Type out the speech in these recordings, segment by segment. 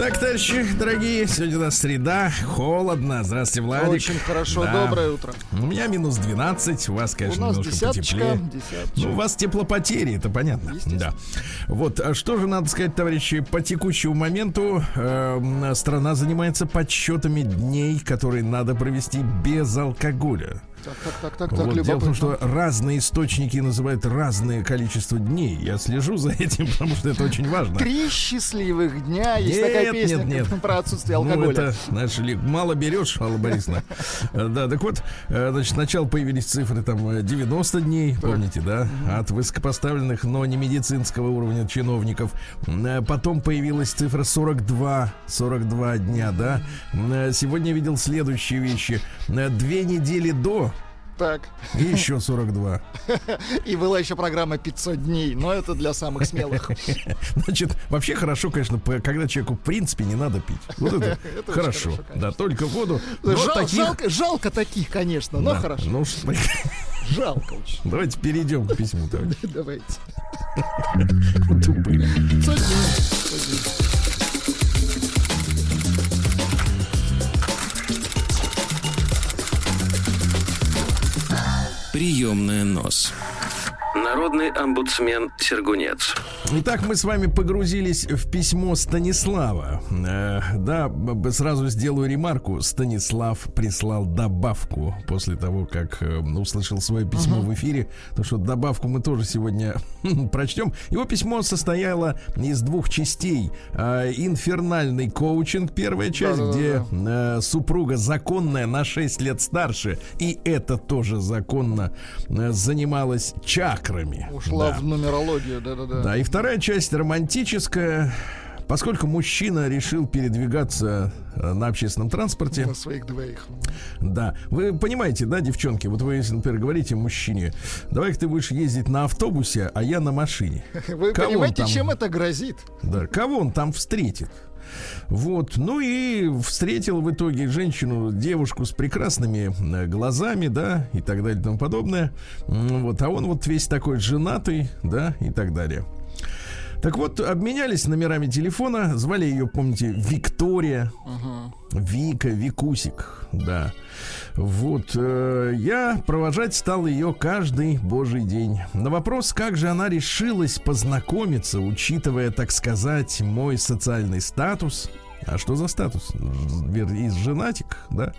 Так, товарищи, дорогие, сегодня у нас среда, холодно. Здравствуйте, Владик. Очень хорошо, Да. доброе утро. У меня минус 12, у вас, конечно, У нас немножко десяточка, потеплее. десяточка. Ну, у вас теплопотери, это понятно. Да. Вот, а что же надо сказать, товарищи, по текущему моменту эм, страна занимается подсчетами дней, которые надо провести без алкоголя. Так, так, так, так, так, Вот, дело в том, что разные источники называют разное количество дней. Я слежу за этим, потому что это очень важно. Три счастливых дня. Есть Нет, такая песня нет, нет. про отсутствие Ну, алкоголя. это, знаешь ли, мало берешь, Алла Борисовна. Э, Да, так вот, э, значит, сначала появились цифры там э, 90 дней, помните, да, от высокопоставленных, но не медицинского уровня чиновников. Э, Потом появилась цифра 42, 42 дня, да. Э, Сегодня я видел следующие вещи. Э, Две недели до Так. и еще 42. И была еще программа 500 дней, но это для самых смелых. Значит, вообще хорошо, конечно, когда человеку в принципе не надо пить. Вот это, очень хорошо. хорошо, да, только воду. Жал- таких- жалко, жалко таких, конечно, но Да, хорошо. Ну, что- Жалко очень. давайте перейдем к письму. Давайте. Тупые. Приемная нос. Народный омбудсмен Сергунец. Итак, мы с вами погрузились в письмо Станислава. Э, да, сразу сделаю ремарку. Станислав прислал добавку после того, как э, услышал свое письмо в эфире. То, что добавку мы тоже сегодня прочтем. Его письмо состояло из двух частей. Э, инфернальный коучинг, первая часть, где э, супруга законная на 6 лет старше, и это тоже законно, э, занималась чакрами. Ушла Да. в нумерологию, да-да-да. Да, и вторая часть романтическая. Поскольку мужчина решил передвигаться э, на общественном транспорте, На своих двоих. да, вы понимаете, да, девчонки, вот вы, если, например, говорите мужчине, давай ты будешь ездить на автобусе, а я на машине. Вы Кого он понимаете, там? чем это грозит? Да, кого он там встретит? Вот, ну и встретил в итоге женщину, девушку с прекрасными э, глазами, да, и так далее и тому подобное. Вот, а он вот весь такой женатый, да, и так далее. Так вот, обменялись номерами телефона, звали ее, помните, Виктория, Вика, Викусик, да. Вот, э, я провожать стал ее каждый божий день. На вопрос, как же она решилась познакомиться, учитывая, так сказать, мой социальный статус, а что за статус? Из женатик, да?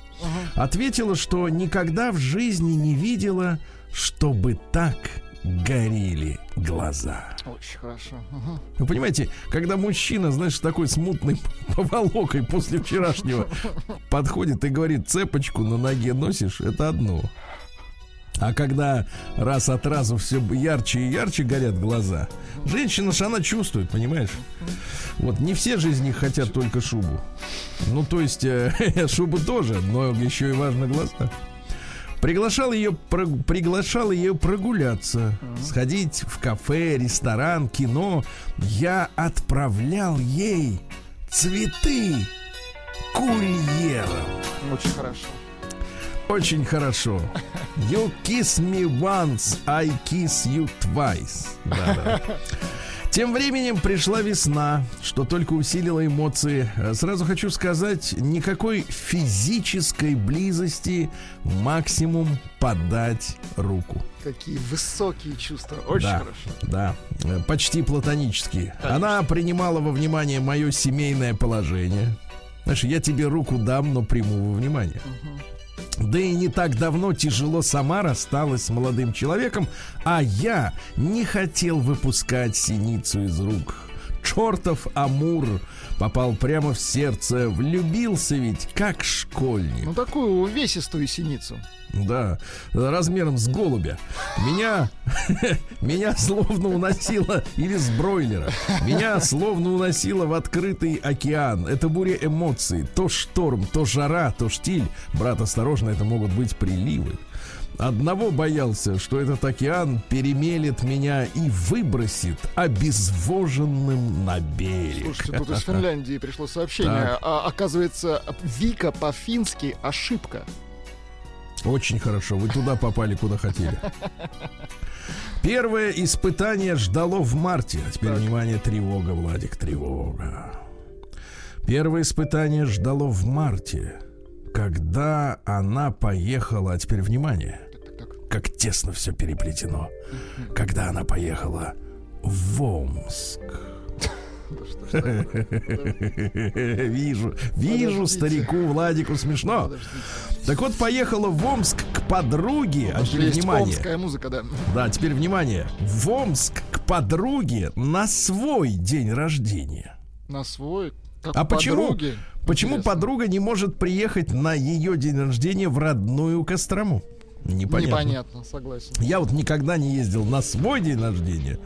Ответила, что никогда в жизни не видела, чтобы так горели глаза. Очень хорошо. Ага. Вы понимаете, когда мужчина, знаешь, такой смутной поволокой после вчерашнего подходит и говорит, цепочку на ноге носишь, это одно. А когда раз от разу все ярче и ярче горят глаза, женщина ж она чувствует, понимаешь? Вот не все же из них хотят только шубу. Ну, то есть, э, шубу тоже, но еще и важно глаза. Приглашал ее, про- приглашал ее прогуляться, сходить в кафе, ресторан, кино. Я отправлял ей цветы курьером. Очень хорошо. Очень хорошо. You kiss me once, I kiss you twice. Да-да. Тем временем пришла весна, что только усилило эмоции. Э, Сразу хочу сказать, никакой физической близости, максимум подать руку. Какие высокие чувства. Очень да, хорошо. Да, э, почти платонические. Она принимала во внимание мое семейное положение. Знаешь, я тебе руку дам, но приму во внимание. Да и не так давно тяжело сама рассталась с молодым человеком, а я не хотел выпускать синицу из рук. Чертов Амур попал прямо в сердце, влюбился ведь как школьник. Ну, такую увесистую синицу. Да, размером с голубя. Меня, меня словно уносило, или с бройлера, меня словно уносило в открытый океан. Это буря эмоций. То шторм, то жара, то штиль. Брат, осторожно, это могут быть приливы. Одного боялся, что этот океан перемелет меня и выбросит обезвоженным на берег. Слушайте, тут из Финляндии пришло сообщение. А, оказывается, Вика по-фински ошибка. Очень хорошо, вы туда попали, куда хотели. Первое испытание ждало в марте. А теперь, Так. внимание, тревога, Владик, тревога. Первое испытание ждало в марте, когда она поехала... А теперь, внимание, как тесно все переплетено. Когда она поехала в Омск. Вижу, вижу старику Владику смешно. Так вот, поехала в Омск к подруге. А теперь внимание. музыка, да. Да, теперь внимание. В Омск к подруге на свой день рождения. На свой. Как А почему? подруги. Почему Интересно. подруга не может приехать на ее день рождения в родную Кострому? Непонятно. Непонятно, согласен. Я вот никогда не ездил на свой день рождения,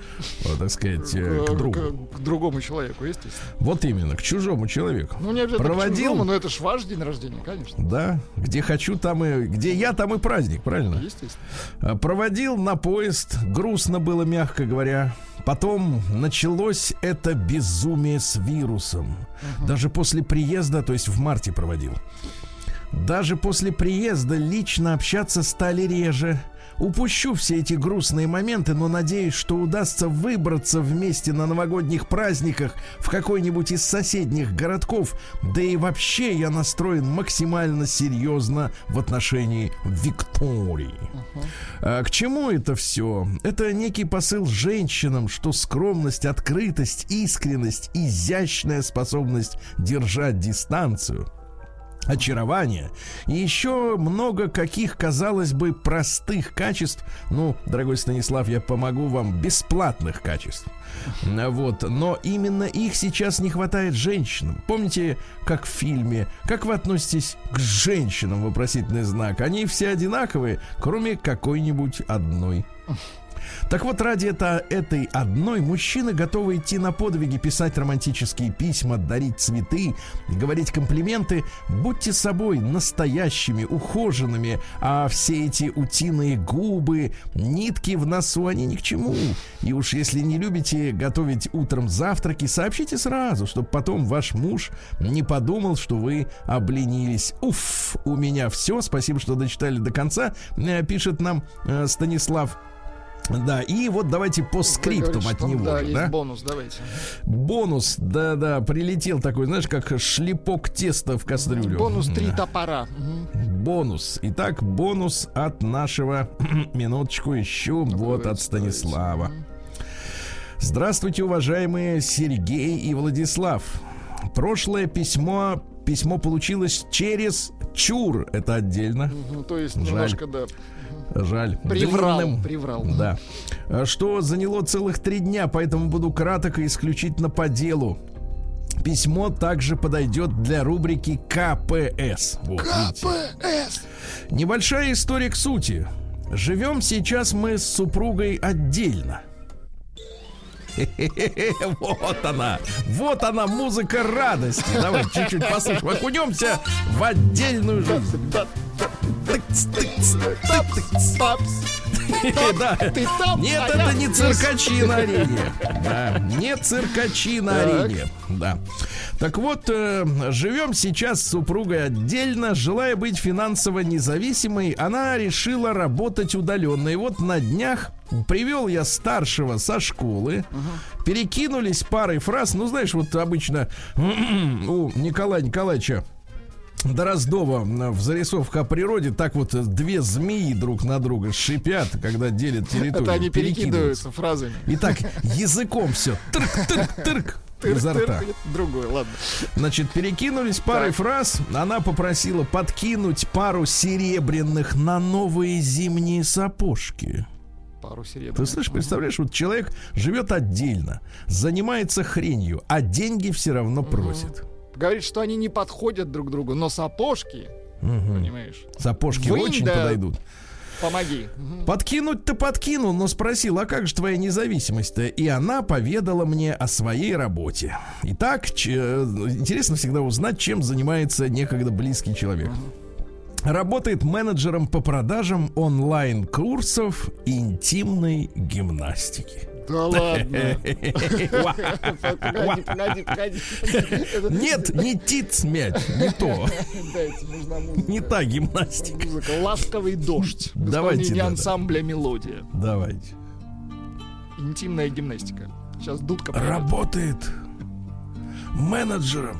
вот, так сказать, э, к другу. к другому человеку, естественно. Вот именно, к чужому человеку. Ну, не обязательно Проводил? к чужому, но это ж ваш день рождения, конечно. Да, где хочу, там и... Где я, там и праздник, правильно? Естественно. А, Проводил на поезд, грустно было, мягко говоря. Потом началось это безумие с вирусом. Даже после приезда, то есть в марте проводил. Даже после приезда лично общаться стали реже. Упущу все эти грустные моменты, но надеюсь, что удастся выбраться вместе на новогодних праздниках в какой-нибудь из соседних городков. Да и вообще я настроен максимально серьезно в отношении Виктории. А к чему это все? Это некий посыл женщинам, что скромность, открытость, искренность, изящная способность держать дистанцию очарование и еще много каких, казалось бы, простых качеств. Ну, дорогой Станислав, я помогу вам бесплатных качеств. Вот, но именно их сейчас не хватает женщинам. Помните, как в фильме, как вы относитесь к женщинам, вопросительный знак? Они все одинаковые, кроме какой-нибудь одной. Так вот, ради это, этой одной мужчины готовы идти на подвиги, писать романтические письма, дарить цветы, говорить комплименты. Будьте собой настоящими, ухоженными, а все эти утиные губы, нитки в носу, они ни к чему. И уж если не любите готовить утром завтраки, сообщите сразу, чтобы потом ваш муж не подумал, что вы обленились. Уф, у меня все. Спасибо, что дочитали до конца. Э, Пишет нам э, Станислав. Да, и вот давайте по говорите, от него. Да, же, да? бонус, давайте. Бонус, да-да, прилетел такой, знаешь, как шлепок теста в кастрюлю. Бонус три Да. топора. Бонус. Итак, бонус от нашего, минуточку еще, вот от Давайте, Станислава. давайте. Здравствуйте, уважаемые Сергей и Владислав. Прошлое письмо, письмо получилось через Чур, это отдельно. Мгм, То есть Жаль. немножко, да, Жаль. приврал, Длинным. приврал. Да. А Что заняло целых три дня, поэтому буду краток и исключительно по делу. Письмо также подойдет для рубрики КПС. Вот, видите. КПС! Небольшая история к сути. Живем сейчас мы с супругой отдельно. Вот она, вот она, музыка радости. Давай чуть-чуть послушаем. Окунемся в отдельную жизнь. Тыкс, тыкс, тыкс. Тапс! Да. Ты там, Нет, а это не циркачи на арене. Да, не циркачи на арене. Да. Так вот, э, живем сейчас с супругой отдельно. Желая быть финансово независимой, она решила работать удаленно. И вот на днях привел я старшего со школы. Перекинулись парой фраз. Ну, знаешь, вот обычно у Николая Николаевича Дроздова в зарисовка о природе так вот две змеи друг на друга шипят, когда делят территорию. Это они перекидываются. фразами. Итак, языком все. Тырк-тырк-тырк изо рта. Другое, ладно. Значит, перекинулись парой Так. фраз. Она попросила подкинуть пару серебряных на новые зимние сапожки. Пару серебряных. Ты слышишь, представляешь, вот человек живет отдельно, занимается хренью, а деньги все равно просит. Говорит, что они не подходят друг другу, но сапожки, Мгм. понимаешь, Сапожки Вынь, очень подойдут. помоги. Подкинуть-то подкинул, но спросил, а как же твоя независимость-то? И она поведала мне о своей работе. Итак, э, интересно всегда узнать, чем занимается некогда близкий человек. работает менеджером по продажам онлайн-курсов интимной гимнастики. Да ладно. Погоди, погоди, погоди. Нет, не тиц мяч, не то. Не та гимнастика. Музыка «Ласковый дождь». Давайте, да. ансамбля «Мелодия». Давайте. Интимная гимнастика. Сейчас дудка. Работает менеджером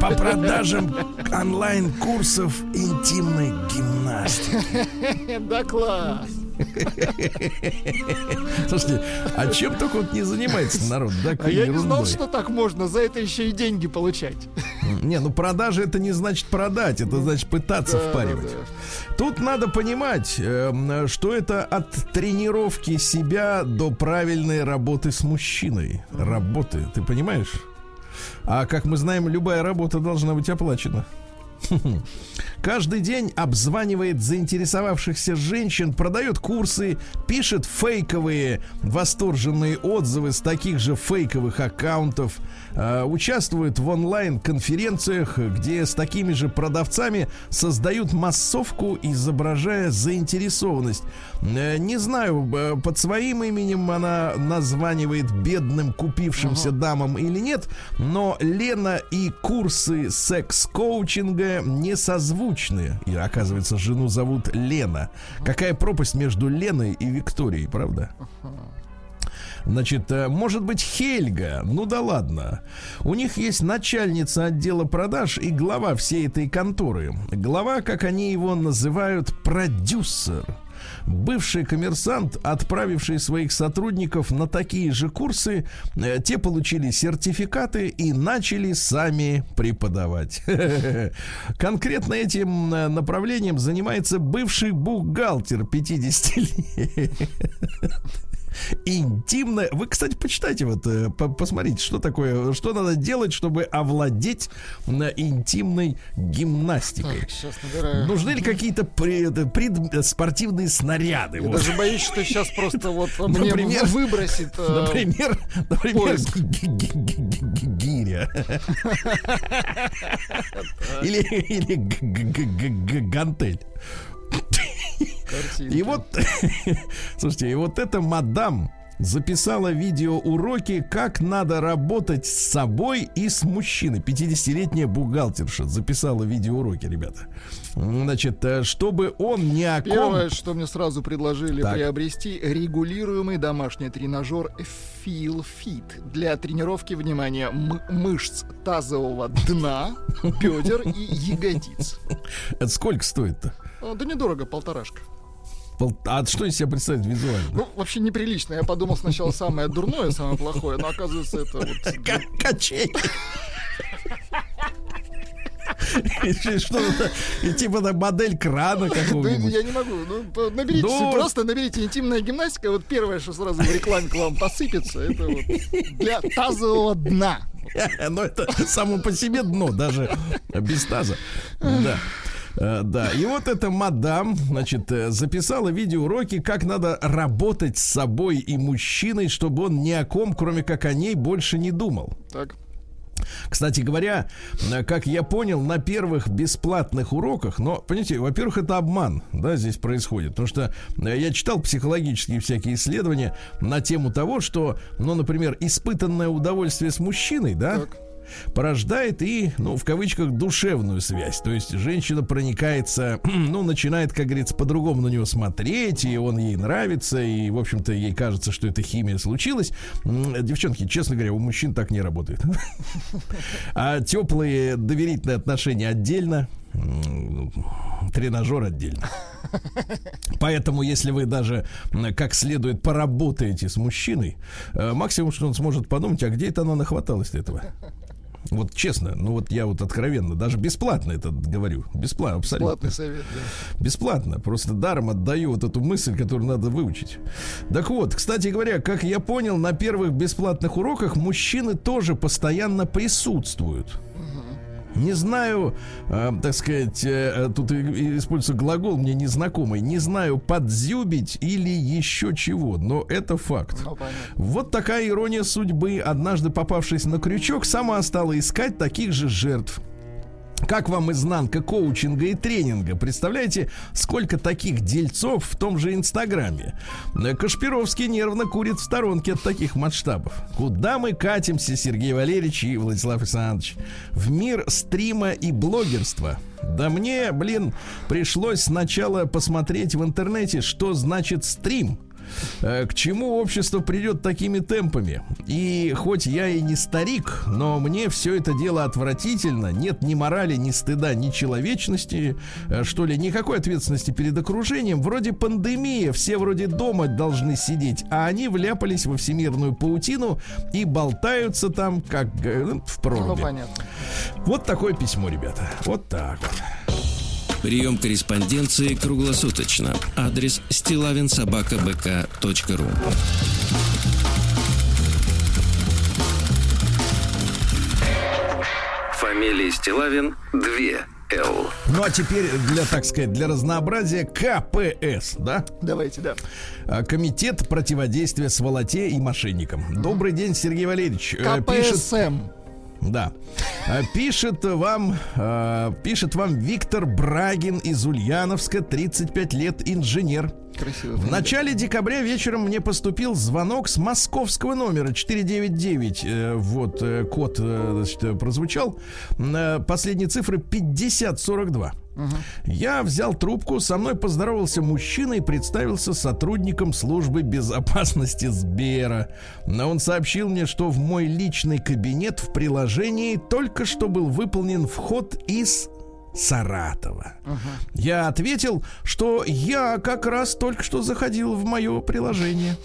по продажам онлайн-курсов интимной гимнастики. Да класс. Слушайте, а чем только вот не занимается народ, да? А я не знал, что так можно. За это еще и деньги получать. Не, ну продажа это не значит продать, это значит пытаться Да, впаривать. да, да. Тут надо понимать, эм, что это от тренировки себя до правильной работы с мужчиной. Работы, ты понимаешь? А как мы знаем, любая работа должна быть оплачена. Каждый день обзванивает заинтересовавшихся женщин, продает курсы, пишет фейковые восторженные отзывы с таких же фейковых аккаунтов, э, участвует в онлайн-конференциях, где с такими же продавцами создают массовку, изображая заинтересованность. Э, не знаю, э, под своим именем она названивает бедным купившимся дамам или нет, но Лена и курсы секс-коучинга не созвучны. И оказывается, жену зовут Лена. Какая пропасть между Леной и Викторией, правда? Значит, э, может быть, Хельга. Ну да ладно. У них есть начальница отдела продаж и глава всей этой конторы. Глава, как они его называют, продюсер. Бывший коммерсант, отправивший своих сотрудников на такие же курсы, э, те получили сертификаты и начали сами преподавать. Конкретно этим э, направлением занимается бывший бухгалтер 50 лет. Интимная. Вы, кстати, почитайте, вот э, по- посмотрите, что такое, что надо делать, чтобы овладеть интимной гимнастикой. Так, сейчас набираю. Нужны ли какие-то это, пред- э, спортивные снаряды? Я Вот. даже боюсь, что сейчас просто вот мне Например, выбросит. э, Например, например, гиря. Или, гантель. Картинки. И вот, слушайте, и вот эта мадам записала видеоуроки, как надо работать с собой и с мужчиной. 50-летняя бухгалтерша записала видеоуроки, ребята. Значит, э, чтобы он ни о ком... Первое, что мне сразу предложили Так. приобрести, регулируемый домашний тренажер Feel Fit для тренировки, внимания, мышц тазового дна, бедер и ягодиц. Это сколько стоит-то? О, Да недорого, полторашка. Пол- А что из себя представляет визуально? Ну, вообще неприлично. Я подумал сначала самое дурное, самое плохое, но оказывается это вот... К- Качель. И Что-то, и типа да, модель крана какого-нибудь. я не могу. Ну, наберите, Ну. просто наберите интимная гимнастика. Вот первое, что сразу в рекламе к вам посыпется, это вот для тазового дна. Но это само по себе дно, даже без таза. Да. Э, Да, и вот эта мадам, значит, э, записала видеоуроки, как надо работать с собой и мужчиной, чтобы он ни о ком, кроме как о ней, больше не думал. Так. Кстати говоря, как я понял, на первых бесплатных уроках, но, понимаете, во-первых, это обман, да, здесь происходит, потому что э, я читал психологические всякие исследования на тему того, что, ну, например, испытанное удовольствие с мужчиной, да, Так. Порождает и, ну, в кавычках, душевную связь. То есть женщина проникается, ну, начинает, как говорится, по-другому на него смотреть, и он ей нравится, и, в общем-то, ей кажется, что эта химия случилась. Девчонки, честно говоря, у мужчин так не работает. А теплые доверительные отношения отдельно, тренажер отдельно. Поэтому, если вы даже как следует поработаете с мужчиной, э, максимум, что он сможет подумать, а где это она нахваталась этого? Вот честно, ну вот я вот откровенно, даже бесплатно это говорю. Бесплатно, абсолютно. Платный совет, да. Бесплатно. Просто даром отдаю вот эту мысль, которую надо выучить. Так вот, кстати говоря, как я понял, на первых бесплатных уроках мужчины тоже постоянно присутствуют. Не знаю, э, так сказать, э, э, тут используется глагол мне незнакомый. Не знаю, подзюбить или еще чего, но это факт. Ну. Вот такая ирония судьбы. Однажды попавшись на крючок, сама стала искать таких же жертв. Как вам изнанка коучинга и тренинга? Представляете, сколько таких дельцов в том же Инстаграме? Кашпировский нервно курит в сторонке от таких масштабов. Куда мы катимся, Сергей Валерьевич и Владислав Александрович? В мир стрима и блогерства. Да мне, блин, пришлось сначала посмотреть в интернете, что значит стрим. Э, к чему общество придет такими темпами? И хоть я и не старик, но мне все это дело отвратительно. Нет ни морали, ни стыда, ни человечности, э, что ли, никакой ответственности перед окружением. Вроде пандемия, все вроде дома должны сидеть, а они вляпались во всемирную паутину и болтаются там, как ну, в проруби. Ну, понятно. Вот такое письмо, ребята. Вот так вот. Прием корреспонденции круглосуточно. Адрес стилавинсобакабк.ру Фамилия Стилавин 2 Л. Ну а теперь для, так сказать, для разнообразия КПС, да? Давайте, да. А, Комитет противодействия сволоте и мошенникам. Добрый день, Сергей Валерьевич. Э, КПСМ. Пишет... Да. А, пишет вам, э, пишет вам Виктор Брагин из Ульяновска, 35 лет, инженер. Красиво. В начале декабря вечером мне поступил звонок с московского номера 499. Э, вот э, код э, значит, прозвучал. Э, последние цифры 5042. Я взял трубку, со мной поздоровался мужчина и представился сотрудником службы безопасности Сбера. Он сообщил мне, что в мой личный кабинет в приложении только что был выполнен вход из Саратова. Uh-huh. Я ответил, что я как раз только что заходил в мое приложение.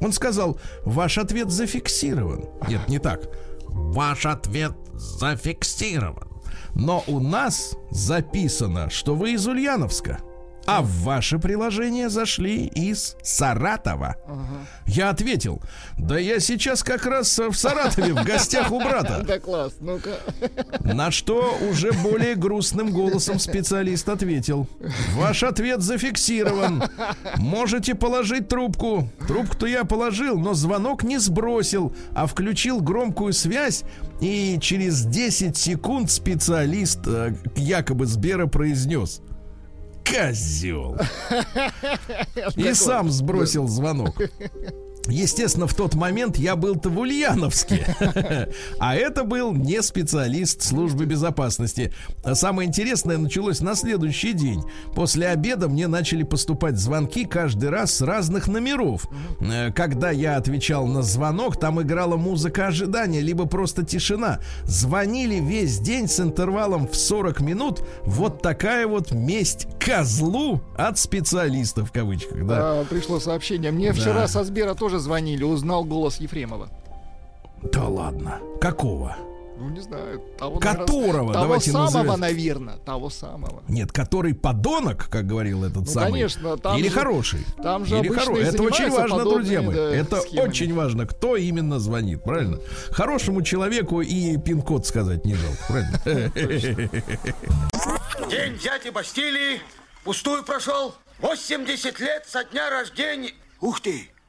Он сказал, ваш ответ зафиксирован. Нет, не так. Ваш ответ зафиксирован. Но у нас записано, что вы из Ульяновска. А в ваше приложение зашли из Саратова. Ага. Я ответил, да я сейчас как раз в Саратове в гостях у брата. Да класс, ну-ка. На что уже более грустным голосом специалист ответил, ваш ответ зафиксирован. Можете положить трубку. Трубку-то я положил, но звонок не сбросил, а включил громкую связь, и через 10 секунд специалист э, якобы Сбера произнес – Козел. И сам сбросил звонок. Естественно, в тот момент я был-то в Ульяновске. А это был не специалист службы безопасности. А самое интересное началось на следующий день. После обеда мне начали поступать звонки каждый раз с разных номеров. Э, когда я отвечал на звонок, там играла музыка ожидания, либо просто тишина. Звонили весь день с интервалом в 40 минут. Вот такая вот месть козлу от специалистов в кавычках. Да. А, пришло сообщение. Мне да. вчера со Сбера тоже тоже звонили, узнал голос Ефремова. Да ладно. Какого? Ну, не знаю. Того, Которого, наверное, давайте Того самого, назовем. наверное. Того самого. Нет, который подонок, как говорил этот ну, самый. конечно. Там Или же, хороший. Там же Или хороший. Это очень важно, друзья мои. Да, Это схемами. очень важно, кто именно звонит, правильно? Хорошему человеку и пин-код сказать не жалко, правильно? День дяди Бастилии пустую прошел. 80 лет со дня рождения. Ух ты!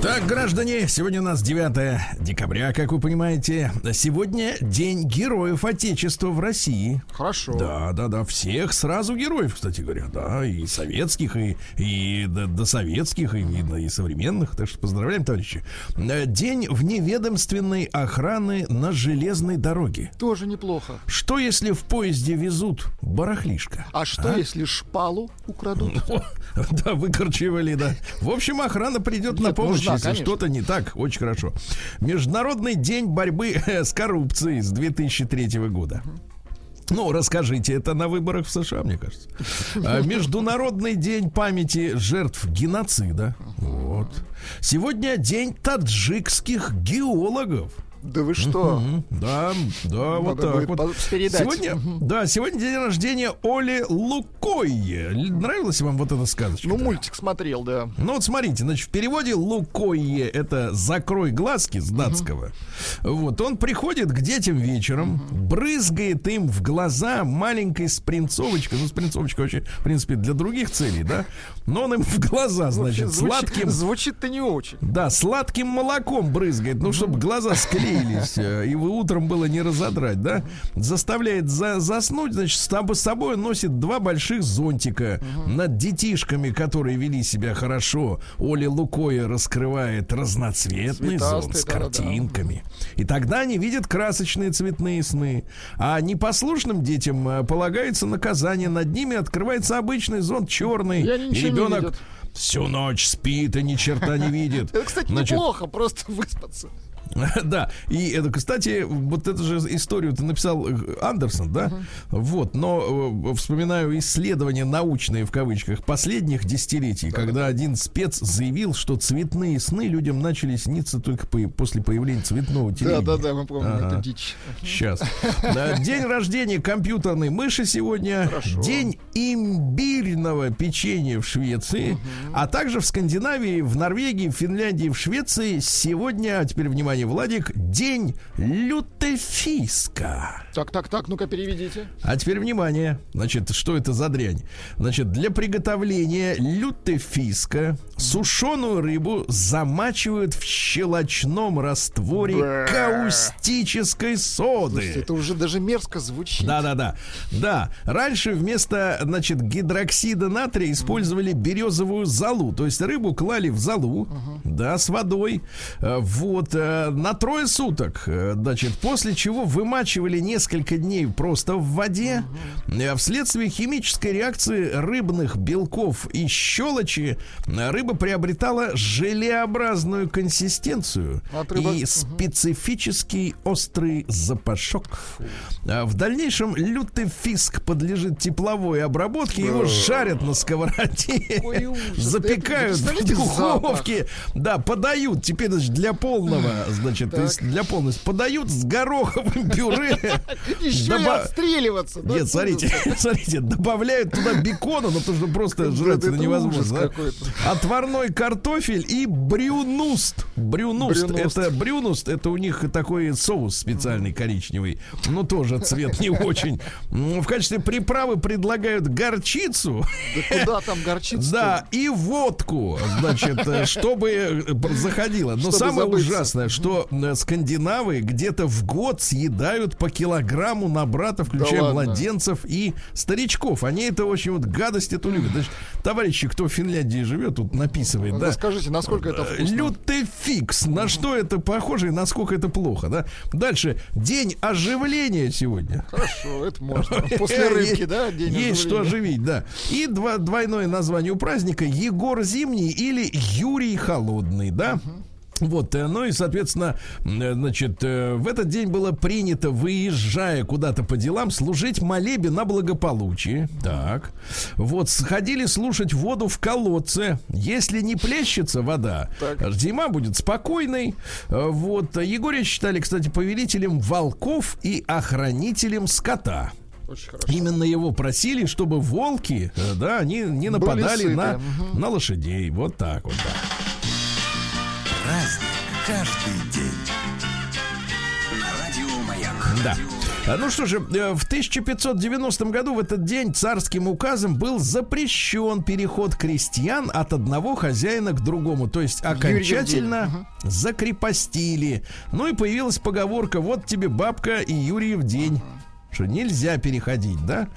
Так, граждане, сегодня у нас 9 декабря, как вы понимаете. Сегодня День Героев Отечества в России. Хорошо. Да, да, да, всех сразу героев, кстати говоря, да, и советских, и, и до, до советских, и, видно, и современных. Так что поздравляем, товарищи. День вневедомственной охраны на железной дороге. Тоже неплохо. Что, если в поезде везут барахлишко? А что, а? если шпалу украдут? Да, выкорчевали, да. В общем, охрана придет на помощь если что-то не так, очень хорошо. Международный день борьбы с коррупцией с 2003 года. Ну, расскажите это на выборах в США, мне кажется. А, Международный день памяти жертв геноцида. Вот. Сегодня день таджикских геологов. Да вы что? Да, да, вот так вот. Сегодня, да, сегодня день рождения Оли Лукойе. Л- Нравилась вам вот эта сказочка? Ну, мультик смотрел, да. Ну вот смотрите, значит, в переводе Лукойе это закрой глазки с датского. Вот, он приходит к детям вечером, брызгает им в глаза маленькой спринцовочкой. Ну, спринцовочка вообще, в принципе, для других целей, да? Но он им в глаза, значит, Звучит- сладким... Звучит-то не очень. Да, сладким молоком брызгает, ну, чтобы глаза склеились, э, и вы утром было не разодрать, да? Заставляет за- заснуть, значит, с собой носит два больших зонтика над детишками, которые вели себя хорошо. Оля Лукоя раскрывает разноцветный зонт с Цветастый, да-да-да. картинками. И тогда они видят красочные цветные сны. А непослушным детям э, полагается наказание. Над ними открывается обычный зонт черный. Не ребенок всю ночь спит и ни черта не видит. Это, кстати, Значит, неплохо, просто выспаться. Да, и это, кстати, вот эту же историю ты написал э, Андерсон, да? Вот, но э, вспоминаю исследования научные в кавычках последних десятилетий, когда один спец заявил, что цветные сны людям начали сниться только по- после появления цветного телевидения. Да-да-да, мы помним Ага. эту дичь. Сейчас. Да, День рождения компьютерной мыши сегодня. Хорошо. День имбирного печенья в Швеции. А также в Скандинавии, в Норвегии, в Финляндии, в Швеции сегодня, а теперь внимание, Владик, День лютефиска. Так, так, так, ну-ка переведите. А теперь внимание. Значит, что это за дрянь? Значит, для приготовления лютефиска сушеную рыбу замачивают в щелочном растворе Бэ. каустической соды. Слушайте, это уже даже мерзко звучит. Да, да, да. Да. Раньше вместо, значит, гидроксида натрия использовали березовую золу. То есть рыбу клали в золу, да, с водой. Э, Вот, э, на трое суток. Э, Значит, после чего вымачивали несколько дней просто в воде. Э, Вследствие химической реакции рыбных белков и щелочи э, рыба приобретала желеобразную консистенцию От рыбы- и специфический острый запашок. А В дальнейшем лютый фиск подлежит тепловой обработке, его жарят на сковороде, запекают в духовке, да, подают, теперь значит, для полного, значит, для полностью, подают с гороховым пюре. Еще и отстреливаться. Нет, смотрите, смотрите, добавляют туда бекона, но то, что просто жрать невозможно. какой-то. Отварной картофель и брюнуст. Брюнуст. Брюнуст. Это брюнуст, это у них такой соус специальный коричневый. Ну, тоже цвет не очень. В качестве приправы предлагают горчицу. Да куда там горчица? Да, и водку, значит, чтобы заходило. Но Чтобы самое забыться. ужасное, что скандинавы где-то в год съедают по килограмму на брата, включая ладно. младенцев и старичков. Они это очень вот гадость эту любят. Значит, товарищи, кто в Финляндии живет, тут написывает, да. Расскажите, насколько это вкусно? Лютый фикс. На что это похоже и насколько это плохо, да? Дальше. День оживления сегодня. Хорошо, это можно. После рыбки, да? день Есть что оживить, да. И два, двойное название у праздника Егор Зимний или Юрий Холодный, да? Вот, э, ну и, соответственно, э, значит, э, в этот день было принято, выезжая куда-то по делам, служить молебе на благополучие. Так. Вот, сходили слушать воду в колодце. Если не плещется вода, Так. зима будет спокойной. Вот, Егоря считали, кстати, повелителем волков и охранителем скота. Очень хорошо. Именно его просили, чтобы волки, да, они не нападали на, на лошадей. Вот так вот, да. Праздник каждый день. Радио Маяк. Да. А, Ну что же, э, в 1590 году в этот день царским указом был запрещен переход крестьян от одного хозяина к другому. То есть окончательно закрепостили. Ну и появилась поговорка «Вот тебе бабка и Юрьев день». Что нельзя переходить, да?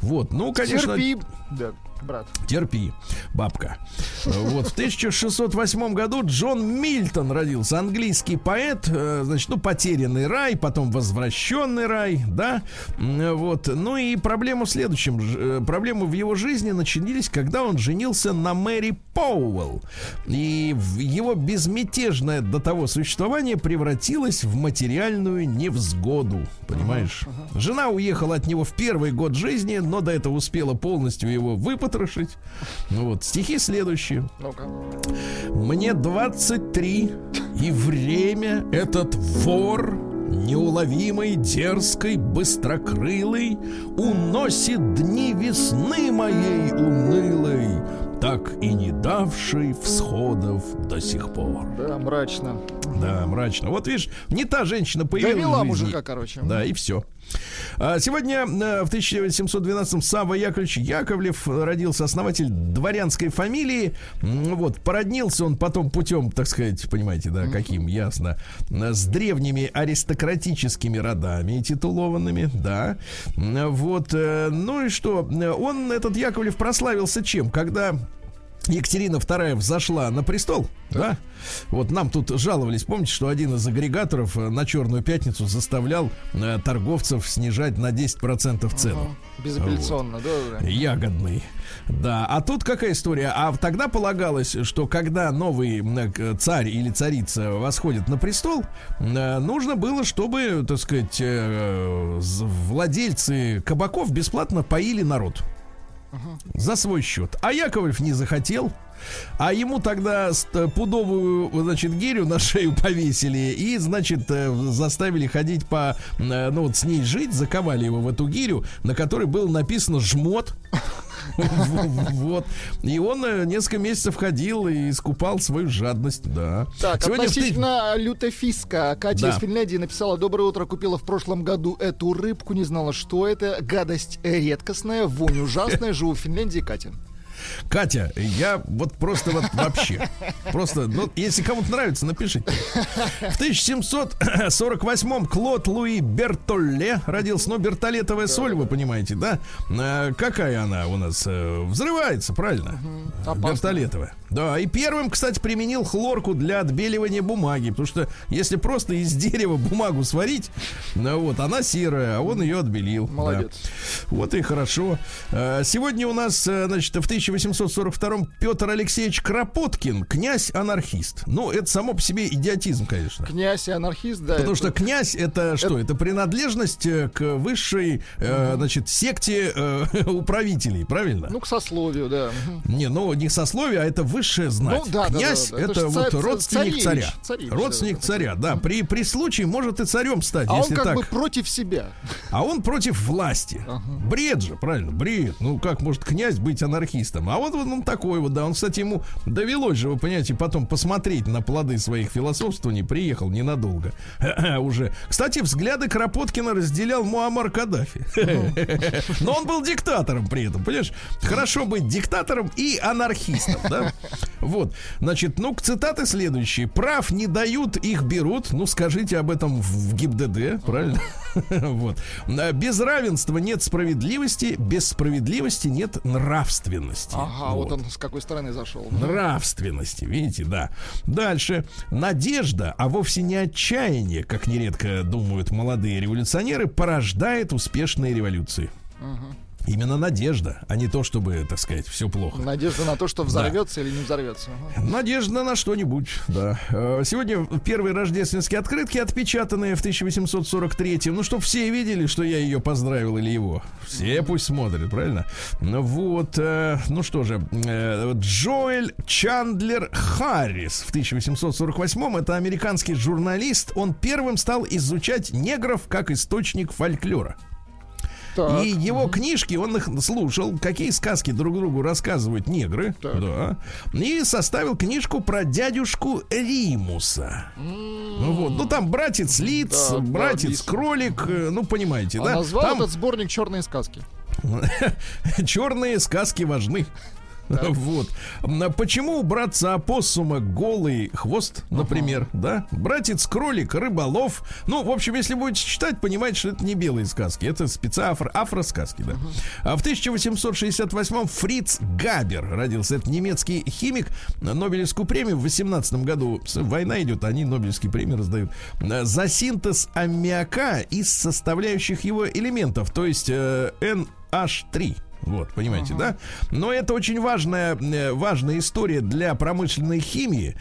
Вот, ну, конечно... Терпи, да, брат. Терпи, бабка. Вот в 1608 году Джон Мильтон родился, английский поэт, э, значит, ну потерянный рай, потом возвращенный рай, да, вот. Ну и проблема в следующем, э, проблемы в его жизни начались, когда он женился на Мэри Пауэлл, и его безмятежное до того существование превратилось в материальную невзгоду, понимаешь? Жена уехала от него в первый год жизни, но до этого успела полностью его выпотрошить. Выпотрошить. Ну вот, стихи следующие. Ну-ка. Мне 23, и время этот вор неуловимой, дерзкой, быстрокрылой Уносит дни весны моей унылой Так и не давшей всходов до сих пор Да, мрачно. Да, мрачно Вот видишь, не та женщина появилась Довела мужика, короче. Да, и все. Сегодня э, в 1712-м Савва Яковлевич Яковлев родился основатель дворянской фамилии. Вот, породнился он потом путем, так сказать, понимаете, да, каким, ясно, с древними аристократическими родами титулованными, да. Вот, э, ну и что, Э, он, этот Яковлев, прославился чем? Когда Екатерина II взошла на престол, да? Вот нам тут жаловались, помните, что один из агрегаторов э, на Черную пятницу заставлял э, торговцев снижать на 10% цену. Ага. Безапелляционно, да, да. Ягодный. Да, а тут какая история? А тогда полагалось, что когда новый к- царь или царица восходит на престол, э, нужно было, чтобы, так сказать, э, владельцы кабаков бесплатно поили народ. За свой счет. А Яковлев не захотел. А ему тогда ст- пудовую, значит, гирю на шею повесили и, значит, э, заставили ходить по, э, ну вот с ней жить, заковали его в эту гирю, на которой было написано «жмот». Вот. И он э, несколько месяцев ходил и искупал свою жадность, да. Так, Сегодня в ты- относительно лютофиска. Катя Да. из Финляндии написала «Доброе утро, купила в прошлом году эту рыбку, не знала, что это. Гадость редкостная, вонь ужасная. Живу в Финляндии, Катя». Катя, я вот просто вот вообще. Просто, ну, если кому-то нравится, напишите. В 1748-м Клод Луи Бертолле родился. Ну, бертолетовая соль, вы понимаете, да? Э, Какая она у нас? э, Взрывается, правильно? Бертолетовая. Да, и первым, кстати, применил хлорку для отбеливания бумаги. Потому что если просто из дерева бумагу сварить, ну, вот, она серая, а он ее отбелил. да. Молодец. Вот и хорошо. Э, Сегодня у нас, э, значит, в 1842-м Петр Алексеевич Кропоткин, князь-анархист. Ну, это само по себе идиотизм, конечно. Князь и анархист, да. Потому это- что князь это что? Это принадлежность э, к высшей, э, значит, секте э, управителей, правильно? Ну, к сословию, да. Не, ну не сословие, а это высшая знать. Ну, да, Князь да, да. Это это вот ца- родственник царевич, царя. царевич, родственник да, царя, да. При, при случае может и царем стать, А он если как так. бы против себя. А он против власти. Бред же, правильно, бред. Ну, как может князь быть анархистом? А вот он, он такой вот, да. Он, кстати, ему довелось же, вы понимаете, потом посмотреть на плоды своих философствований. Приехал ненадолго уже. Кстати, взгляды Кропоткина разделял Муаммар Каддафи. Но он был диктатором при этом, понимаешь? Хорошо быть диктатором и анархистом, да? Вот, значит, ну, цитаты следующие. Прав не дают, их берут. Ну, скажите об этом в ГИБДД, правильно? Вот. А, Без равенства нет справедливости, без справедливости нет нравственности. Ага, вот он с какой стороны зашел. Нравственности, видите, да. Дальше. Надежда, а вовсе не отчаяние, как нередко думают молодые революционеры, порождает успешные революции. Именно надежда, а не то, чтобы, так сказать, все плохо. Надежда на то, что взорвется или не взорвется. Надежда на что-нибудь, да. Э, Сегодня первые рождественские открытки отпечатанные в 1843 Ну, чтобы все видели, что я ее поздравил или его. Все пусть смотрят, правильно? Ну, Вот, э, ну что же, э, Джоэль Чандлер Харрис в 1848 это американский журналист. Он первым стал изучать негров как источник фольклора. Так. И его книжки, он их слушал, какие сказки друг другу рассказывают негры. Так. Да. И составил книжку про дядюшку Римуса. Ну вот. Ну там братец Лиц, Да, да, братец Лис. Кролик, э, ну понимаете, А да? назвал Там этот сборник черные сказки. черные сказки важны. Вот. М, Почему у братца опоссума голый хвост, например, да? Братец кролик, рыболов. Ну, в общем, если будете читать, понимаете, что это не белые сказки, это спеца афро, афросказки, да. А в 1868-м Фриц Габер родился. Это немецкий химик. Нобелевскую премию в 18 году, война идет, они Нобелевские премии раздают, э, за синтез аммиака из составляющих его элементов, то есть э, NH3. Вот, понимаете, да? Но это очень важная, э, важная история для промышленной химии,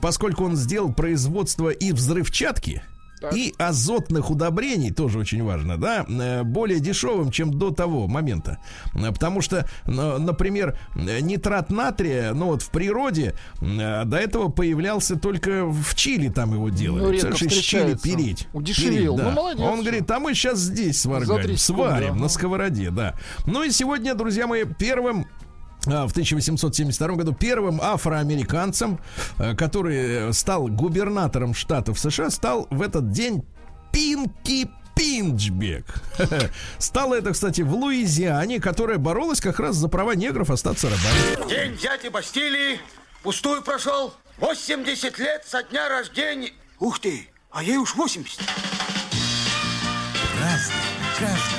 поскольку он сделал производство и взрывчатки, и азотных удобрений, тоже очень важно, да, э, более дешевым, чем до того момента. Э, Потому что, например, нитрат натрия, ну вот в природе э, до этого появлялся только в Чили, там его делали. Ну, редко из Чили переть. Удешевил. Переть, да. Ну, молодец. Он говорит, а мы сейчас здесь сварганим, 30 сварим да. на сковороде, да. Ну и сегодня, друзья мои, первым в 1872 году первым афроамериканцем, э, который э, стал губернатором штатов США, стал в этот день Пинки Пинчбек. Стало это, кстати, в Луизиане, которая боролась как раз за права негров остаться рабами. День взятия Бастилии пустую прошел. 80 лет со дня рождения. Ух ты, а ей уж 80. Разный, каждый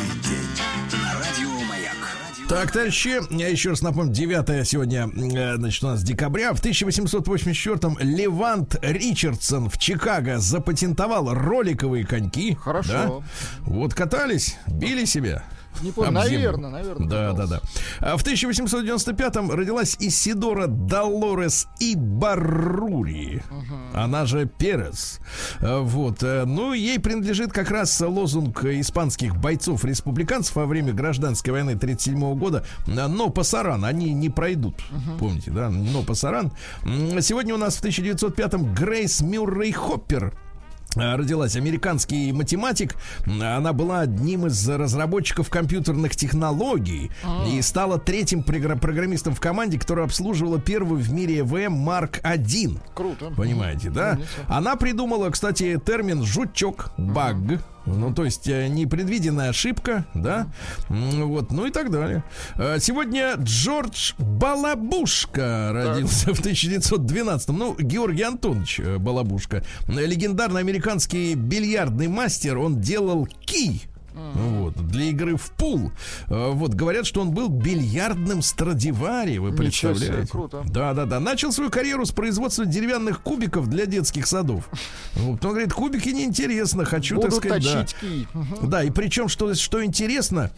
Так, товарищи, я еще раз напомню, 9 сегодня, э, значит, у нас декабря. В 1884-м Левант Ричардсон в Чикаго запатентовал роликовые коньки. Хорошо. Да? Вот катались, били себя. Не помню, наверное, наверное. Да, да, да. А в 1895-м родилась Исидора Долорес Ибаррури. Она же Перес. А, Вот. э, Ну, ей принадлежит как раз лозунг испанских бойцов-республиканцев во время гражданской войны 1937 года. А, Но пасаран, они не пройдут. Помните, да? Но пасаран. Сегодня у нас в 1905-м Грейс Мюррей Хоппер родилась американский математик. Она была одним из разработчиков компьютерных технологий и стала третьим програ- программистом в команде, которая обслуживала первую в мире ЭВМ Марк 1. Круто. Понимаете, да? Она придумала, кстати, термин жучок, баг. Ну, то есть э, непредвиденная ошибка, да, вот, ну и так далее. Э, Сегодня Джордж Балабушка родился в 1912 Ну, Георгий Антонович э, Балабушка. Легендарный американский бильярдный мастер, он делал ки. Вот, для игры в пул. Э, Вот, говорят, что он был бильярдным Страдивари, вы Ничего себе, представляете? круто. Да, да, да. Начал свою карьеру с производства деревянных кубиков для детских садов. Вот, он говорит, кубики неинтересно, хочу, Буду так сказать, да. точить ки. Мгм. Да, и причем, что, что интересно,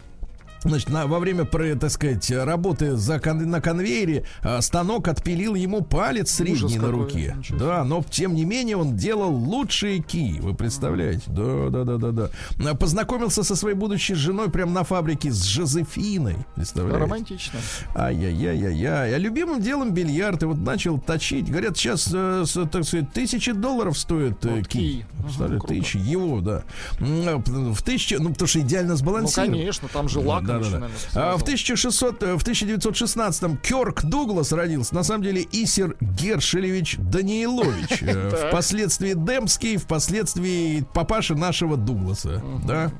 Значит, на- во время, так сказать, работы за кон- на конвейере а, станок отпилил ему палец средний Ужас на какой, руке. ничего Да, но тем не менее он делал лучшие ки. Вы представляете? Да, да, да, да, да. А, Познакомился со своей будущей женой прямо на фабрике с Жозефиной. Представляете? Романтично. Ай-яй-яй-яй-яй. А любимым делом бильярд. И вот начал точить. Говорят, сейчас, э, с, так сказать, тысячи долларов стоит э, Вот ки. ки. Круто. тысячи его, да. А, В тысячи, ну, потому что идеально Ну, сбалансирован. конечно, там же лаком Да, да, А в смазал. 1600, э, в 1916-м Кёрк Дуглас родился. На самом деле Исер Гершелевич Даниилович. Э. Впоследствии Демский, впоследствии папаша нашего Дугласа. Да.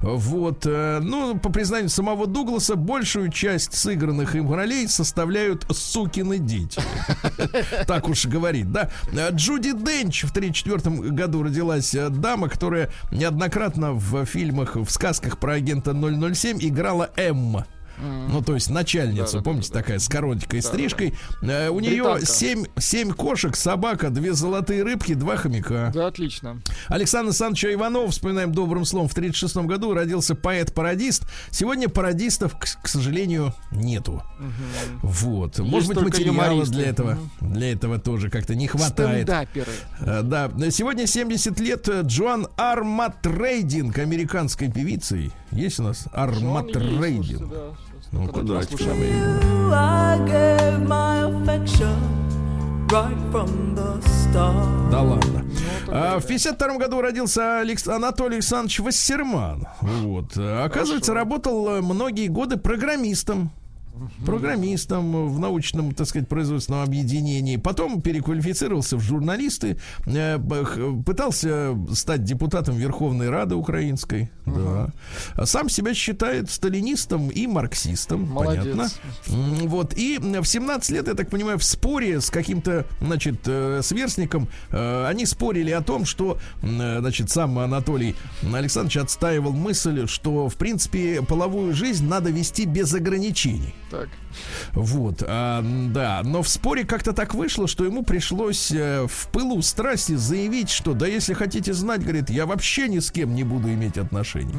Вот. э, Ну, по признанию самого Дугласа, большую часть сыгранных им ролей составляют сукины дети. Так уж говорит, да. Джуди Денч в 1934 году родилась дама, которая неоднократно в фильмах, в сказках про агента 007 играла ela é uma. Ну, то есть начальницу, Да-да-да-да-да. помните, такая с коротенькой стрижкой. Э, У нее Британка. семь, семь кошек, собака, две золотые рыбки, два хомяка. Да, отлично. Александр Александрович Иванов, вспоминаем добрым словом, в 1936 году родился поэт-пародист. Сегодня пародистов, к, к сожалению, нету. Вот. Может быть, материала юмористы. для этого, для этого тоже как-то не хватает. Стендаперы. Э, Да, сегодня 70 лет э, Джоан Арматрейдинг, американской певицей. Есть у нас есть, Арматрейдинг? слушайте, да, сейчас Ну, куда. Да ладно. А, в 52 году родился Алекс- Анатолий Александрович Вассерман. Вот. Оказывается, работал э, многие годы программистом. Программистом в научном, так сказать, производственном объединении. Потом переквалифицировался в журналисты. э, Пытался стать депутатом Верховной Рады Украинской. Да. А Сам себя считает сталинистом и марксистом. Молодец. Понятно. Вот. И в 17 лет, я так понимаю, в споре с каким-то, значит, э, сверстником, э, они спорили о том, что, значит, сам Анатолий Александрович отстаивал мысль, что, в принципе, половую жизнь надо вести без ограничений. Так. Вот, а, да, но в споре как-то так вышло, что ему пришлось э, в пылу страсти заявить, что да если хотите знать, говорит, я вообще ни с кем не буду иметь отношений.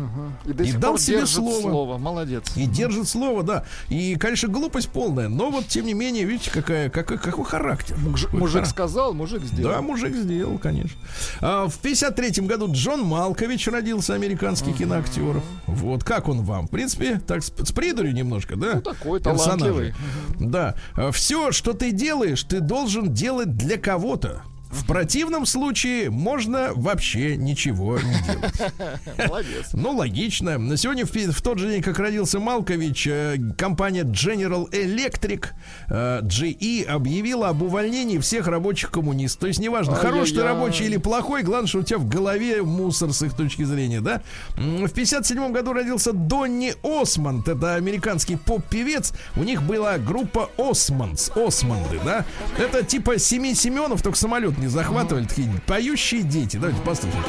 И до И дал себе слово. слово. Молодец. И держит слово, да. И, конечно, глупость полная, но вот тем не менее, видите, какая, какой, какой характер. Мужик, Какой мужик характер. сказал, мужик сделал. Да, мужик сделал, конечно. А, в 53-м году Джон Малкович родился, американский киноактер. Вот, как он вам? В принципе, так с, с придурью немножко, да? Ну, такой Персонажа. талантливый. Да. Все, что ты делаешь, ты должен делать для кого-то. В противном случае можно вообще ничего не делать. Молодец. Ну, логично. На сегодня, в, в тот же день, как родился Малкович, э, компания General Electric, э, GE, объявила об увольнении всех рабочих коммунистов. То есть, неважно, хороший ты рабочий или плохой, главное, что у тебя в голове мусор с их точки зрения, да? В 57 году родился Донни Осмонд. Это американский поп-певец. У них была группа Осмондс, Осмонды, да? Это типа Семи Семенов, только самолет не захватывали. Такие поющие дети. Давайте послушаем.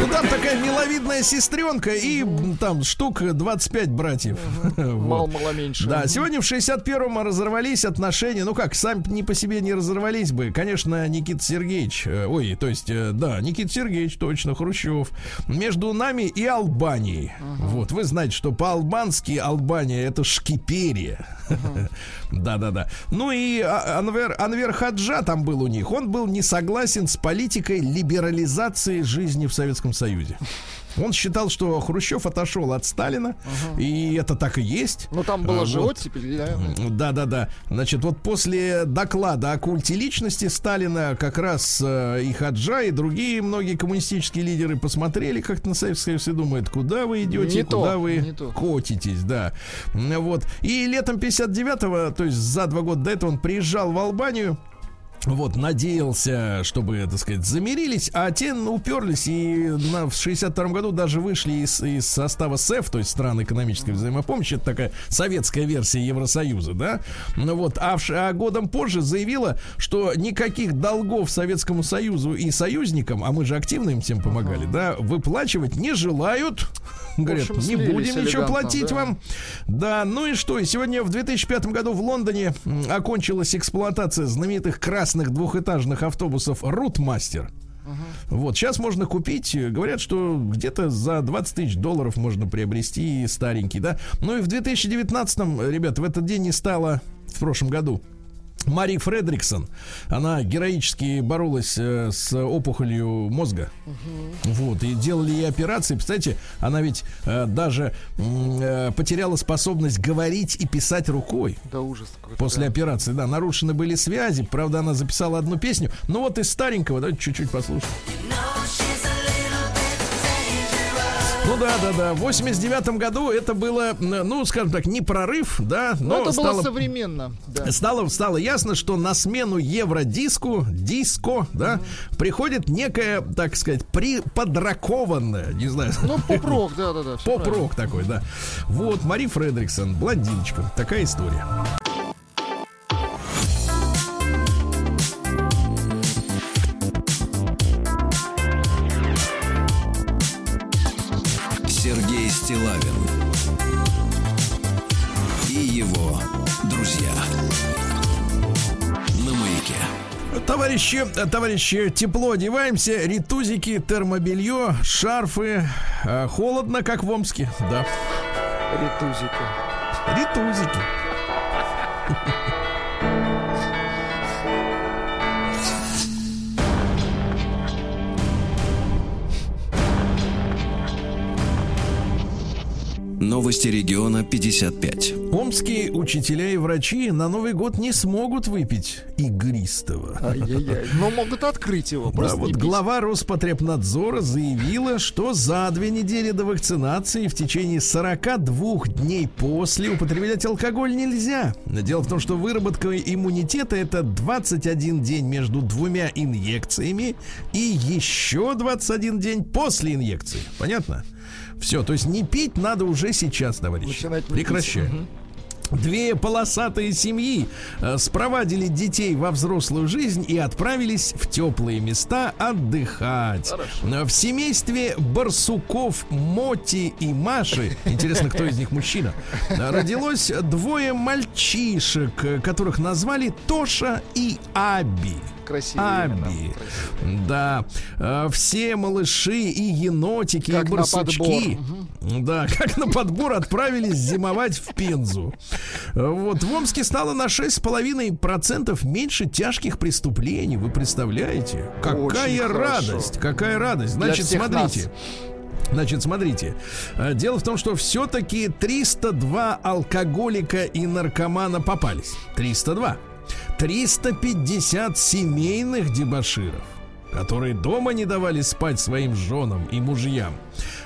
Ну, там такая миловидная сестренка и там штук 25 братьев. Мало, Вот. мало меньше. Да, сегодня в 61-м разорвались отношения. Ну как, сами не по себе не разорвались бы. Конечно, Никита Сергеевич, э, ой, то есть, э, да, Никита Сергеевич, точно, Хрущев. Между нами и Албанией. Вот, вы знаете, что по-албански Албания это Шкиперия. Да-да-да. Ну и а, Анвер, Анвер Хаджа там был у них. Он был не согласен с политикой либерализации жизни в Советском Союзе. Он считал, что Хрущев отошел от Сталина, и это так и есть. Ну там была А, же вот. оттепель, да. Да, да, да. Значит, вот после доклада о культе личности Сталина как раз э, и Хаджа, и другие многие коммунистические лидеры посмотрели как на Советский Союз и думают, куда вы идете, Не то, куда вы котитесь, да. Вот. И летом 59-го, то есть за два года до этого он приезжал в Албанию, вот, надеялся, чтобы, так сказать, замирились, а те ну, уперлись и на, в 62 году даже вышли из, из состава СЭФ, то есть стран экономической взаимопомощи, это такая советская версия Евросоюза, да, ну вот, а, в а годом позже заявила, что никаких долгов Советскому Союзу и союзникам, а мы же активно им всем помогали, да, выплачивать не желают, говорят, не будем ничего платить да. вам, да, ну и что? И сегодня в 2005 году в Лондоне окончилась эксплуатация знаменитых красных двухэтажных автобусов Рутмастер. Вот, сейчас можно купить, э, говорят, что где-то за 20 тысяч долларов можно приобрести старенький, да. Ну и в 2019-м, ребят, в этот день не стало, в прошлом году, Мари Фредриксон, она героически боролась э, с опухолью мозга. Вот, и делали ей операции. Представляете, она ведь э, даже э, потеряла способность говорить и писать рукой. Да ужас какой-то. После да. операции, да, нарушены были связи. Правда, она записала одну песню. Ну вот из старенького, давайте чуть-чуть послушаем. Ну да, да, да. В 89 году это было, ну, скажем так, не прорыв, да, но, Но это стало было современно. Да. Стало, стало ясно, что на смену евродиску, диско, да, приходит некая, так сказать, при, подракованная, не знаю, Ну, поп-рок, да-да-да. всё правильно. поп-рок такой, да. Вот, Мари Фредриксон, блондиночка, такая история. Сергей Стилавин и его друзья на маяке. Товарищи, товарищи, тепло одеваемся, ритузики, термобелье, шарфы. Э, Холодно, как в Омске, да. Ритузика. Ритузики. Новости региона 55. Омские учителя и врачи на Новый год не смогут выпить игристого. Ай-яй-яй. Но могут открыть его. Да, Просто вот не пить. глава Роспотребнадзора заявила, что за две недели до вакцинации в течение 42 дней после употреблять алкоголь нельзя. Дело в том, что выработка иммунитета это 21 день между двумя инъекциями и еще 21 день после инъекции. Понятно? Все, то есть не пить надо уже сейчас, товарищи. Прекращаем. Две полосатые семьи э, спровадили детей во взрослую жизнь и отправились в теплые места отдыхать. Э, В семействе барсуков Моти и Маши, интересно, кто из них мужчина, э, родилось двое мальчишек, э, которых назвали Тоша и Аби. Красивые имена. Аби. Да. Э, Все малыши и енотики, Как и барсучки. Да, как на подбор отправились зимовать в Пензу. Э, Вот, в Омске стало на 6,5% меньше тяжких преступлений. Вы представляете? Какая Очень хорошо. радость, какая радость. Значит, смотрите. нас. Значит, смотрите. Э, Дело в том, что все-таки 302 алкоголика и наркомана попались. 302. 350 семейных дебоширов которые дома не давали спать своим женам и мужьям.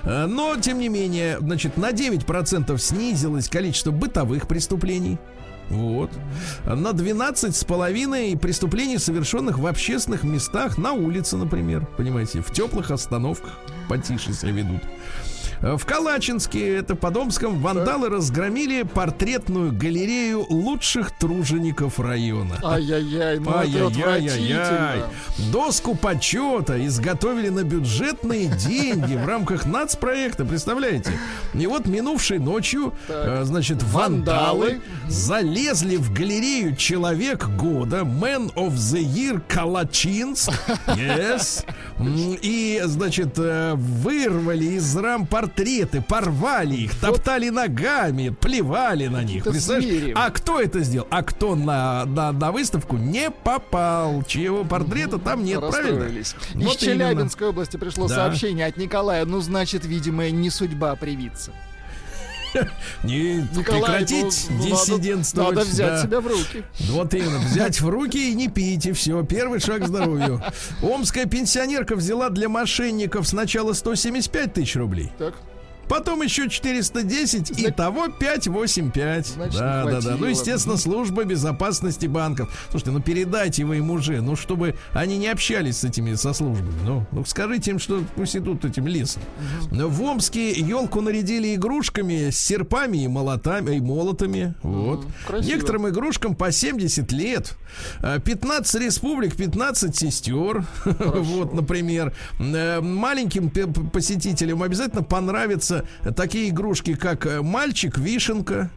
Э, Но, тем не менее, значит, на 9% снизилось количество бытовых преступлений. Вот. На 12,5 преступлений, совершенных в общественных местах, на улице, например, понимаете, в теплых остановках потише себя ведут. Э, В Калачинске, это по Домском, вандалы разгромили портретную галерею лучших тружеников района. Ай-яй-яй, ну отвратительно. Доску почета изготовили на бюджетные деньги в рамках нацпроекта, представляете? И вот минувшей ночью, э, значит, вандалы, Вандалы. залезли в галерею Человек года Man of the Year Калачинск. Yes. И, значит, э, вырвали из рам портреты, порвали их, топтали ногами, плевали на них. Представляешь? А кто это сделал? А кто на, на, на выставку не попал? Чьего портрета там нет, правильно? Из Вот. Челябинской области пришло Да. сообщение от Николая. Ну, значит, видимо, не судьба привиться. Не прекратить ну, надо- диссидентствовать. Надо, взять себя в руки. Вот именно, взять в руки и не пить, и все. Первый шаг к здоровью. Омская пенсионерка взяла для мошенников сначала 175 тысяч рублей, Так. Потом еще 410, и того 585. Значит, да, да, да. Ну, естественно, служба безопасности банков. Слушайте, ну передайте вы им уже, ну, чтобы они не общались с этими со службами. Ну, ну скажите им, что пусть идут этим лесом. В Омске елку нарядили игрушками с серпами и молотами, и молотами. Вот. красиво. Некоторым игрушкам по 70 лет. А, 15 республик, 15 сестер. Вот, например. Э, Маленьким посетителям обязательно понравятся такие игрушки, как э, мальчик вишенка.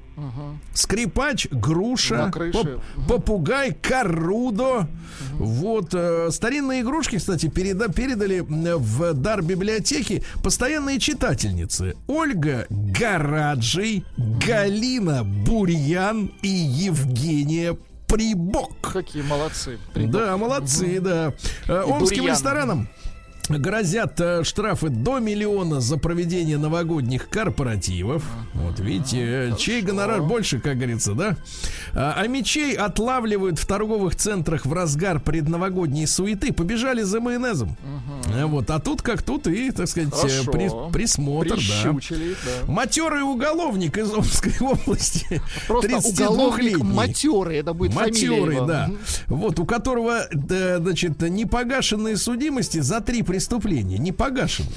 Скрипач, груша, поп- попугай, корудо. Вот э, старинные игрушки, кстати, переда- передали в дар библиотеки постоянные читательницы Ольга Гараджий, Галина Бурьян и Евгения Прибок. Какие молодцы. Да, молодцы, да. Э, Омским бурьяном. ресторанам грозят э, штрафы до миллиона за проведение новогодних корпоративов. Вот видите, э, чей гонорар больше, как говорится, да? А, а мечей отлавливают в торговых центрах в разгар предновогодней суеты. Побежали за майонезом. Э, Вот, а тут как тут и, так сказать, при- присмотр, да. Прищучили, да. Матерый уголовник из Омской области. Просто 32-летний. уголовник матерый, это будет Матерый, да. Мгм. Вот, у которого, да, значит, непогашенные судимости за три преступления. Непогашенные.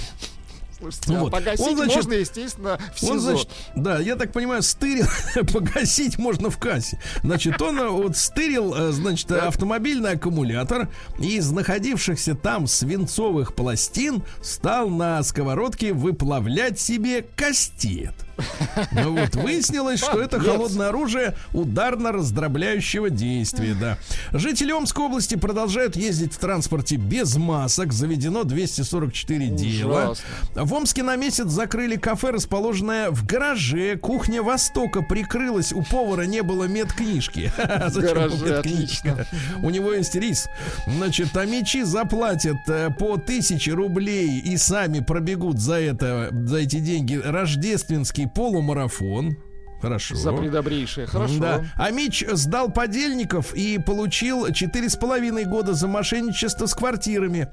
Слушайте, а Вот. погасить Он, значит, можно, естественно, в СИЗО. Он, значит, да, я так понимаю, стырил, погасить можно в кассе. Значит, он э, вот стырил, э, значит, автомобильный аккумулятор и из находившихся там свинцовых пластин стал на сковородке выплавлять себе кастет. Ну вот, выяснилось, что это холодное оружие ударно-раздробляющего действия, да. Жители Омской области продолжают ездить в транспорте без масок. Заведено 244 дела. В Омске на месяц закрыли кафе, расположенное в гараже. Кухня Востока прикрылась. У повара не было медкнижки. Зачем гараже, ему медкнижка? У него есть рис. Значит, а мечи заплатят э, по тысяче рублей и сами пробегут за это, за эти деньги рождественский полумарафон. Хорошо. За предобрейшее. Хорошо. Да. А Мич сдал подельников и получил четыре с половиной года за мошенничество с квартирами.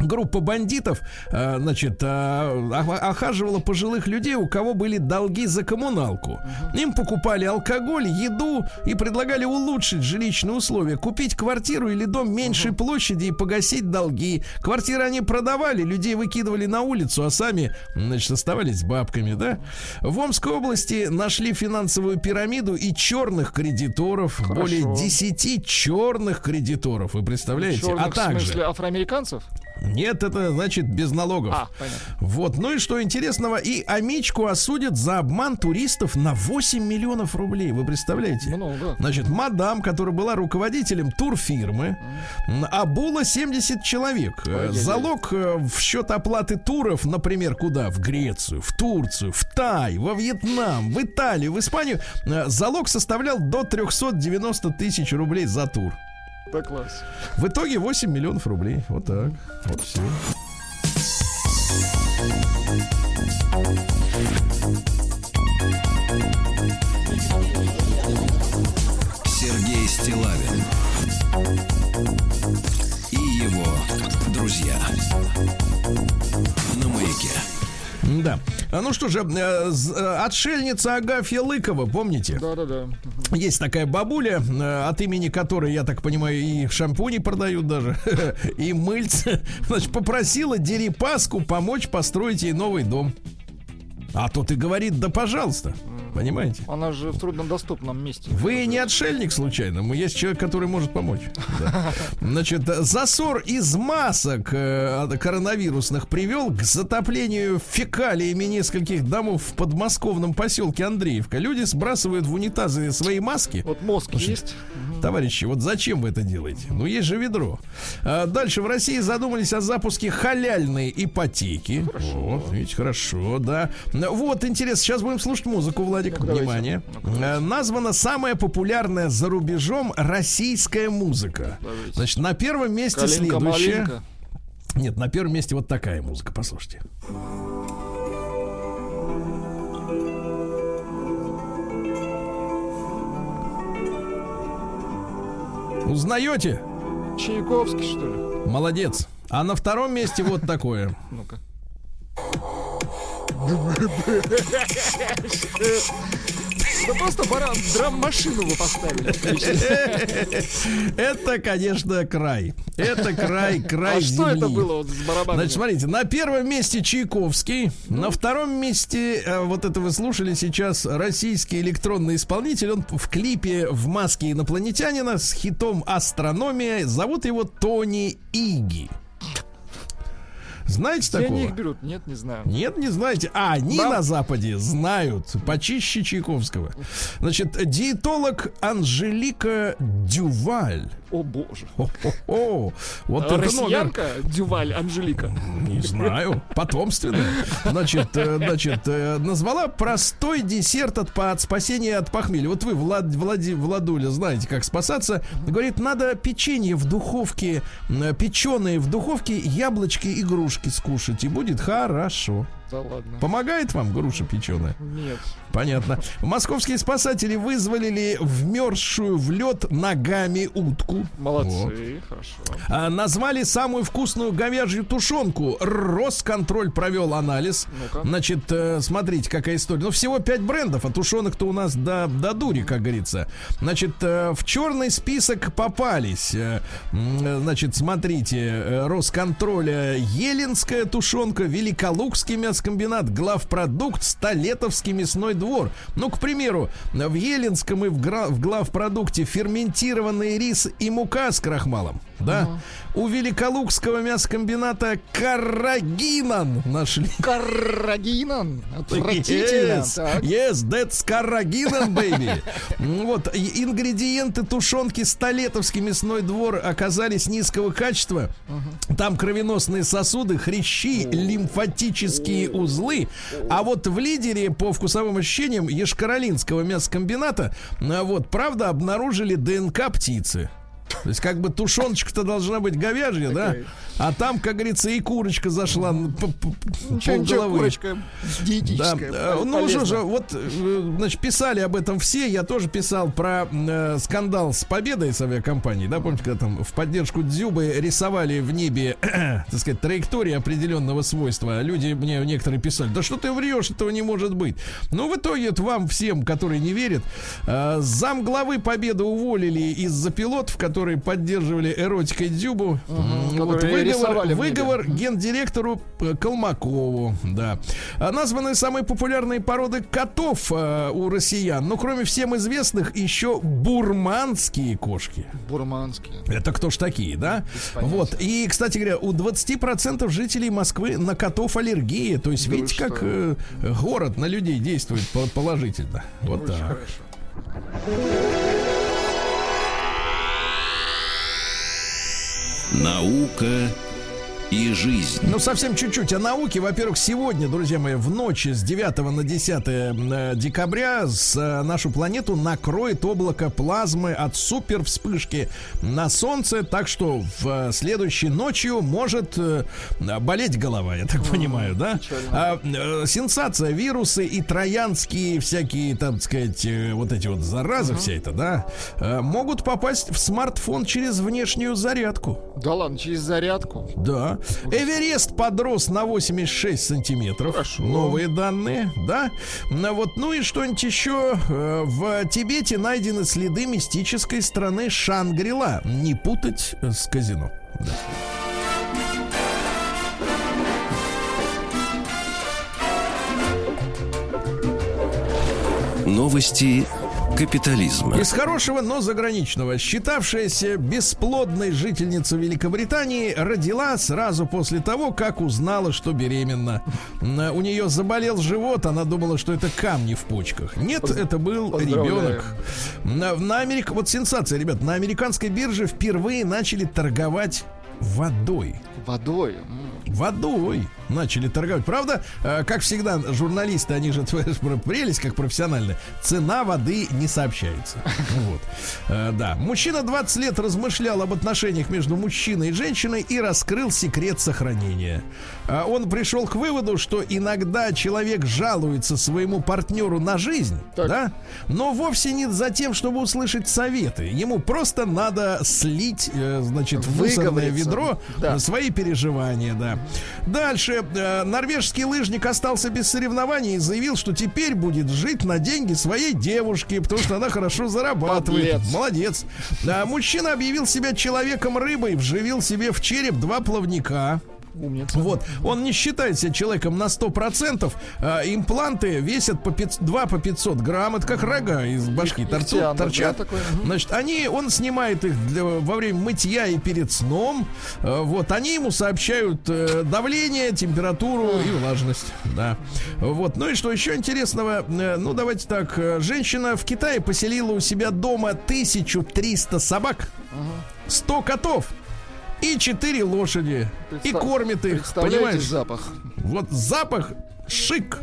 Группа бандитов, э, значит, э, ох- охаживала пожилых людей, у кого были долги за коммуналку. Им покупали алкоголь, еду и предлагали улучшить жилищные условия, купить квартиру или дом меньшей площади и погасить долги. Квартиры они продавали, людей выкидывали на улицу, а сами, значит, оставались с бабками, да? В Омской области нашли финансовую пирамиду и черных кредиторов, более 10 черных кредиторов, вы представляете? Чёрных а также в смысле афроамериканцев? Нет, это значит без налогов. А, понятно. Вот, ну и что интересного, и Амичку осудят за обман туристов на 8 миллионов рублей. Вы представляете? Много. Значит, мадам, которая была руководителем турфирмы, обула 70 человек. Э, Залог э, в счет оплаты туров, например, куда? В Грецию, в Турцию, в Тай, во Вьетнам, в Италию, в Испанию. э, Залог составлял до 390 тысяч рублей за тур. Да класс. В итоге 8 миллионов рублей. Вот так. Вот все. Сергей Стилавин Да. А ну что же, э, э, отшельница Агафья Лыкова, помните? Да-да-да. Есть такая бабуля, э, от имени которой, я так понимаю, и шампуни продают даже, и мыльцы. Значит, попросила Дерипаску помочь построить ей новый дом. А тот и говорит, да пожалуйста. Понимаете? Она же в труднодоступном месте. Вы не отшельник случайно, есть человек, который может помочь. Да. Значит, засор из масок э, коронавирусных привел к затоплению фекалиями нескольких домов в подмосковном поселке Андреевка. Люди сбрасывают в унитазы свои маски. Вот мозг есть. Товарищи, вот зачем вы это делаете? Ну, есть же ведро. А дальше в России задумались о запуске халяльной ипотеки. Вот, видите, хорошо, да. Вот, интересно, сейчас будем слушать музыку, Владик. давайте. Внимание. Э, Названа самая популярная за рубежом российская музыка. Давайте. Значит, на первом месте следующая. Калинка-малинка. Нет, на первом месте вот такая музыка, послушайте. Узнаете? Чайковский, что ли? Молодец. А на втором месте вот такое. Ну-ка. Да просто драм-машину вы поставили. Это, конечно, край. Это край, край А что это земли. было с барабанами? Значит, смотрите, на первом месте Чайковский, на втором месте, э, вот это вы слушали сейчас, российский электронный исполнитель, он в клипе в маске инопланетянина с хитом «Астрономия», зовут его Тони Иги. Знаете Где они их такого? берут? Нет, не знаю. Нет, не знаете. А они Нам- на Западе знают. Почище Чайковского. Значит, диетолог Анжелика Дюваль. О боже. О-хо-хо. Вот это номер. Россиянка Дюваль Анжелика. Не знаю, потомственная. Значит, э, значит, э, назвала простой десерт от, от спасения от похмелья. Вот вы, Влад, Влади, Владуля, знаете, как спасаться. Говорит, надо печенье в духовке, печеные в духовке, яблочки и грушки скушать, и будет хорошо. Да ладно. Помогает вам груша печеная? Нет. Понятно. Московские спасатели вызволили вмерзшую в лед ногами утку. Вот. Молодцы, хорошо. А, назвали самую вкусную говяжью тушенку. Росконтроль провел анализ. Ну-ка. Значит, э, смотрите, какая история. Ну, всего 5 брендов, а тушенок-то у нас до, до дури, как говорится. Значит, э, в черный список попались. э, значит, смотрите, Росконтроля Еленская тушенка, Великолукский мясокомбинат, главпродукт, Столетовский мясной двор. Ну, к примеру, в Еленском и в, гра- в главпродукте ферментированный рис и мука с крахмалом. Да? У Великолукского мясокомбината Карагинан нашли. Каррагинан. Отвратительно. Yes, Так. yes, that's Карагинан, baby. М, Вот, ингредиенты тушенки Столетовский мясной двор оказались низкого качества. Там кровеносные сосуды, хрящи, лимфатические узлы. А вот в лидере по вкусовым ощущениям Ешкаролинского мясокомбината, а вот, правда, обнаружили ДНК птицы. То есть как бы тушеночка-то должна быть говяжья, да? А там, как говорится, и курочка зашла Ничего, ничего, курочка Да, диетическая. э, пол- ну что же, вот, э, значит, писали об этом все. Я тоже писал про э, скандал с победой с авиакомпанией. Да, помните, когда там в поддержку Дзюбы рисовали в небе, так сказать, траектории определенного свойства. Люди мне некоторые писали, да что ты врешь, этого не может быть. Ну, в итоге, вам всем, которые не верят, э, зам главы победы уволили из-за пилотов, которые поддерживали эротикой Дзюбу. М, Вот выговор, выговор гендиректору Колмакову, да. А Названы самые популярные породы котов э, у россиян. Ну, кроме всем известных, еще бурманские кошки. Бурманские. Это кто ж такие, да? Вот. И, кстати говоря, у 20% жителей Москвы на котов аллергия. То есть, Да видите, как э, город на людей действует по- положительно. Вот Очень так. хорошо. Наука и жизнь. Ну, совсем чуть-чуть о науке. Во-первых, сегодня, друзья мои, в ночь с 9 на 10 э, декабря с, э, нашу планету накроет облако плазмы от супер вспышки на Солнце. Так что в э, следующей ночью может болеть голова, я так понимаю, да? А, сенсация. Вирусы и троянские всякие, так сказать, вот эти вот заразы, вся это, да, могут попасть в смартфон через внешнюю зарядку. Да ладно, через зарядку. Да. Эверест подрос на 86 сантиметров. Хорошо. Новые данные, да. Ну, вот, ну и что-нибудь еще. Э, В Тибете найдены следы мистической страны Шангрила. Не путать с казино. Да. Новости капитализма. Из хорошего, но заграничного. Считавшаяся бесплодной жительница Великобритании родила сразу после того, как узнала, что беременна. У нее заболел живот, она думала, что это камни в почках. Нет, это был ребенок. На, на Америк... Вот сенсация, ребят. На американской бирже впервые начали торговать водой. Водой. Водой начали торговать. Правда, э, как всегда, журналисты, они же прелесть как профессиональная. Цена воды не сообщается. Вот. Э, Да. Мужчина 20 лет размышлял об отношениях между мужчиной и женщиной и раскрыл секрет сохранения. А Он пришел к выводу, что иногда человек жалуется своему партнеру на жизнь, Так. да, но вовсе не за тем, чтобы услышать советы. Ему просто надо слить, э, значит, в мусорное ведро Да. свои переживания, да. Дальше э, норвежский лыжник остался без соревнований и заявил, что теперь будет жить на деньги своей девушки, потому что она хорошо зарабатывает. Подлец. Молодец. Мужчина объявил себя человеком-рыбой, вживил себе в череп два плавника. Умница. Вот, он не считает себя человеком на 100%. А, импланты весят по 500, 2 по 500 грамм. Это как рога из башки их торцут- тянут, торчат. да, такое? Мгм. Значит, они, он снимает их для- во время мытья и перед сном. Э, Вот, они ему сообщают э, давление, температуру и влажность. Да. Вот, ну и что еще интересного? Э, Ну, давайте так. э, Женщина в Китае поселила у себя дома 1300 собак, 100 котов и 4 лошади. И Представ- кормит их, понимаешь? запах? Вот запах шик.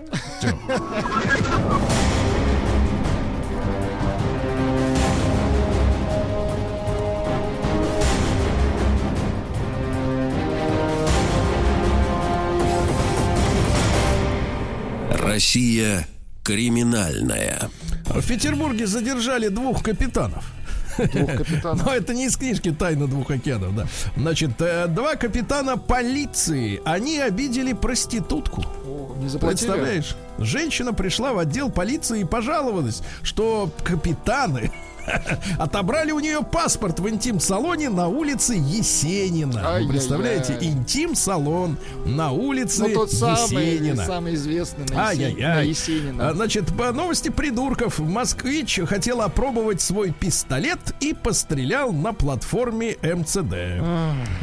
Россия криминальная. В Петербурге задержали двух капитанов. Двух капитанов. Но это не из книжки «Тайна двух океанов», да. Значит, э, два капитана полиции, они обидели проститутку. О, не заплатили? Представляешь? Женщина пришла в отдел полиции и пожаловалась, что капитаны отобрали у нее паспорт в интим-салоне на улице Есенина. Вы представляете? Интим-салон на улице Ну, тот самый, Есенина. самый известный на, Есен- на Ай-яй-яй. Есенина. А, Значит, по новости придурков, москвич хотел опробовать свой пистолет и пострелял на платформе МЦД.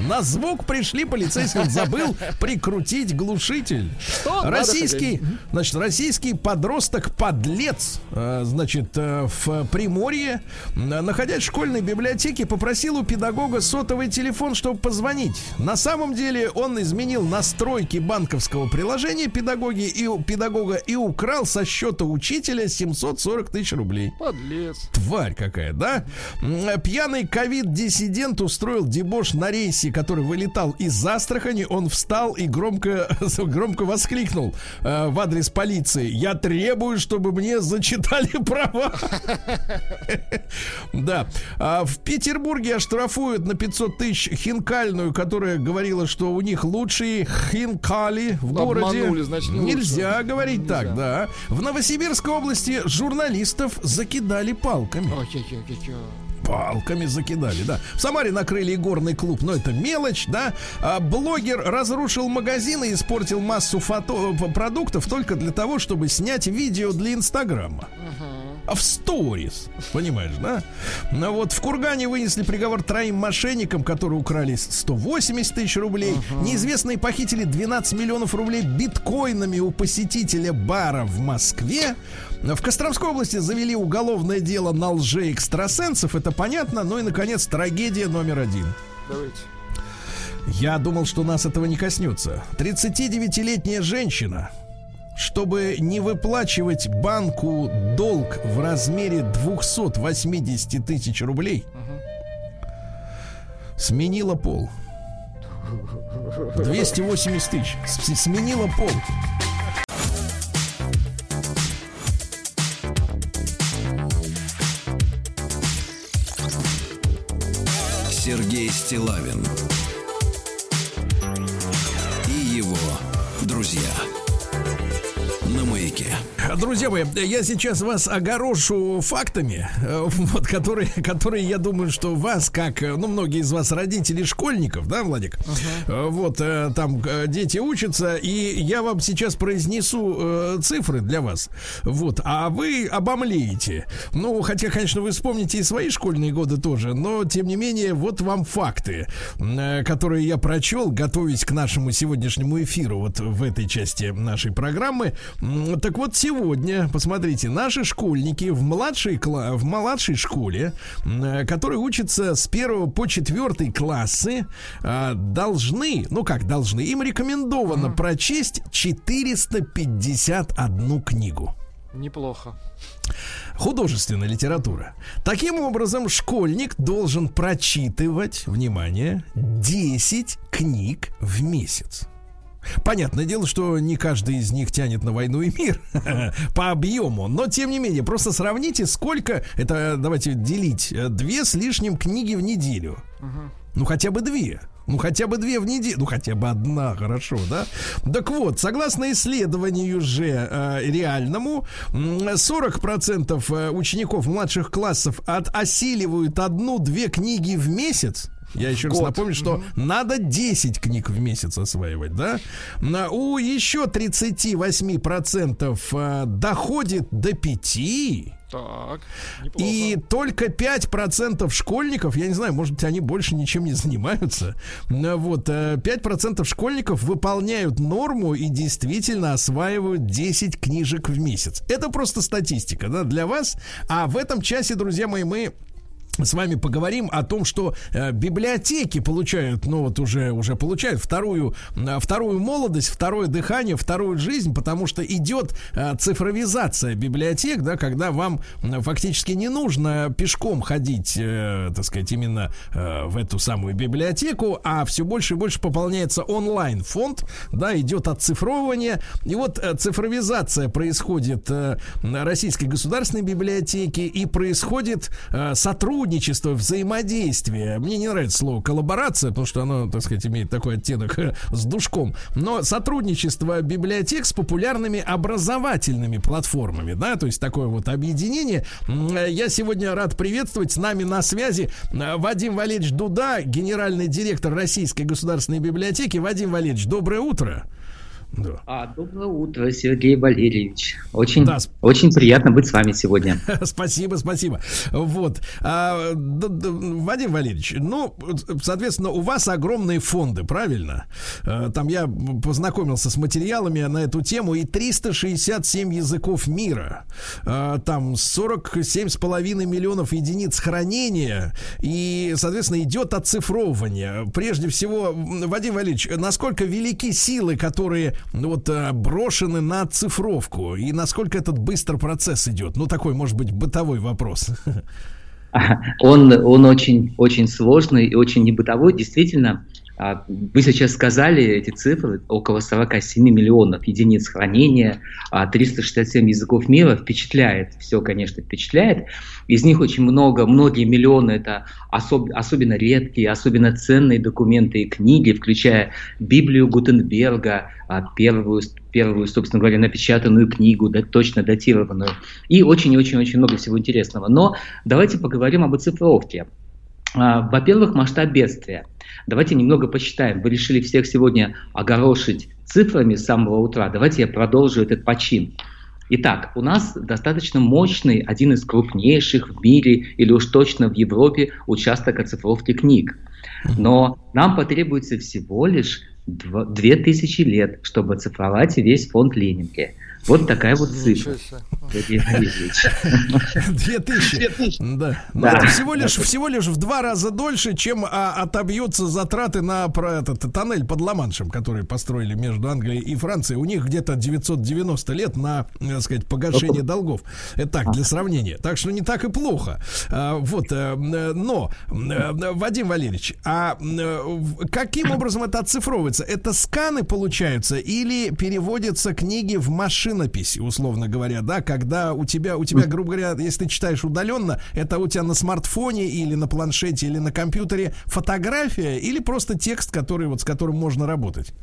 На звук пришли полицейские, он забыл прикрутить глушитель. Надо Российский, значит, российский подросток подлец, э, значит, э, в Приморье находясь в школьной библиотеке, попросил у педагога сотовый телефон, чтобы позвонить. На самом деле он изменил настройки банковского приложения педагоги и у педагога и украл со счета учителя 740 тысяч рублей. Подлец. Тварь какая, да? Пьяный ковид-диссидент устроил дебош на рейсе, который вылетал из Астрахани. Он встал и громко, громко воскликнул э, в адрес полиции. Я требую, чтобы мне зачитали права. Да. А в Петербурге оштрафуют на 500 тысяч хинкальную, которая говорила, что у них лучшие хинкали в городе. Нельзя говорить так, да. В Новосибирской области журналистов закидали палками. Палками закидали, да. В Самаре накрыли игорный клуб, но это мелочь, да. А блогер разрушил магазин и испортил массу фото п- продуктов только для того, чтобы снять видео для Инстаграма. А в сторис, понимаешь, да? Ну вот в Кургане вынесли приговор троим мошенникам, которые украли 180 тысяч рублей. Неизвестные похитили 12 миллионов рублей биткоинами у посетителя бара в Москве. В Костромской области завели уголовное дело на лже-экстрасенсов, это понятно. Ну и, наконец, трагедия номер один. Давайте. Я думал, что нас этого не коснется. 39-летняя женщина, чтобы не выплачивать банку долг в размере 280 тысяч рублей, сменила пол. 280 тысяч. Сменила пол. Сергей Стилавин и его друзья на маяке. Друзья мои, я сейчас вас огорошу фактами, э, вот, которые, которые, я думаю, что вас, как, э, ну, многие из вас родители школьников, да, Владик? Э, Вот, там дети учатся, и я вам сейчас произнесу цифры для вас. Вот, а вы обомлеете. Ну, хотя, конечно, вы вспомните и свои школьные годы тоже, но, тем не менее, вот вам факты, которые я прочел, готовясь к нашему сегодняшнему эфиру, вот в этой части нашей программы. Так вот, сегодня, посмотрите, наши школьники в младшей, кла- в младшей школе, э, которые учатся с 1 по 4 классы, э, должны, ну как должны, им рекомендовано прочесть 451 книгу Неплохо. художественная литература. Таким образом, школьник должен прочитывать, внимание, 10 книг в месяц. Понятное дело, что не каждый из них тянет на войну и мир по объему, но тем не менее, просто сравните, сколько это, давайте делить, э, две с лишним книги в неделю. Ну, хотя бы две. Ну, хотя бы две в неделю. Ну, хотя бы одна, хорошо, да? Так вот, согласно исследованию же э, реальному, м, 40% э, учеников младших классов от, осиливают одну-две книги в месяц. Я еще раз год. напомню, что надо 10 книг в месяц осваивать, да? На- У еще 38% э, доходит до 5. Так. Неплохо. И только 5% школьников, я не знаю, может быть, они больше ничем не занимаются. Вот, э, 5% школьников выполняют норму и действительно осваивают 10 книжек в месяц. Это просто статистика, да, для вас. А в этом часе, друзья мои, мы с вами поговорим о том, что э, библиотеки получают, ну вот уже уже получают вторую э, вторую молодость, второе дыхание, вторую жизнь, потому что идет э, цифровизация библиотек, да, когда вам э, фактически не нужно пешком ходить, э, так сказать, именно э, в эту самую библиотеку, а все больше и больше пополняется онлайн фонд, да, идет отцифровывание, и вот э, цифровизация происходит э, на Российской государственной библиотеке и происходит э, сотрудничество, взаимодействие. Мне не нравится слово коллаборация, потому что оно, так сказать, имеет такой оттенок э, с душком. Но сотрудничество библиотек с популярными образовательными платформами, да, то есть такое вот объединение. Э, Я сегодня рад приветствовать с нами на связи э, Вадим Валерьевич Дуда, генеральный директор Российской государственной библиотеки. Вадим Валерьевич, доброе утро. Да. А, доброе утро, Сергей Валерьевич. Очень, Да, очень приятно быть с вами сегодня. Спасибо, спасибо. Вот. А, д- д- Вадим Валерьевич, ну, соответственно, у вас огромные фонды, правильно? А, Там я познакомился с материалами на эту тему, и 367 языков мира. А, Там 47,5 миллионов единиц хранения, и, соответственно, идет оцифровывание. Прежде всего, Вадим Валерьевич, насколько велики силы, которые вот а, брошены на цифровку, и насколько этот быстро процесс идет? Ну, такой, может быть, бытовой вопрос. Он, он очень, очень сложный и очень небытовой. Действительно, а, вы сейчас сказали эти цифры, около 47 миллионов единиц хранения, а, 367 языков мира, впечатляет, все, конечно, впечатляет. Из них очень много, многие миллионы это особ- особенно редкие, особенно ценные документы и книги, включая Библию Гутенберга, а, первую, первую, собственно говоря, напечатанную книгу, да, точно датированную, и очень-очень-очень много всего интересного. Но давайте поговорим об оцифровке. А, Во-первых, масштаб бедствия. Давайте немного посчитаем. Вы решили всех сегодня огорошить цифрами с самого утра. Давайте я продолжу этот почин. Итак, у нас достаточно мощный, один из крупнейших в мире или уж точно в Европе участок оцифровки книг. Но нам потребуется всего лишь дво- 2000 лет, чтобы оцифровать весь фонд Ленинки. Вот такая вот цифра. Ничего себе. Сергей Валерьевич. Две тысячи. Да. Ну, Да. это всего лишь, всего лишь в два раза дольше, чем а, отобьются затраты на про этот тоннель под Ла-Маншем, который построили между Англией и Францией. У них где-то 990 лет на, э, так сказать, погашение долгов. Это так, для сравнения. Так что не так и плохо. А, вот, э, э, но, э, Вадим Валерьевич, а э, каким образом это оцифровывается? Это сканы получаются или переводятся книги в машинопись, условно говоря, да, когда у тебя, у тебя, грубо говоря, если ты читаешь удаленно, это у тебя на смартфоне или на планшете или на компьютере фотография или просто текст, который вот с которым можно работать?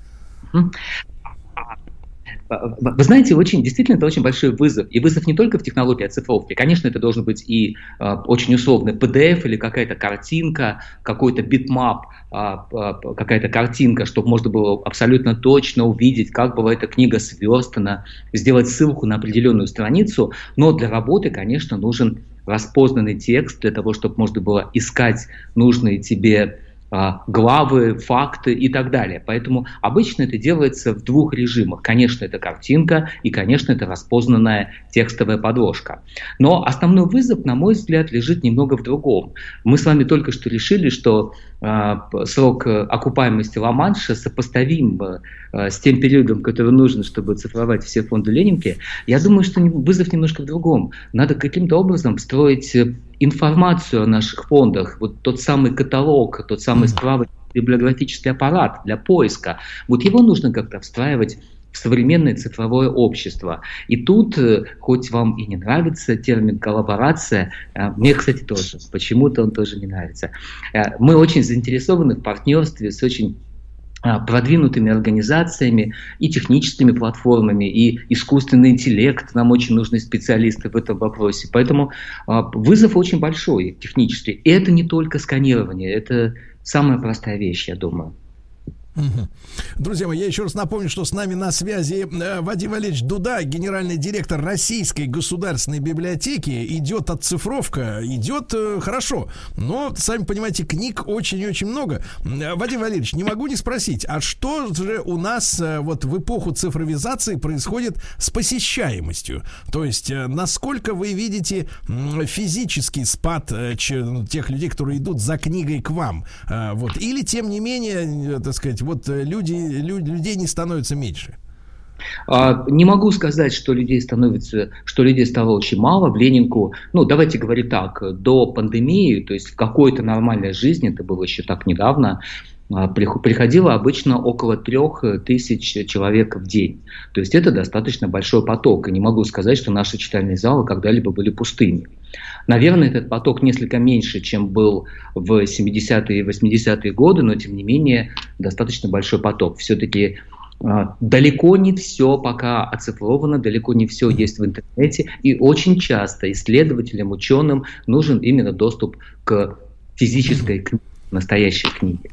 Вы вы знаете, очень, действительно, это очень большой вызов. И вызов не только в технологии оцифровки. Конечно, это должен быть и э, очень условный PDF или какая-то картинка, какой-то bitmap, а, а, какая-то картинка, чтобы можно было абсолютно точно увидеть, как была эта книга сверстана, сделать ссылку на определенную страницу. Но для работы, конечно, нужен распознанный текст для того, чтобы можно было искать нужные тебе а, главы, факты и так далее. Поэтому обычно это делается в двух режимах. Конечно, это картинка и, конечно, это распознанная текстовая подложка. Но основной вызов, на мой взгляд, лежит немного в другом. Мы с вами только что решили, что а, п- срок э, окупаемости Ла-Манша сопоставим э, с тем периодом, который нужен, чтобы цифровать все фонды Ленинки. Я думаю, что вызов немножко в другом. Надо каким-то образом строить э, информацию о наших фондах, вот тот самый каталог, тот самый справочный библиографический аппарат для поиска. Вот его нужно как-то встраивать в современное цифровое общество. И тут, э, хоть вам и не нравится термин коллаборация, э, мне, кстати, тоже, почему-то он тоже не нравится. Э, Мы очень заинтересованы в партнерстве с очень продвинутыми организациями и техническими платформами, и искусственный интеллект. Нам очень нужны специалисты в этом вопросе. Поэтому а, вызов очень большой технический. И это не только сканирование, это самая простая вещь, я думаю. Друзья мои, я еще раз напомню, что с нами на связи э, Вадим Валерьевич Дуда, генеральный директор Российской государственной библиотеки. Идет отцифровка, идет э, хорошо. Но, сами понимаете, книг очень-очень много. Э, Вадим Валерьевич, не могу не спросить, а что же у нас вот в эпоху цифровизации происходит с посещаемостью? То есть, насколько вы видите физический спад тех людей, которые идут за книгой к вам? Вот. Или, тем не менее, так сказать, вот э, люди, лю- людей не становится меньше? А, Не могу сказать, что людей становится, что людей стало очень мало в Ленинку. Ну, давайте говорить так, до пандемии, то есть в какой-то нормальной жизни, это было еще так недавно, а, прих- приходило обычно около трех тысяч человек в день. То есть это достаточно большой поток. И не могу сказать, что наши читальные залы когда-либо были пустыми. Наверное, этот поток несколько меньше, чем был в 70-е и 80-е годы, но тем не менее достаточно большой поток. Все-таки а, Далеко не все пока оцифровано, далеко не все есть в интернете, и очень часто исследователям, ученым нужен именно доступ к физической книге, настоящей книге.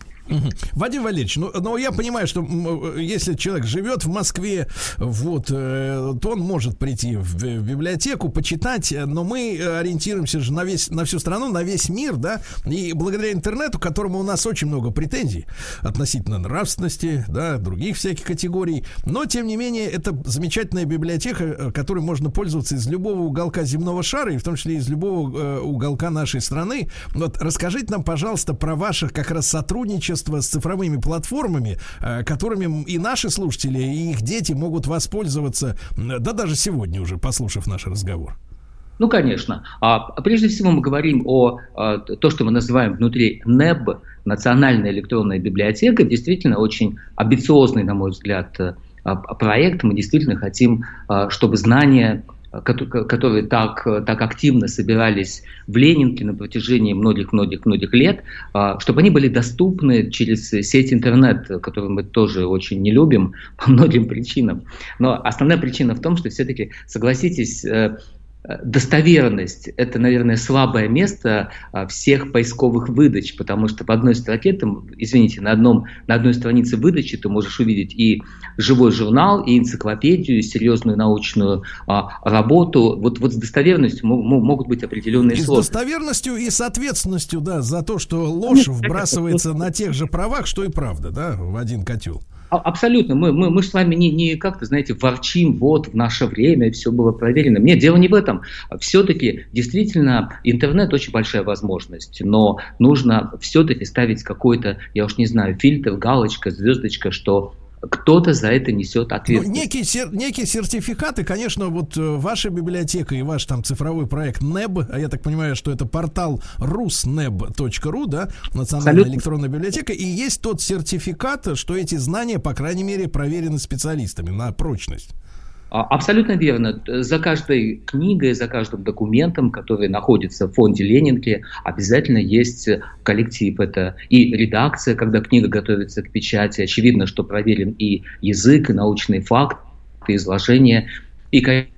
Вадим Валерьевич, ну, ну я понимаю, что м, если человек живет в Москве, вот, э, то он может прийти в, в библиотеку, почитать, э, но мы э, ориентируемся же на весь, на всю страну, на весь мир, да, и благодаря интернету, которому у нас очень много претензий относительно нравственности, да, других всяких категорий, но тем не менее это замечательная библиотека, э, которой можно пользоваться из любого уголка земного шара, и в том числе из любого э, уголка нашей страны. Вот расскажите нам, пожалуйста, про ваше как раз сотрудничество с цифровыми платформами, э, которыми и наши слушатели, и их дети могут воспользоваться, да даже сегодня уже, послушав наш разговор. Ну, конечно. А, прежде всего мы говорим о а, то, что мы называем внутри НЭБ, Национальная электронная библиотека, действительно очень амбициозный, на мой взгляд, э, а, проект. Мы действительно хотим, чтобы знания которые так, э, так активно собирались в Ленинке на протяжении многих-многих-многих лет, а, чтобы они были доступны через сеть интернет, которую мы тоже очень не любим по многим причинам. Но основная причина в том, что все-таки, согласитесь, э, достоверность – это, наверное, слабое место а, всех поисковых выдач, потому что в одной строке, там, извините, на, одном, на одной странице выдачи ты можешь увидеть и живой журнал, и энциклопедию, и серьезную научную а, работу. Вот, вот с достоверностью мо- мо- могут быть определенные И с сложности. достоверностью и с ответственностью, да, за то, что ложь вбрасывается на тех же правах, что и правда, да, в один котел. А- Абсолютно. Мы, мы, мы с вами не, не как-то, знаете, ворчим, вот, в наше время все было проверено. Нет, дело не в этом. Все-таки, действительно, интернет очень большая возможность, но нужно все-таки ставить какой-то, я уж не знаю, фильтр, галочка, звездочка, что кто-то за это несет Ну, ответственность. некие, сер- некие сертификаты, конечно, вот э, ваша библиотека и ваш там цифровой проект НЭБ, а я так понимаю, что это портал rusneb.ru, да, Национальная Абсолютно. электронная библиотека, и есть тот сертификат, что эти знания, по крайней мере, проверены специалистами на прочность. А, Абсолютно верно. За каждой книгой, за каждым документом, который находится в фонде Ленинки, обязательно есть коллектив. Это и редакция, когда книга готовится к печати. Очевидно, что проверен и язык, и научный факт, и изложение. И, конечно,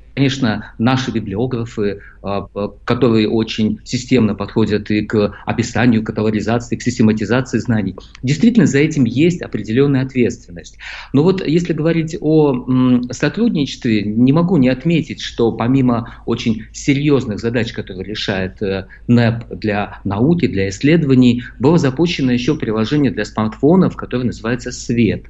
наши библиографы, а, а, которые очень системно подходят и к описанию, каталогизации, к систематизации знаний. Действительно, за этим есть определенная ответственность. Но вот если говорить о сотрудничестве, не могу не отметить, что помимо очень серьезных задач, которые решает э, НЭП для науки, для исследований, было запущено еще приложение для смартфонов, которое называется «Свет».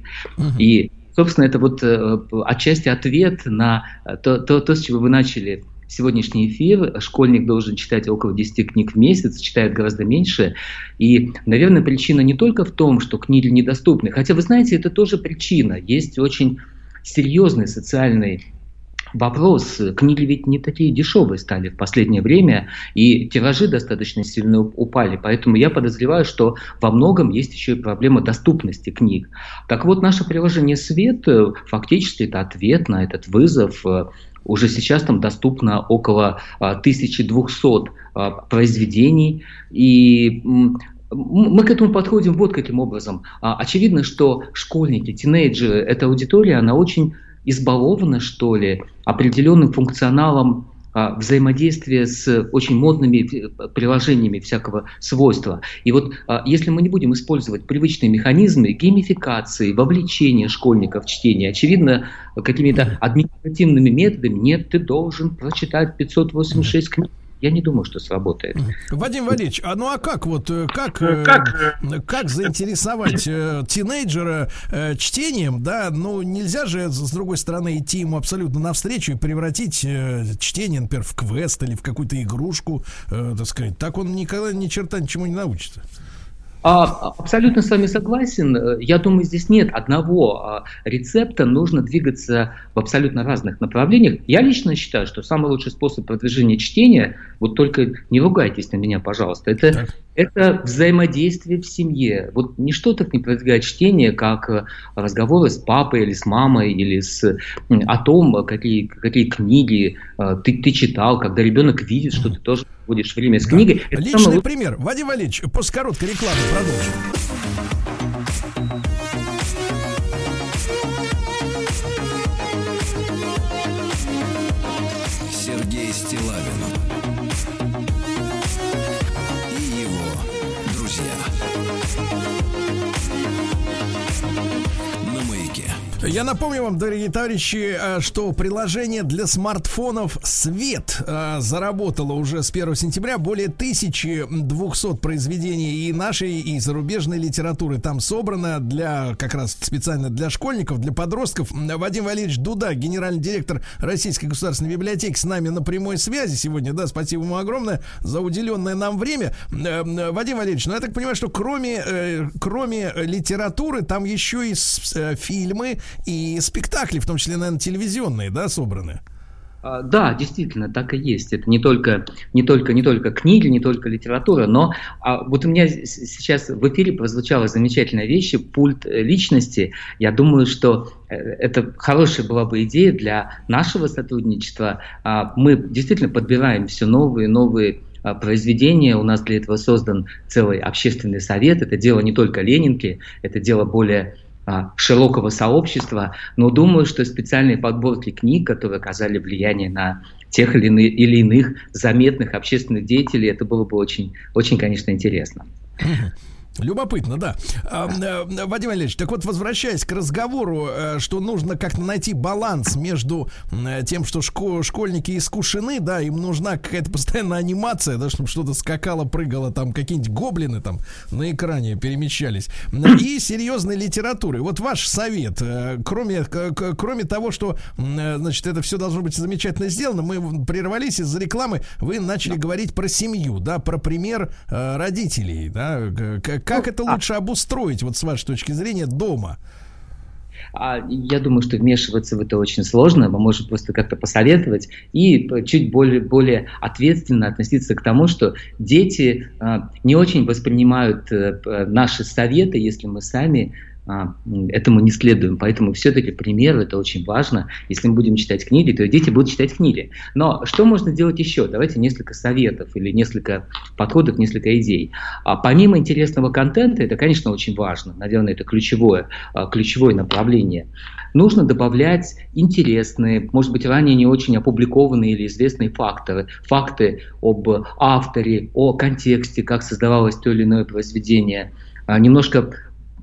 И, собственно, это вот э, отчасти ответ на э, то, то, то, с чего вы начали сегодняшний эфир. Школьник должен читать около 10 книг в месяц, читает гораздо меньше. И, наверное, причина не только в том, что книги недоступны. Хотя, вы знаете, это тоже причина. Есть очень серьезный социальный вопрос. Книги ведь не такие дешевые стали в последнее время, и тиражи достаточно сильно уп- упали. Поэтому я подозреваю, что во многом есть еще и проблема доступности книг. Так вот, наше приложение «Свет» э, фактически это ответ на этот вызов. Э, Уже сейчас там доступно около а, 1200 а, произведений, и мы к этому подходим вот каким образом. А, Очевидно, что школьники, тинейджеры, эта аудитория, она очень избалована, что ли, определенным функционалом а, взаимодействия с очень модными э, приложениями всякого свойства. И вот а, если мы не будем использовать привычные механизмы геймификации, вовлечения школьников в чтение, очевидно, какими-то административными методами, нет, ты должен прочитать 586 книг. Я не думаю, что сработает. Вадим Валерьевич, а ну а как вот, э, как, э, как, заинтересовать э, тинейджера э, чтением, да, ну нельзя же, с другой стороны, идти ему абсолютно навстречу и превратить э, чтение, например, в квест или в какую-то игрушку, э, так сказать, так он никогда ни черта ничему не научится. А, абсолютно с вами согласен. Э, Я думаю, здесь нет одного а, рецепта. Нужно двигаться в абсолютно разных направлениях. Я лично считаю, что самый лучший способ продвижения чтения, вот только не ругайтесь на меня, пожалуйста, это, Так. Это взаимодействие в семье. Вот ничто так не продвигает чтение, как э, разговоры с папой или с мамой, или с, о том, какие, какие книги э, ты, ты читал, когда ребенок видит, что ты тоже проводишь время с книгой. Это самый Личный лучший пример. Вадим Валерьевич, после короткой рекламы продолжим. Сергей Стилавин Я напомню вам, дорогие товарищи, э, что приложение для смартфонов «Свет» э, заработало уже с 1 сентября более 1200 произведений и нашей, и зарубежной литературы там собрано для, как раз специально для школьников, для подростков. Вадим Валерьевич Дуда, генеральный директор Российской государственной библиотеки, с нами на прямой связи сегодня. Да, спасибо ему огромное за уделенное нам время. Э, Вадим Валерьевич, ну я так понимаю, что кроме, кроме литературы там еще и фильмы и спектакли, в том числе, наверное, телевизионные, да, собраны? А, Да, действительно, так и есть. Это не только, не только, не только книги, не только литература, но а, вот у меня сейчас в эфире прозвучала замечательная вещь, пульт э, личности. Я думаю, что э, это хорошая была бы идея для нашего сотрудничества. А, Мы действительно подбираем все новые, новые а, произведения. У нас для этого создан целый общественный совет. Это дело не только Ленинки, это дело более широкого сообщества, но думаю, что специальные подборки книг, которые оказали влияние на тех или, или иных заметных общественных деятелей, это было бы очень, очень, конечно, интересно. Любопытно, да. Э, Вадим Валерьевич, так вот, возвращаясь к разговору, э, что нужно как-то найти баланс между э, тем, что шко- школьники искушены, да, им нужна какая-то постоянная анимация, да, чтобы что-то скакало, прыгало, там какие-нибудь гоблины там на экране перемещались, и серьезной литературы. Вот ваш совет, кроме, кроме того, что, значит, это все должно быть замечательно сделано, мы прервались из-за рекламы, вы начали говорить про семью, да, про пример родителей, да, к- как это лучше обустроить, вот с вашей точки зрения, дома? А, Я думаю, что вмешиваться в это очень сложно. Мы можем просто как-то посоветовать и чуть более, более ответственно относиться к тому, что дети а, не очень воспринимают э, наши советы, если мы сами а, этому не следуем. Поэтому все-таки пример это очень важно. Если мы будем читать книги, то дети будут читать книги. Но что можно делать еще? Давайте несколько советов или несколько подходов, несколько идей. А помимо интересного контента, это, конечно, очень важно. Наверное, это ключевое, а, ключевое направление. Нужно добавлять интересные, может быть, ранее не очень опубликованные или известные факторы, факты об авторе, о контексте, как создавалось то или иное произведение. А, Немножко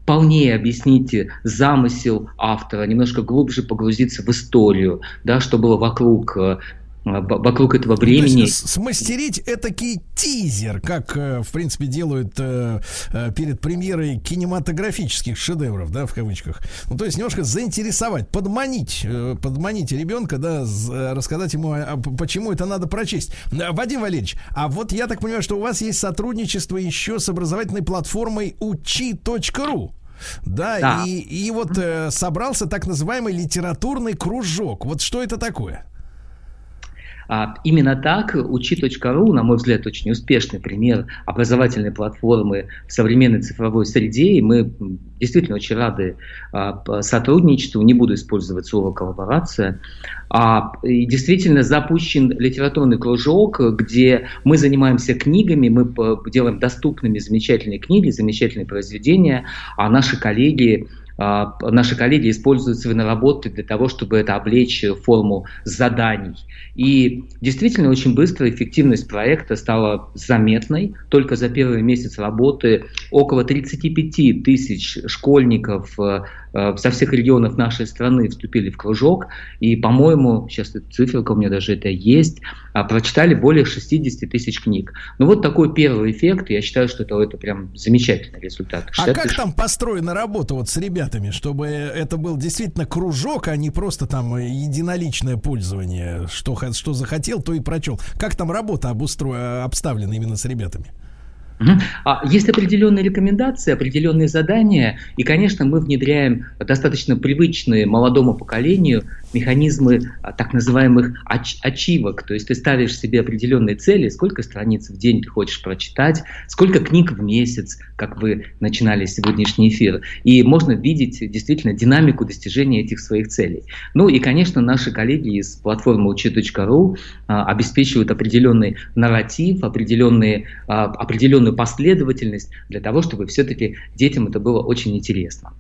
полнее объясните замысел автора, немножко глубже погрузиться в историю, да, что было вокруг, э, вокруг этого То времени. есть с- смастерить этакий тизер, как, э, в принципе, делают э, э, перед премьерой кинематографических шедевров, да, в кавычках. Ну, то есть немножко заинтересовать, подманить, подманить ребенка, да, рассказать ему, а, а, почему это надо прочесть. Вадим Валерьевич, а вот я так понимаю, что у вас есть сотрудничество еще с образовательной платформой учи.ру. Да, Да. И, и вот э, собрался так называемый литературный кружок. Вот что это такое? А, Именно так учи.ру, на мой взгляд, очень успешный пример образовательной платформы в современной цифровой среде, и мы действительно очень рады а, сотрудничеству, не буду использовать слово коллаборация. А, и действительно запущен литературный кружок, где мы занимаемся книгами, мы делаем доступными замечательные книги, замечательные произведения, а наши коллеги наши коллеги используют свои наработки для того, чтобы это облечь форму заданий. И действительно очень быстро эффективность проекта стала заметной. Только за первый месяц работы около 35 тысяч школьников э, со всех регионов нашей страны вступили в кружок. И, по-моему, сейчас циферка у меня даже это есть, а, прочитали более 60 тысяч книг. Ну вот такой первый эффект. Я считаю, что это, это прям замечательный результат. А 60 как тысяч там построена работа вот с ребятами, чтобы это был действительно кружок, а не просто там единоличное пользование, что, что захотел, то и прочел. Как там работа обустроена, обставлена именно с ребятами? А Есть определенные рекомендации, определенные задания, и, конечно, мы внедряем достаточно привычные молодому поколению механизмы а, так называемых ач- ачивок, то есть ты ставишь себе определенные цели, сколько страниц в день ты хочешь прочитать, сколько книг в месяц, как вы начинали сегодняшний эфир, и можно видеть действительно динамику достижения этих своих целей. Ну и, конечно, наши коллеги из платформы учи.ру а, обеспечивают определенный нарратив, определенные, а, определенную последовательность для того, чтобы все-таки детям это было очень интересно.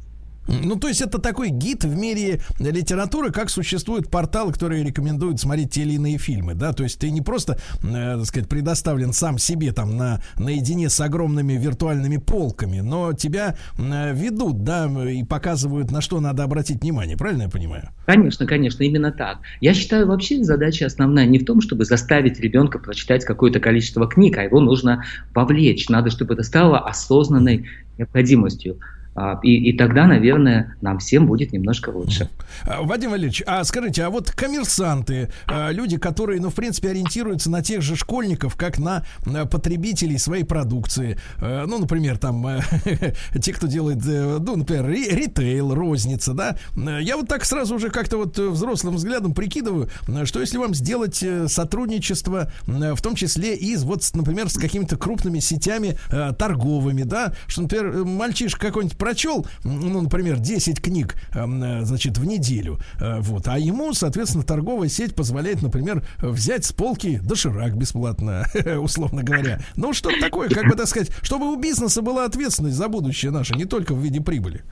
Ну, то есть это такой гид в мире литературы, как существуют порталы, которые рекомендуют смотреть те или иные фильмы, да, то есть ты не просто, э, так сказать, предоставлен сам себе там на, наедине с огромными виртуальными полками, но тебя э, ведут, да, и показывают, на что надо обратить внимание, правильно я понимаю? Конечно, конечно, именно так. Я считаю, вообще задача основная не в том, чтобы заставить ребенка прочитать какое-то количество книг, а его нужно вовлечь. Надо, чтобы это стало осознанной необходимостью. А, И, и тогда, наверное, нам всем будет немножко лучше. А, Вадим Валерьевич, а скажите, а вот коммерсанты, а, люди, которые, ну, в принципе, ориентируются на тех же школьников, как на на потребителей своей продукции, э, ну, например, там, э, те, кто делает, э, ну, например, ри- ритейл, розница, да, Э, я вот так сразу уже как-то вот э, взрослым взглядом прикидываю, э, что если вам сделать э, сотрудничество, э, в том числе и, вот, например, с какими-то крупными сетями э, торговыми, да, что, например, э, мальчишка какой-нибудь прочел, ну, например, 10 книг, эм, э, значит, в неделю, э, вот, а ему, соответственно, торговая сеть позволяет, например, взять с полки доширак бесплатно, условно говоря. Ну, что-то такое, как бы, так сказать, чтобы у бизнеса была ответственность за будущее наше, не только в виде прибыли.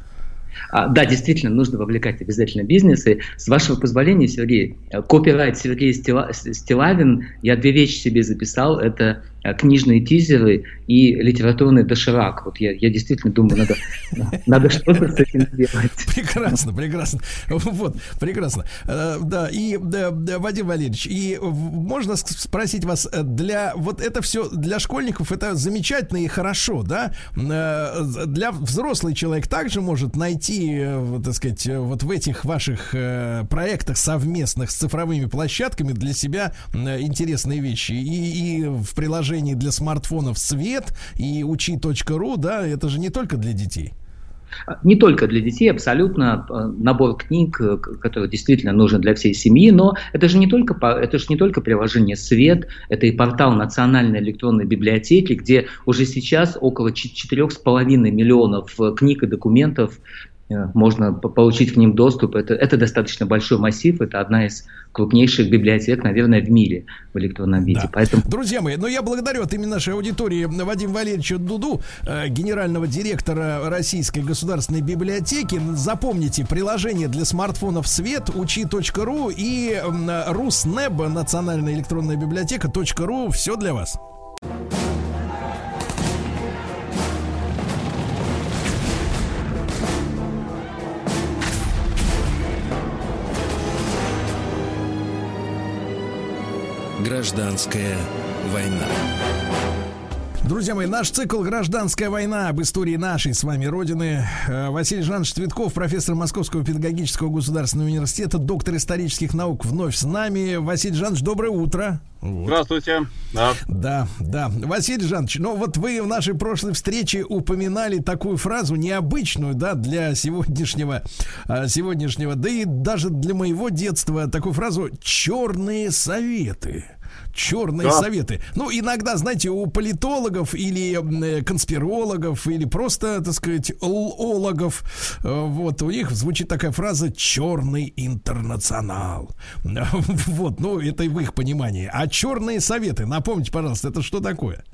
А, да, действительно, нужно вовлекать обязательно бизнес. И с вашего позволения, Сергей, э, копирайт Сергей Стила- Стилавин, я две вещи себе записал. Это книжные тизеры и литературный доширак. Вот я, я действительно думаю, надо, надо что-то с этим сделать. Прекрасно, прекрасно. Вот, прекрасно. Э, Да, и да, Вадим Валерьевич, и можно спросить вас, э, для вот это все для школьников это замечательно и хорошо, да? Э, Для взрослый человек также может найти, э, так сказать, э, вот в этих ваших э, проектах совместных с цифровыми площадками для себя э, интересные вещи. И, и в приложении для смартфонов Свет и учи.ру, да, это же не только для детей. Не только для детей, абсолютно э, набор книг, э, который действительно нужен для всей семьи, но это же не только, это же не только приложение «Свет», это и портал Национальной электронной библиотеки, где уже сейчас около чет- 4,5 миллионов э, книг и документов можно по- получить к ним доступ. Это, это достаточно большой массив, это одна из крупнейших библиотек, наверное, в мире в электронном виде. Да. Поэтому Друзья мои, ну я благодарю от имени нашей аудитории Вадима Валерьевича Дуду, э, генерального директора Российской государственной библиотеки. Запомните, приложение для смартфонов Свет, учи.ру и м, Руснеб, Национальная электронная библиотека .ру. Все для вас. Гражданская война. Друзья мои, наш цикл «Гражданская война» об истории нашей с вами Родины. Э, Василий Жанович Цветков, профессор Московского педагогического государственного университета, доктор исторических наук, вновь с нами. Василий Жанович, доброе утро. Вот. Здравствуйте. Да. Да, да. Василий Жанович, ну вот вы в нашей прошлой встрече упоминали такую фразу необычную, да, для сегодняшнего, а, сегодняшнего, да и даже для моего детства, такую фразу «черные советы». Черные Да. советы. Ну, иногда, знаете, у политологов или э, конспирологов, или просто, так сказать, лологов, э, вот, у них звучит такая фраза «черный интернационал». Вот, ну, это и в их понимании. А черные советы, напомните, пожалуйста, это что такое?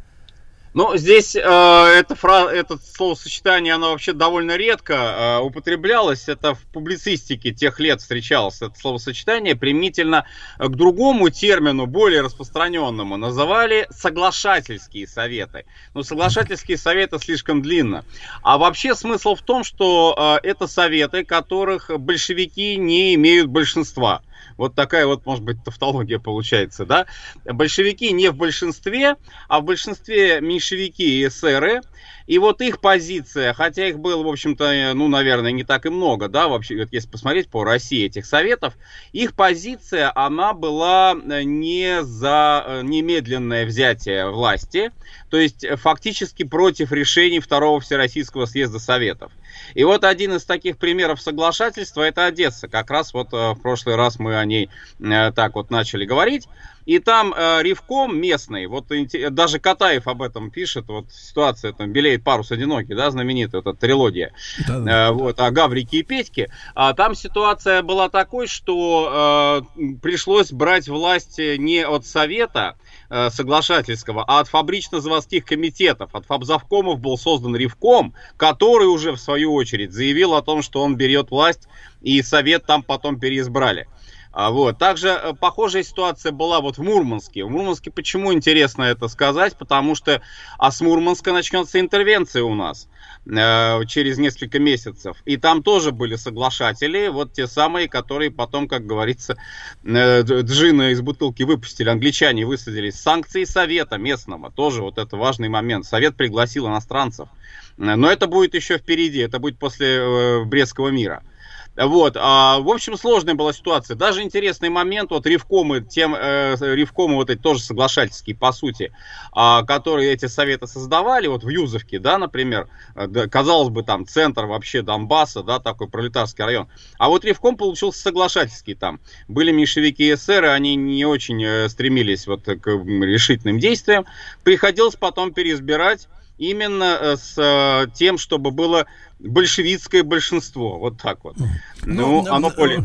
Ну, здесь э, это, фра... это словосочетание, оно вообще довольно редко э, употреблялось. Это в публицистике тех лет встречалось это словосочетание применительно к другому термину, более распространенному. Называли соглашательские советы. Но соглашательские советы слишком длинно. А вообще смысл в том, что э, это советы, которых большевики не имеют большинства. Вот такая вот, может быть, тавтология получается, да? Большевики не в большинстве, а в большинстве меньшевики и эсеры. И вот их позиция, хотя их было, в общем-то, ну, наверное, не так и много, да, вообще, вот если посмотреть по России этих советов, их позиция, она была э, не за э, немедленное взятие власти, то есть э, фактически против решений Второго Всероссийского съезда Советов. И вот один из таких примеров соглашательства это Одесса. Как раз вот э, в прошлый раз мы о ней э, так вот начали говорить. И там э, Ревком местный, вот даже Катаев об этом пишет, вот ситуация там белеет парус одинокий, да, знаменитая эта трилогия, э, вот, о Гаврике и Петьке. А там ситуация была такой, что э, пришлось брать власть не от Совета, э, соглашательского, а от фабрично-заводских комитетов, от фабзавкомов был создан Ревком, который уже в свою очередь заявил о том, что он берет власть, и совет там потом переизбрали. А вот. Также э, похожая ситуация была вот в Мурманске. В Мурманске почему интересно это сказать? Потому что а с Мурманска начнется интервенция у нас э, через несколько месяцев. И там тоже были соглашатели, вот те самые, которые потом, как говорится, э, джина из бутылки выпустили, англичане высадились. Санкции Совета местного, тоже вот это важный момент. Совет пригласил иностранцев. Но это будет еще впереди, это будет после Брестского мира. Вот, а, в общем, сложная была ситуация. Даже интересный момент, вот ревкомы, тем, э, ревкомы вот эти тоже соглашательские, по сути, а, которые эти советы создавали, вот в Юзовке, да, например, э, да, казалось бы, там центр вообще Донбасса, да, такой пролетарский район. А вот ревком получился соглашательский там. Были меньшевики и они не очень э, стремились вот к решительным действиям. Приходилось потом переизбирать именно э, с тем, чтобы было большевистское большинство. Вот так вот. Ну, ну оно более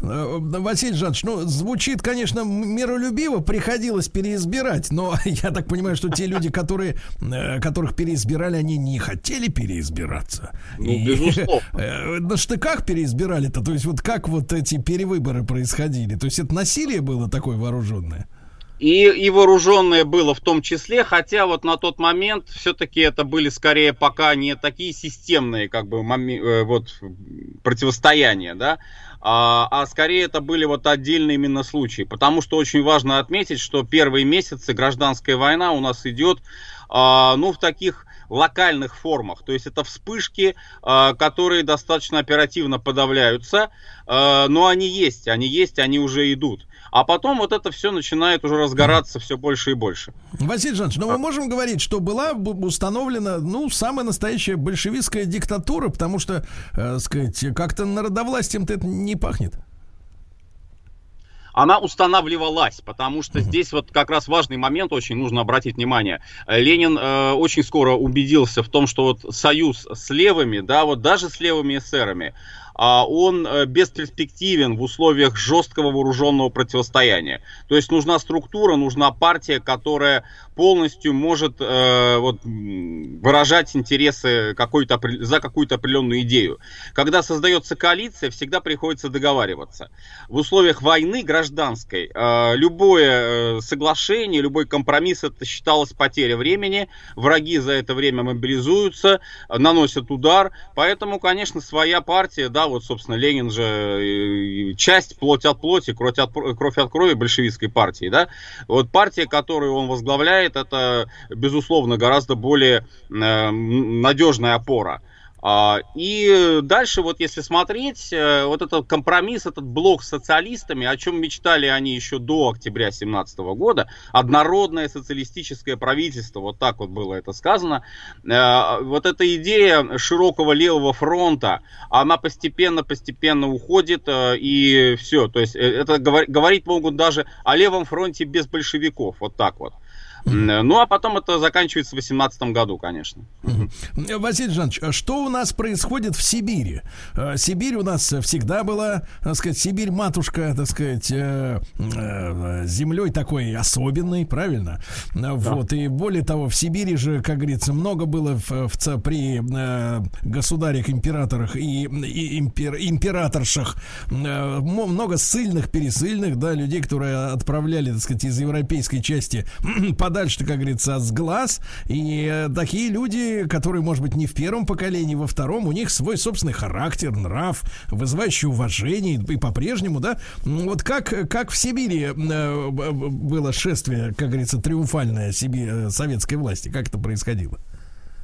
э, Василий Жанович, ну, звучит, конечно, миролюбиво, приходилось переизбирать, но я так понимаю, что те люди, которые, которых переизбирали, они не хотели переизбираться. Ну, безусловно. На штыках переизбирали-то, то есть вот как вот эти перевыборы происходили? То есть это насилие было такое вооруженное? И, и вооруженное было в том числе, хотя вот на тот момент все-таки это были скорее пока не такие системные как бы моми, э, вот, противостояния, да, а, а скорее это были вот отдельные именно случаи. Потому что очень важно отметить, что первые месяцы гражданская война у нас идет, а, ну, в таких локальных формах. То есть это вспышки, а, которые достаточно оперативно подавляются, а, но они есть, они есть, они уже идут. А потом вот это все начинает уже разгораться все больше и больше. Василий Жанович, ну мы можем говорить, что была установлена, ну, самая настоящая большевистская диктатура, потому что, э, сказать, как-то народовластием-то это не пахнет она устанавливалась, потому что здесь вот как раз важный момент, очень нужно обратить внимание. Ленин э, очень скоро убедился в том, что вот союз с левыми, да, вот даже с левыми эсерами, он э, бесперспективен в условиях жесткого вооруженного противостояния. То есть нужна структура, нужна партия, которая полностью может э, вот, выражать интересы какой-то, за какую-то определенную идею. Когда создается коалиция, всегда приходится договариваться. В условиях войны гражданской э, любое э, соглашение, любой компромисс это считалось потеря времени, враги за это время мобилизуются, наносят удар, поэтому, конечно, своя партия, да, вот, собственно, Ленин же часть плоть от плоти, кровь от, кровь от крови большевистской партии, да, вот партия, которую он возглавляет, это, безусловно, гораздо более э, надежная опора. А, и дальше, вот если смотреть, э, вот этот компромисс, этот блок с социалистами, о чем мечтали они еще до октября 2017 года, однородное социалистическое правительство, вот так вот было это сказано, э, вот эта идея широкого левого фронта, она постепенно-постепенно уходит, э, и все, то есть это говорить могут даже о левом фронте без большевиков, вот так вот. Ну, а потом это заканчивается в 2018 году, конечно. Василий Жанович, а что у нас происходит в Сибири? Э, Сибирь у нас всегда была, так сказать, Сибирь матушка, так сказать, э, э, землей такой особенной, правильно? Да. Вот, и более того, в Сибири же, как говорится, много было в, в, при государях, императорах и, и импер, императоршах, много сильных, пересыльных, да, людей, которые отправляли, так сказать, из европейской части под подальше, как говорится, с глаз. И э, такие люди, которые, может быть, не в первом поколении, во втором, у них свой собственный характер, нрав, вызывающий уважение и по-прежнему, да. Вот как, как в Сибири э, было шествие, как говорится, триумфальное Сибирь, э, советской власти, как это происходило?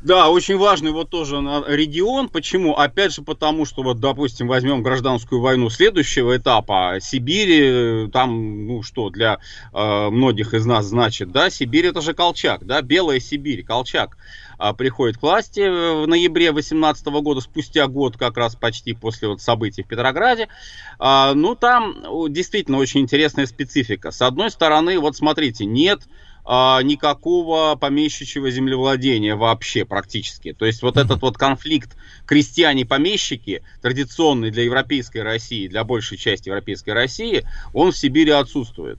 Да, очень важный вот тоже регион. Почему? Опять же потому, что вот, допустим, возьмем гражданскую войну следующего этапа. Сибири, там, ну что, для э, многих из нас значит, да, Сибирь это же Колчак, да, Белая Сибирь, Колчак э, приходит к власти в ноябре 18 года, спустя год как раз почти после вот событий в Петрограде. Э, ну, там действительно очень интересная специфика. С одной стороны, вот смотрите, нет а, никакого помещичьего землевладения вообще практически. То есть вот mm-hmm. этот вот конфликт крестьяне-помещики, традиционный для европейской России, для большей части европейской России, он в Сибири отсутствует.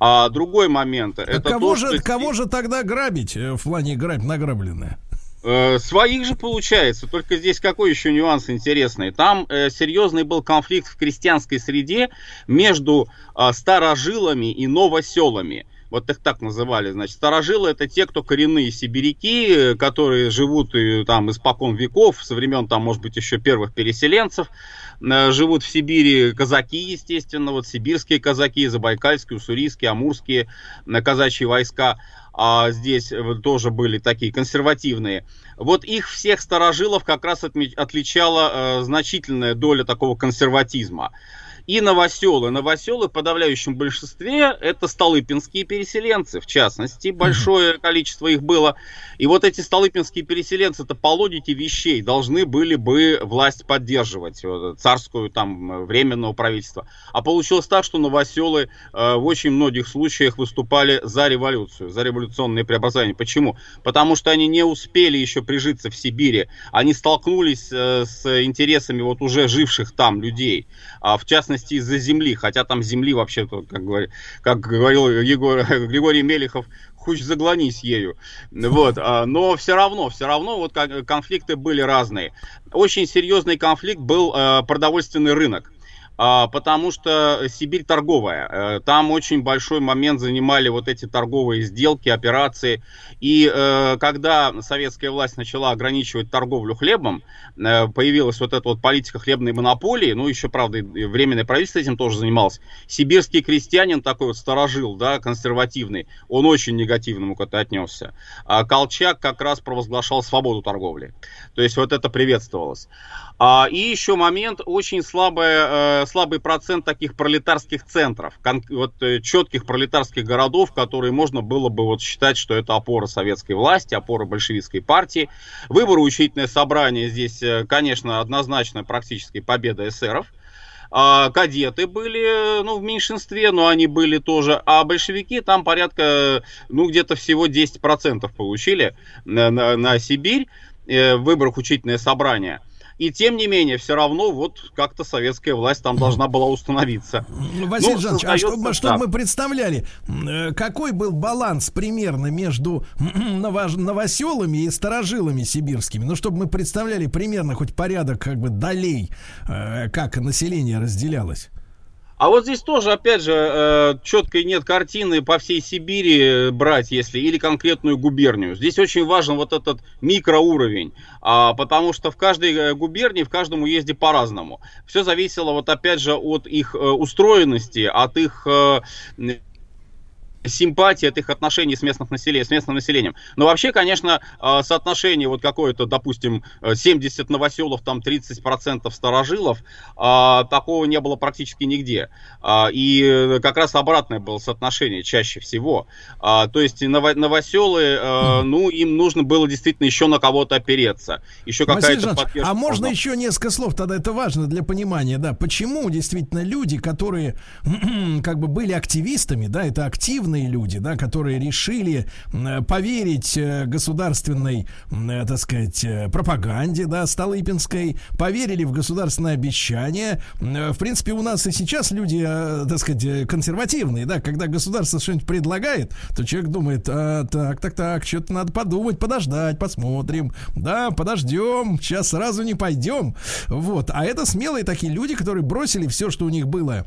А другой момент, это кого, то, же, что кого же тогда грабить э, в плане грабь награбленное? Э, Своих же получается, только здесь какой еще нюанс интересный. Там э, серьезный был конфликт в крестьянской среде между э, старожилами и новоселами. Вот их так называли, значит, старожилы это те, кто коренные сибиряки, э, которые живут э, там испокон веков, со времен там, может быть, еще первых переселенцев, э, живут в Сибири казаки, естественно, вот сибирские казаки, забайкальские, уссурийские, амурские казачьи войска а здесь тоже были такие консервативные. Вот их всех старожилов как раз отме- отличала э, значительная доля такого консерватизма. И новоселы. Новоселы в подавляющем большинстве это столыпинские переселенцы, в частности, большое количество их было. И вот эти столыпинские переселенцы, это по логике вещей, должны были бы власть поддерживать, вот, царскую там э, временного правительства. А получилось так, что новоселы э, в очень многих случаях выступали за революцию, за революционные преобразования. Почему? Потому что они не успели еще прижиться в Сибири, они столкнулись э, с интересами вот уже живших там людей, а в частности из-за земли, хотя там земли вообще, как, говори, как говорил Егор, Григорий Мелехов, хоть заглонись ею. Вот, а, но все равно, все равно вот конфликты были разные. Очень серьезный конфликт был э, продовольственный рынок. А, потому что Сибирь торговая. Э, там очень большой момент занимали вот эти торговые сделки, операции. И э, когда советская власть начала ограничивать торговлю хлебом, э, появилась вот эта вот политика хлебной монополии, ну еще, правда, временное правительство этим тоже занималось. Сибирский крестьянин такой вот сторожил, да, консервативный, он очень негативно к этому отнесся. А Колчак как раз провозглашал свободу торговли. То есть вот это приветствовалось. А, и еще момент, очень слабая, слабый процент таких пролетарских центров, вот э, четких пролетарских городов, которые можно было бы вот считать, что это опора советской власти, опора большевистской партии. Выборы учительное собрание здесь, э, конечно, однозначно практически победа эсеров. А, кадеты были, ну, в меньшинстве, но они были тоже. А большевики там порядка, ну, где-то всего 10% получили на, на, на Сибирь э, в выборах учительное собрание. И тем не менее, все равно вот как-то советская власть там должна была установиться. Василий Ну, Жанович, а чтобы, да. мы представляли, э, какой был баланс примерно между ново- новоселами и старожилами сибирскими? Ну, чтобы мы представляли примерно хоть порядок как бы долей, э, как население разделялось. А вот здесь тоже, опять же, э, четкой нет картины по всей Сибири э, брать, если, или конкретную губернию. Здесь очень важен вот этот микроуровень, а, потому что в каждой э, губернии, в каждом уезде по-разному. Все зависело, вот опять же, от их устроенности, от их симпатии от их отношений с, местных населением, с местным населением. Но вообще, конечно, э, соотношение вот какое-то, допустим, э, 70 новоселов, там 30% старожилов, а, такого не было практически нигде. А, И э, как раз обратное было соотношение чаще всего. А, То есть ново- новоселы, э, ну, им нужно было действительно еще на кого-то опереться. Еще какая-то поддержка а можно еще несколько слов, тогда это важно для понимания, да, почему действительно люди, которые как бы были активистами, да, это активные люди, да, которые решили м, поверить э, государственной, э, так сказать, э, пропаганде, да, Столыпинской, поверили в государственное обещание. Э, В принципе, у нас и сейчас люди, э, так сказать, э, консервативные, да, когда государство что-нибудь предлагает, то человек думает, а, так, так, так, что-то надо подумать, подождать, посмотрим, да, подождем, сейчас сразу не пойдем, вот, а это смелые такие люди, которые бросили все, что у них было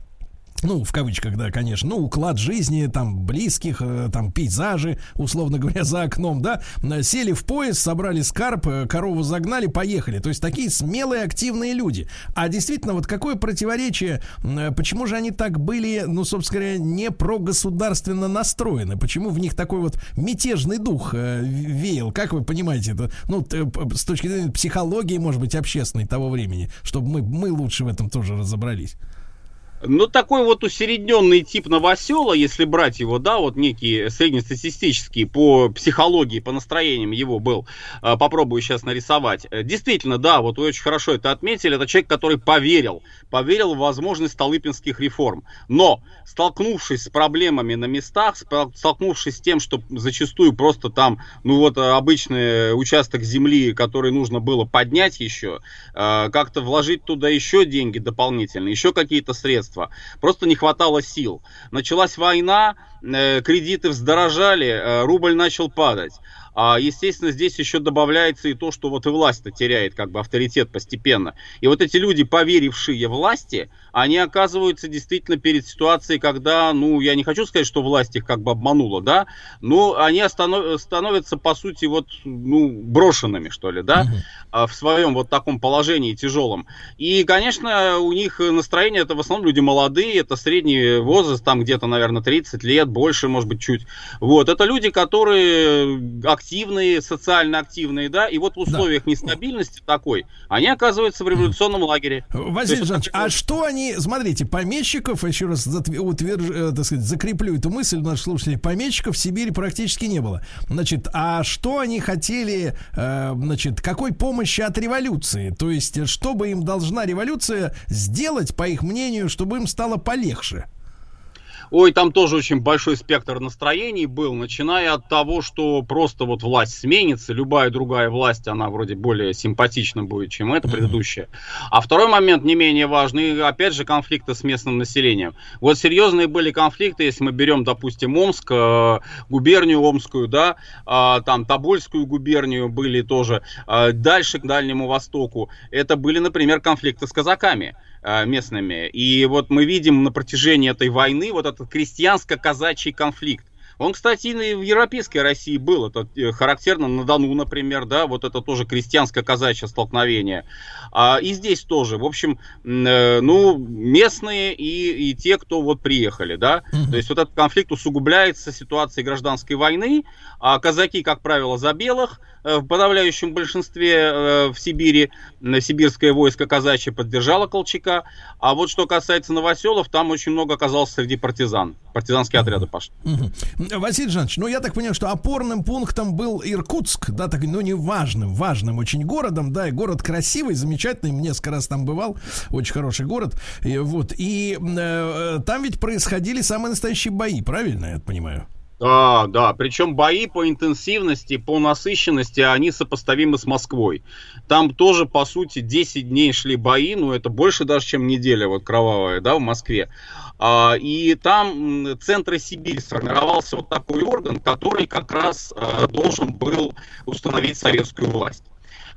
ну, в кавычках, да, конечно, ну, уклад жизни, там, близких, э, там, пейзажи, условно говоря, за окном, да, э, сели в поезд, собрали скарб, э, корову загнали, поехали. То есть такие смелые, активные люди. А действительно, вот какое противоречие, почему же они так были, ну, собственно говоря, не прогосударственно настроены? Почему в них такой вот мятежный дух веял? Как вы понимаете это? Ну, с точки зрения психологии, может быть, общественной того времени, чтобы мы, мы лучше в этом тоже разобрались. Ну, такой вот усередненный тип новосела, если брать его, да, вот некий среднестатистический по психологии, по настроениям его был, э, попробую сейчас нарисовать. Э, Действительно, да, вот вы очень хорошо это отметили, это человек, который поверил, поверил в возможность столыпинских реформ. Но, столкнувшись с проблемами на местах, столкнувшись с тем, что зачастую просто там, ну вот э, обычный участок земли, который нужно было поднять еще, э, как-то вложить туда еще деньги дополнительно, еще какие-то средства, правительства. Просто не хватало сил. Началась война, э, кредиты вздорожали, э, рубль начал падать. А, естественно, здесь еще добавляется и то, что вот и власть-то теряет как бы авторитет постепенно. И вот эти люди, поверившие власти, они оказываются действительно перед ситуацией, когда, ну, я не хочу сказать, что власть их как бы обманула, да, но они останов, становятся, по сути, вот, ну, брошенными, что ли, да, угу. в своем вот таком положении тяжелом. И, конечно, у них настроение, это в основном люди молодые, это средний возраст, там где-то, наверное, 30 лет, больше, может быть, чуть. Вот, это люди, которые активные, социально активные, да, и вот в условиях да. нестабильности такой, они оказываются в революционном лагере. Василий Жанович, а что они, смотрите, помещиков, еще раз утверж, э, так сказать, закреплю эту мысль наших слушателей, помещиков в Сибири практически не было. Значит, а что они хотели, э, значит, какой помощи от революции? То есть, что бы им должна революция сделать, по их мнению, чтобы им стало полегче? Ой, там тоже очень большой спектр настроений был, начиная от того, что просто вот власть сменится, любая другая власть, она вроде более симпатична будет, чем эта предыдущая. А второй момент не менее важный, опять же, конфликты с местным населением. Вот серьезные были конфликты, если мы берем, допустим, Омск, э, губернию Омскую, да, э, там Тобольскую губернию были тоже, э, дальше к Дальнему Востоку. Это были, например, конфликты с казаками. Э, местными. И вот мы видим на протяжении этой войны вот этот крестьянско-казачий конфликт. Он, кстати, и в европейской России был. Это э, характерно на Дону, например, да, вот это тоже крестьянско-казачье столкновение. А, и здесь тоже. В общем, э, ну, местные и, и те, кто вот приехали, да. То есть вот этот конфликт усугубляется ситуацией гражданской войны. А казаки, как правило, за белых, Э, в подавляющем большинстве э, в Сибири сибирское войско казачье поддержало Колчака. А вот что касается новоселов, там очень много оказалось среди партизан. Партизанские отряды пошли. Угу. Василий Жанович, ну я так понимаю, что опорным пунктом был Иркутск, да, так, ну не важным, важным очень городом, да, и город красивый, замечательный, несколько раз там бывал, очень хороший город. И, вот, и э, там ведь происходили самые настоящие бои, правильно я понимаю? Да, да, причем бои по интенсивности, по насыщенности, они сопоставимы с Москвой. Там тоже, по сути, 10 дней шли бои, ну это больше даже, чем неделя вот кровавая, да, в Москве. А, и там центра Сибири сформировался вот такой орган, который как раз а, должен был установить советскую власть.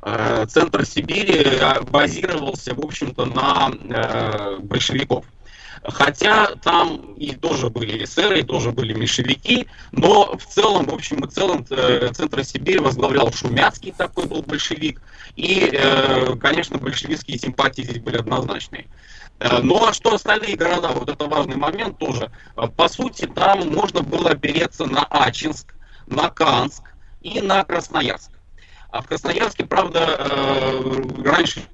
А, центр Сибири базировался, в общем-то, на большевиков. Хотя там и тоже были эсеры, и тоже были меньшевики, но в целом, в общем и целом, э, Центр Сибири возглавлял Шумяцкий, такой был большевик, и, э, конечно, большевистские симпатии здесь были однозначные. Э, ну а что остальные города, вот это важный момент тоже. По сути, там можно было опереться на Ачинск, на Канск и на Красноярск. А в Красноярске, правда, раньше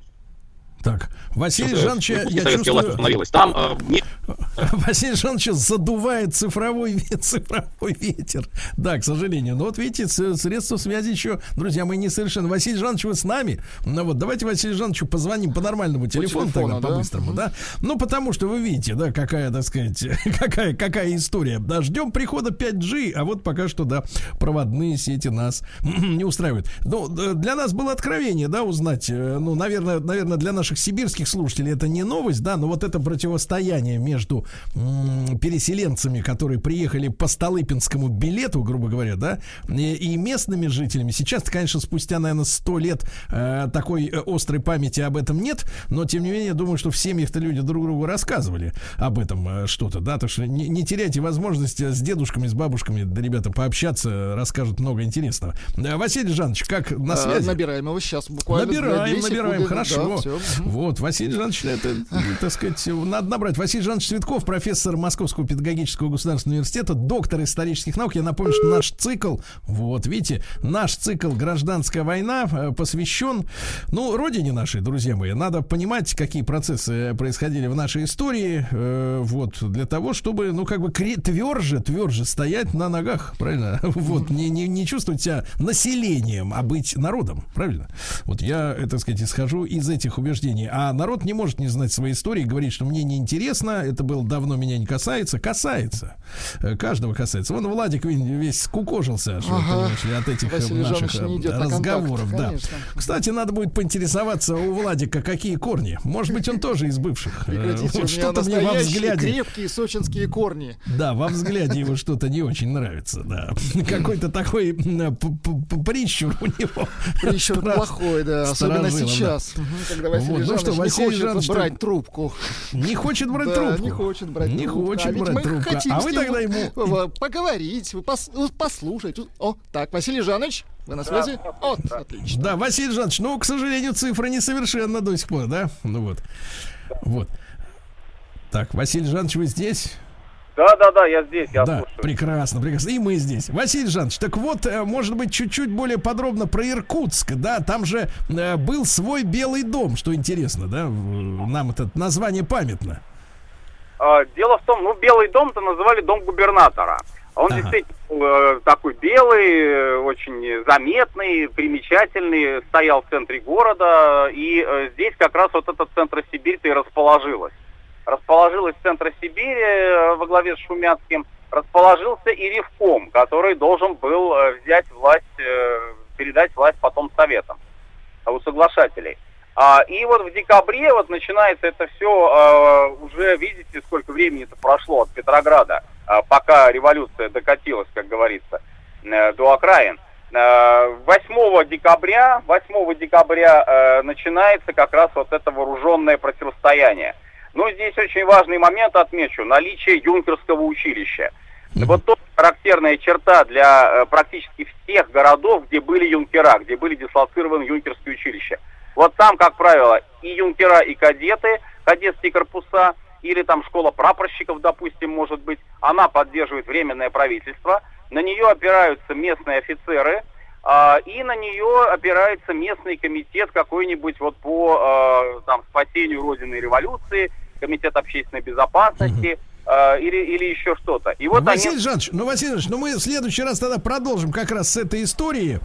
так, Василий Жанович, я чувствую... Там, э, Василий Жанович задувает цифровой, цифровой ветер. Да, к сожалению. Но вот видите, средства связи еще, друзья, мы не совершенно. Василий Жанович, вы с нами? Ну вот, давайте Василию Жановичу позвоним по нормальному телефону, по телефону, тогда, да? по-быстрому, да? Ну, потому что вы видите, да, какая, так сказать, какая, какая история. Да, ждем прихода 5G, а вот пока что, да, проводные сети нас не устраивают. Ну, для нас было откровение, да, узнать, э, ну, наверное, наверное, для наших наших сибирских слушателей это не новость, да, но вот это противостояние между м- переселенцами, которые приехали по Столыпинскому билету, грубо говоря, да, и, и местными жителями. Сейчас, конечно, спустя, наверное, сто лет э, такой э, острой памяти об этом нет, но тем не менее, думаю, что в семьях-то люди друг другу рассказывали об этом э, что-то, да, так что не, не теряйте возможности с дедушками, с бабушками, да, ребята, пообщаться, расскажут много интересного. Василий Жанович, как на связи? Набираем его сейчас буквально. Набираем, набираем, хорошо. Да, все. Вот, Василий Жанович, это, так сказать, надо набрать. Василий Жанович Цветков, профессор Московского педагогического государственного университета, доктор исторических наук. Я напомню, что наш цикл, вот, видите, наш цикл «Гражданская война» э, посвящен, ну, родине нашей, друзья мои. Надо понимать, какие процессы происходили в нашей истории, э, вот, для того, чтобы, ну, как бы тверже, тверже стоять на ногах, правильно? Вот, не, не, не чувствовать себя населением, а быть народом, правильно? Вот я, э, так сказать, исхожу из этих убеждений. А народ не может не знать своей истории, говорить, что мне неинтересно, это было давно меня не касается. Касается. Э, Каждого касается. Вон Владик весь скукожился Ага. понимаешь от этих э, Василий наших не э, на контакт, разговоров. Да. Кстати, надо будет поинтересоваться у Владика, какие корни. Может быть, он тоже из бывших. Прекратите, вот Что-то мне во взгляде. крепкие сочинские корни. Да, во взгляде его что-то не очень нравится, да. Какой-то такой прищур у него. Прищур плохой, да, особенно сейчас, когда Василий ну что, не Василий хочет Жанович, брать что- трубку. Не хочет брать Да, трубку. не хочет брать Не трубку. хочет а ведь брать мы трубку. хотим А с вы тогда ему- поговорить, послушать. О, так, Василий Жанович, вы на связи? О, отлично. Да, Василий Жанович, ну, к сожалению, цифра несовершенна до сих пор, да? Ну вот. Вот. Так, Василий Жанович, вы здесь? Да, да, да, я здесь, я да, слушаю. прекрасно, прекрасно. И мы здесь. Василий Жанович, так вот, э, может быть, чуть-чуть более подробно про Иркутск, да? Там же э, был свой Белый дом, что интересно, да? Нам это название памятно. А, Дело в том, ну, Белый дом-то называли дом губернатора. Он Ага. действительно э, такой белый, очень заметный, примечательный, стоял в центре города, и здесь как раз вот этот центр Сибирь-то и расположилась. Расположилась в центре Сибири э, во главе с Шумяцким, расположился и Ревком, который должен был э, взять власть, э, передать власть потом советам у соглашателей. А, и вот в декабре вот начинается это все, уже видите, сколько времени это прошло от Петрограда, пока революция докатилась, как говорится, до окраин. Э, 8 декабря, 8 декабря начинается как раз вот это вооруженное противостояние. Ну, здесь очень важный момент отмечу, наличие юнкерского училища. Вот то характерная черта для э, практически всех городов, где были юнкера, где были дислоцированы юнкерские училища. Вот там, как правило, и юнкера, и кадеты, кадетские корпуса, или там школа прапорщиков, допустим, может быть, она поддерживает временное правительство, на нее опираются местные офицеры, и на нее опирается местный комитет какой-нибудь вот по а, там, спасению Родины и революции, комитет общественной безопасности, а, или, или еще что-то. И вот Василий они... Жанович, ну, Василий Жанович, ну мы в следующий раз тогда продолжим как раз с этой истории.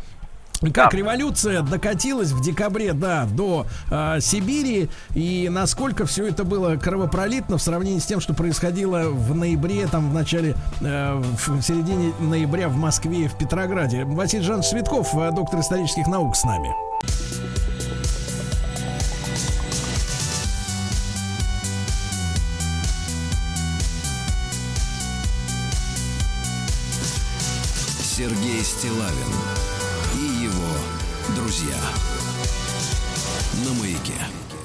Как Да. революция докатилась в декабре, да, до э, Сибири, и насколько все это было кровопролитно в сравнении с тем, что происходило в ноябре, там в начале, э, в середине ноября в Москве и в Петрограде. Василий Жанович Светков, э, доктор исторических наук, с нами. Сергей Стилавин друзья.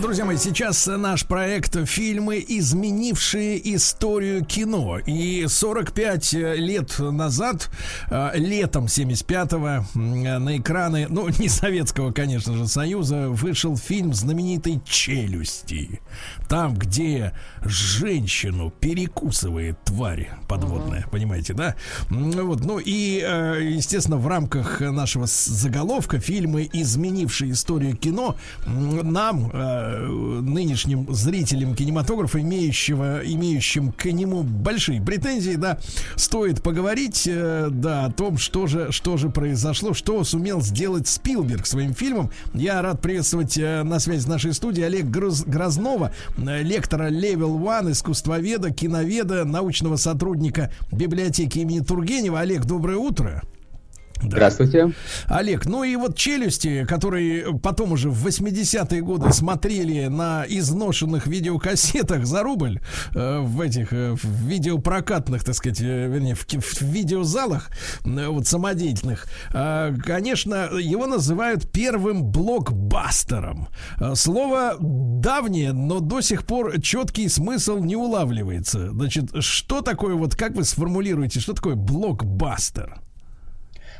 Друзья мои, сейчас наш проект «Фильмы, изменившие историю кино». И 45 лет назад, э, летом 75-го, м, на экраны, ну, не Советского, конечно же, Союза, вышел фильм знаменитой «Челюсти». Там, где женщину перекусывает тварь подводная, понимаете, да? Вот, ну и, э, естественно, в рамках нашего заголовка фильмы, изменившие историю кино, нам, э, нынешним зрителям кинематографа, имеющего, имеющим к нему большие претензии, да, стоит поговорить, э, да, о том, что же, что же произошло, что сумел сделать Спилберг своим фильмом. Я рад приветствовать э, на связи с нашей студией Олег Гроз- Грознова, э, лектора Level One, искусствоведа, киноведа, научного сотрудника библиотеки имени Тургенева. Олег, доброе утро. Да. Здравствуйте. Олег, ну и вот челюсти, которые потом уже в 80-е годы смотрели на изношенных видеокассетах за рубль э, в этих э, в видеопрокатных, так сказать, э, вернее, в, в видеозалах э, вот самодеятельных, э, конечно, его называют первым блокбастером. Э, Слово давнее, но до сих пор четкий смысл не улавливается. Значит, что такое, вот как вы сформулируете, что такое блокбастер?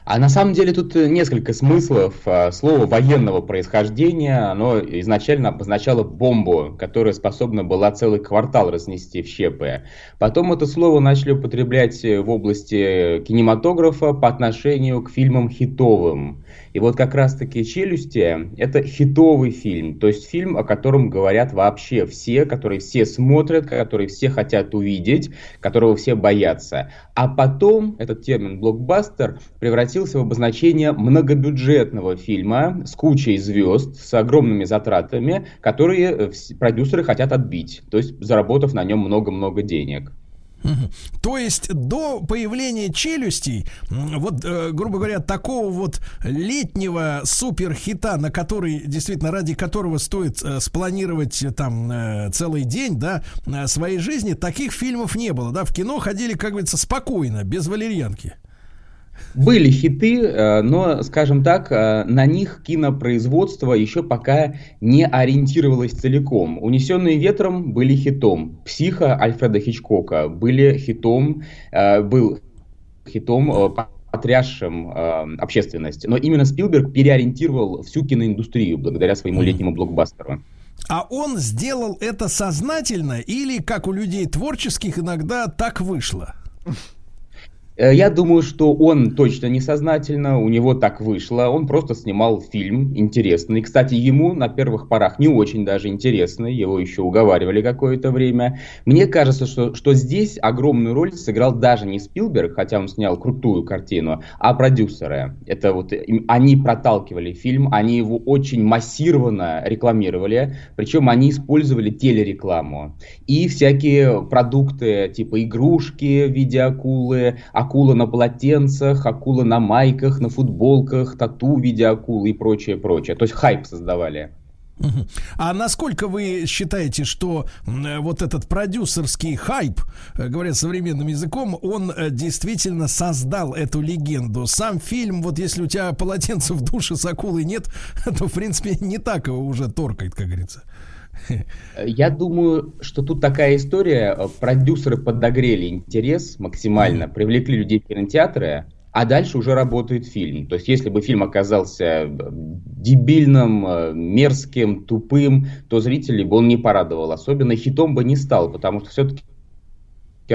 А на самом деле тут э, несколько смыслов. А, Слово военного происхождения, оно изначально обозначало бомбу, которая способна была целый квартал разнести в щепы. Потом это слово начали употреблять э, в области кинематографа по отношению к фильмам хитовым. И вот как раз-таки «Челюсти» — это хитовый фильм, то есть фильм, о котором говорят вообще все, который все смотрят, который все хотят увидеть, которого все боятся. А потом этот термин «блокбастер» превратился превратился в обозначение многобюджетного фильма с кучей звезд, с огромными затратами, которые э, продюсеры хотят отбить, то есть заработав на нем много-много денег. То есть до появления челюстей, вот, э, грубо говоря, такого вот летнего суперхита, на который, действительно, ради которого стоит э, спланировать э, там э, целый день, да, э, своей жизни, таких фильмов не было, да, в кино ходили, как говорится, спокойно, без валерьянки. Были хиты, э, но, скажем так, э, на них кинопроизводство еще пока не ориентировалось целиком. «Унесенные ветром» были хитом. «Психо» Альфреда Хичкока были хитом, э, был хитом, потрясшим э, общественность. Но именно Спилберг переориентировал всю киноиндустрию благодаря своему летнему блокбастеру. А он сделал это сознательно или, как у людей творческих, иногда так вышло? Э, Я думаю, что он точно несознательно, у него так вышло. Он просто снимал фильм интересный. Кстати, ему на первых порах не очень даже интересный. Его еще уговаривали какое-то время. Мне кажется, что, что здесь огромную роль сыграл даже не Спилберг, хотя он снял крутую картину, а продюсеры. Это вот им- они проталкивали фильм, они его очень массированно рекламировали. Причем они использовали телерекламу. И всякие продукты, типа игрушки в виде акулы, акула на полотенцах, акула на майках, на футболках, тату в виде акулы и прочее, прочее. То есть хайп создавали. А насколько вы считаете, что э, вот этот продюсерский хайп, э, говоря современным языком, он э, действительно создал эту легенду? Сам фильм, вот если у тебя полотенца в душе с акулой нет, то, в принципе, не так его уже торкает, как говорится. Я думаю, что тут такая история. Продюсеры подогрели интерес максимально, привлекли людей в кинотеатры, а дальше уже работает фильм. То есть, если бы фильм оказался э, дебильным, э, мерзким, тупым, то зрителей бы он не порадовал. Особенно хитом бы не стал, потому что все-таки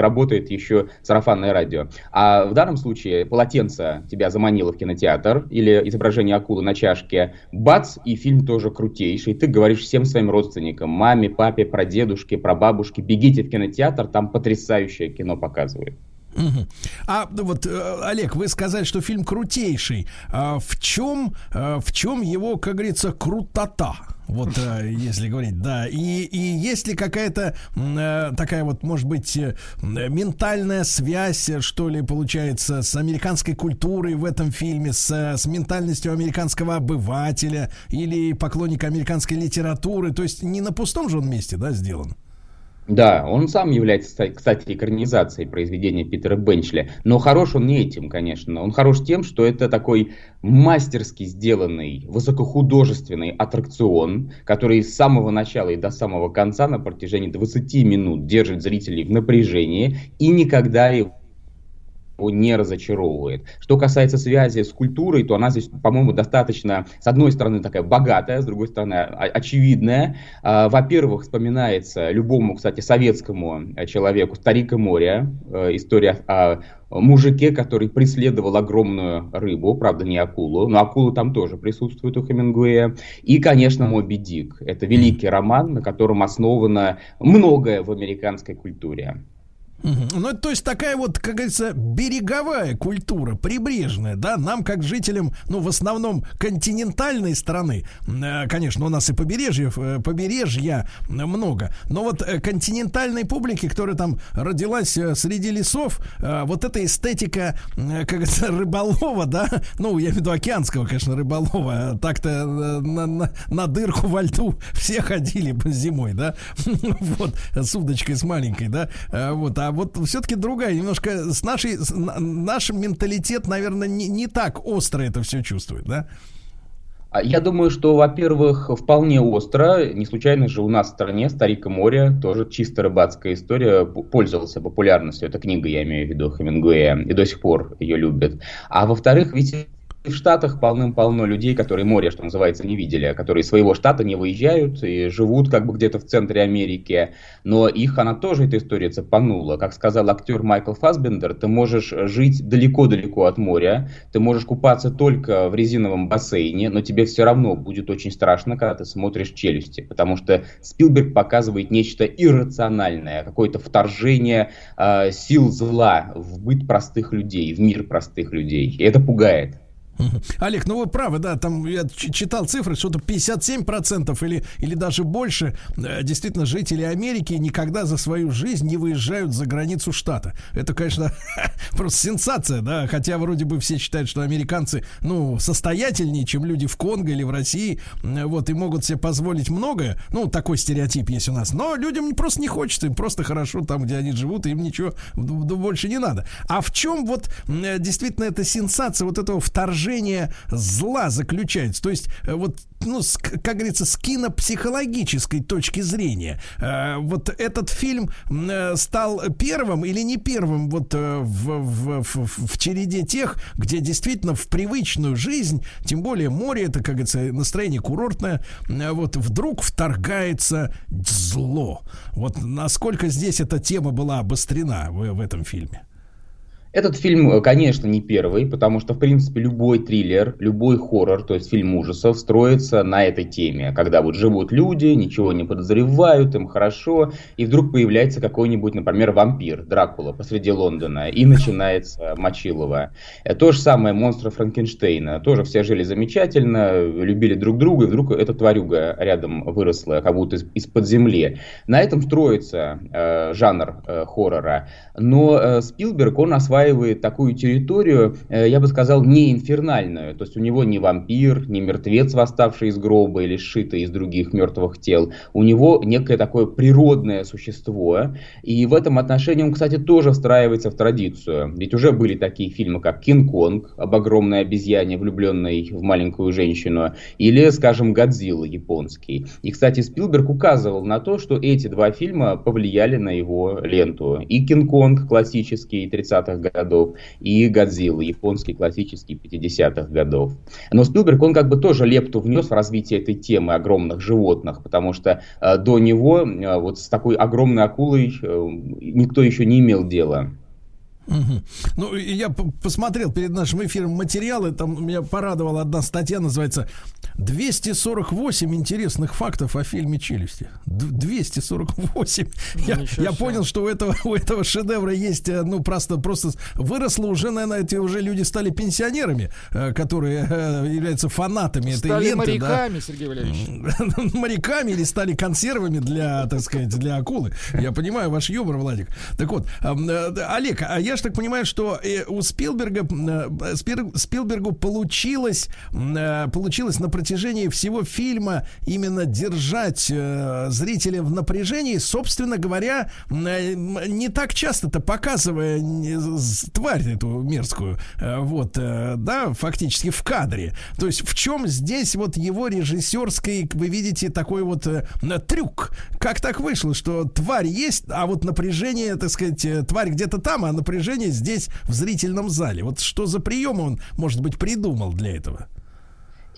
работает еще сарафанное радио. А в данном случае полотенце тебя заманило в кинотеатр или изображение акулы на чашке, бац, и фильм тоже крутейший. Ты говоришь всем своим родственникам, маме, папе, прадедушке, прабабушке, бегите в кинотеатр, там потрясающее кино показывают. Мгм. А ну вот, э, Олег, вы сказали, что фильм крутейший. А в чем, э, в чем его, как говорится, крутота? Вот, э, если говорить, да. И, и есть ли какая-то такая вот, может быть, ментальная связь, что ли, получается, с американской культурой в этом фильме, с, с ментальностью американского обывателя или поклонника американской литературы? То есть не на пустом же он месте, да, сделан? Да, он сам является, кста- кстати, экранизацией произведения Питера Бенчли. Но хорош он не этим, конечно. Он хорош тем, что это такой мастерски сделанный, высокохудожественный аттракцион, который с самого начала и до самого конца на протяжении 20 минут держит зрителей в напряжении и никогда его его не разочаровывает. Что касается связи с культурой, то она здесь, по-моему, достаточно, с одной стороны, такая богатая, с другой стороны, очевидная. А, Во-первых, вспоминается любому, кстати, советскому э, человеку «Старик и море», э, история о мужике, который преследовал огромную рыбу, правда, не акулу, но акула там тоже присутствует у Хемингуэя. И, конечно, «Моби Дик». Это великий роман, на котором основано многое в американской культуре. Ну, то есть такая вот, как говорится, береговая культура, прибрежная, да, нам, как жителям, ну, в основном континентальной страны, э, конечно, у нас и побережье, э, побережья много, но вот э, континентальной публике, которая там родилась среди лесов, вот эта эстетика, как говорится, рыболова, да, ну, я имею в виду океанского, конечно, рыболова, так-то на, на- на дырку во льду все ходили зимой, да, вот, с удочкой с маленькой, да, вот, а вот все-таки другая, немножко с нашей, с- на- наш менталитет, наверное, не, не так остро это все чувствует, да? А Я думаю, что, во-первых, вполне остро. Не случайно же у нас в стране «Старик и море» тоже чисто рыбацкая история пользовался популярностью. Это книга, я имею в виду, Хемингуэя, и до сих пор ее любят. А во-вторых, ведь в Штатах полным-полно людей, которые море, что называется, не видели, которые из своего штата не выезжают и живут как бы где-то в центре Америки. Но их она тоже, эта история, цепанула. Как сказал актер Майкл Фасбендер, ты можешь жить далеко-далеко от моря, ты можешь купаться только в резиновом бассейне, но тебе все равно будет очень страшно, когда ты смотришь «Челюсти», потому что Спилберг показывает нечто иррациональное, какое-то вторжение э, сил зла в быт простых людей, в мир простых людей. И это пугает. Олег, ну вы правы, да, там я читал цифры, что-то 57% или, или даже больше э, действительно жители Америки никогда за свою жизнь не выезжают за границу штата. Это, конечно, просто сенсация, да, хотя вроде бы все считают, что американцы, ну, состоятельнее, чем люди в Конго или в России, вот, и могут себе позволить многое, ну, такой стереотип есть у нас, но людям просто не хочется, им просто хорошо там, где они живут, им ничего больше не надо. А в чем вот действительно эта сенсация вот этого вторжения поражение зла заключается. То есть, э, вот, ну, с, как говорится, с кинопсихологической точки зрения, э, вот этот фильм э, стал первым или не первым вот в, в, в, в череде тех, где действительно в привычную жизнь, тем более море, это, как говорится, настроение курортное, вот вдруг вторгается зло. Вот насколько здесь эта тема была обострена в, в этом фильме? Этот фильм, э, конечно, не первый, потому что, в принципе, любой триллер, любой хоррор, то есть фильм ужасов, строится на этой теме. Когда вот живут люди, ничего не подозревают, им хорошо, и вдруг появляется какой-нибудь, например, вампир, Дракула, посреди Лондона, и начинается Мочилова. Э, то же самое монстра Франкенштейна. Тоже все жили замечательно, любили друг друга, и вдруг эта тварюга рядом выросла, как будто из-под земли. На этом строится э, жанр э, хоррора. Но э, Спилберг, он осваивает осваивает такую территорию, э, я бы сказал, не инфернальную. То есть у него не вампир, не мертвец, восставший из гроба или сшитый из других мертвых тел. У него некое такое природное существо. И в этом отношении он, кстати, тоже встраивается в традицию. Ведь уже были такие фильмы, как «Кинг-Конг» об огромной обезьяне, влюбленной в маленькую женщину, или, скажем, «Годзилла» японский. И, кстати, Спилберг указывал на то, что эти два фильма повлияли на его ленту. И «Кинг-Конг» классический 30-х годов, и Годзилла, японский классический 50-х годов. Но Спилберг, он как бы тоже лепту внес в развитие этой темы огромных животных, потому что э, до него э, вот с такой огромной акулой э, никто еще не имел дела. Угу. Ну, я посмотрел перед нашим эфиром материалы, там меня порадовала одна статья, называется 248 интересных фактов о фильме «Челюсти». 248. Ну, я, я понял, что у этого, у этого шедевра есть, э, ну, просто, просто выросло уже, наверное, эти уже люди стали пенсионерами, э, которые э, являются фанатами стали этой ленты. моряками, да? Сергей Валерьевич. Моряками или стали консервами для, так сказать, для акулы. Я понимаю ваш юмор, Владик. Так вот, Олег, а я же так понимаю, что у Спилберга, Спилбергу получилось, получилось на протяжении всего фильма именно держать э, зрителя в напряжении, собственно говоря, э, не так часто-то показывая тварь эту мерзкую, э, вот, э, да, фактически в кадре. То есть в чем здесь вот его режиссерский, вы видите, такой вот э, трюк? Как так вышло, что тварь есть, а вот напряжение, так сказать, э, тварь где-то там, а напряжение здесь в зрительном зале? Вот что за прием он, может быть, придумал для этого?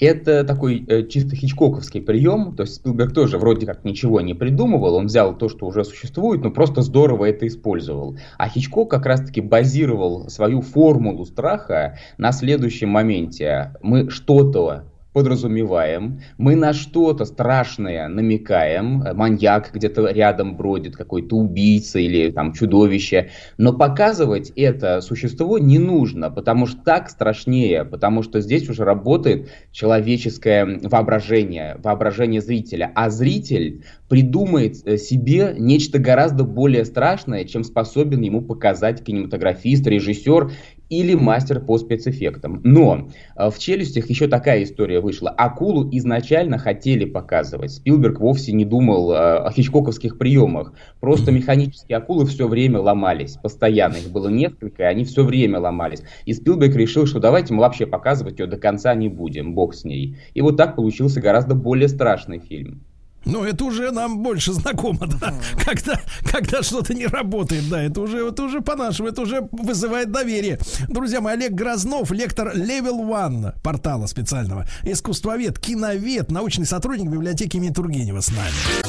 Это такой э, чисто хичкоковский прием, то есть Спилберг тоже вроде как ничего не придумывал, он взял то, что уже существует, но просто здорово это использовал. А Хичкок как раз-таки базировал свою формулу страха на следующем моменте. Мы что-то подразумеваем, мы на что-то страшное намекаем, маньяк где-то рядом бродит, какой-то убийца или там чудовище, но показывать это существо не нужно, потому что так страшнее, потому что здесь уже работает человеческое воображение, воображение зрителя, а зритель придумает э, себе нечто гораздо более страшное, чем способен ему показать кинематографист, режиссер или мастер по спецэффектам. Но э, в «Челюстях» еще такая история вышла. Акулу изначально хотели показывать. Спилберг вовсе не думал э, о хичкоковских приемах. Просто механические акулы все время ломались. Постоянно. Их было несколько, и они все время ломались. И Спилберг решил, что давайте мы вообще показывать ее до конца не будем. Бог с ней. И вот так получился гораздо более страшный фильм. Ну, это уже нам больше знакомо, да. Когда, когда что-то не работает, да, это уже, это уже по-нашему, это уже вызывает доверие. Друзья мои, Олег Грознов, лектор Level One портала специального, искусствовед, киновед, научный сотрудник библиотеки имени Тургенева с нами.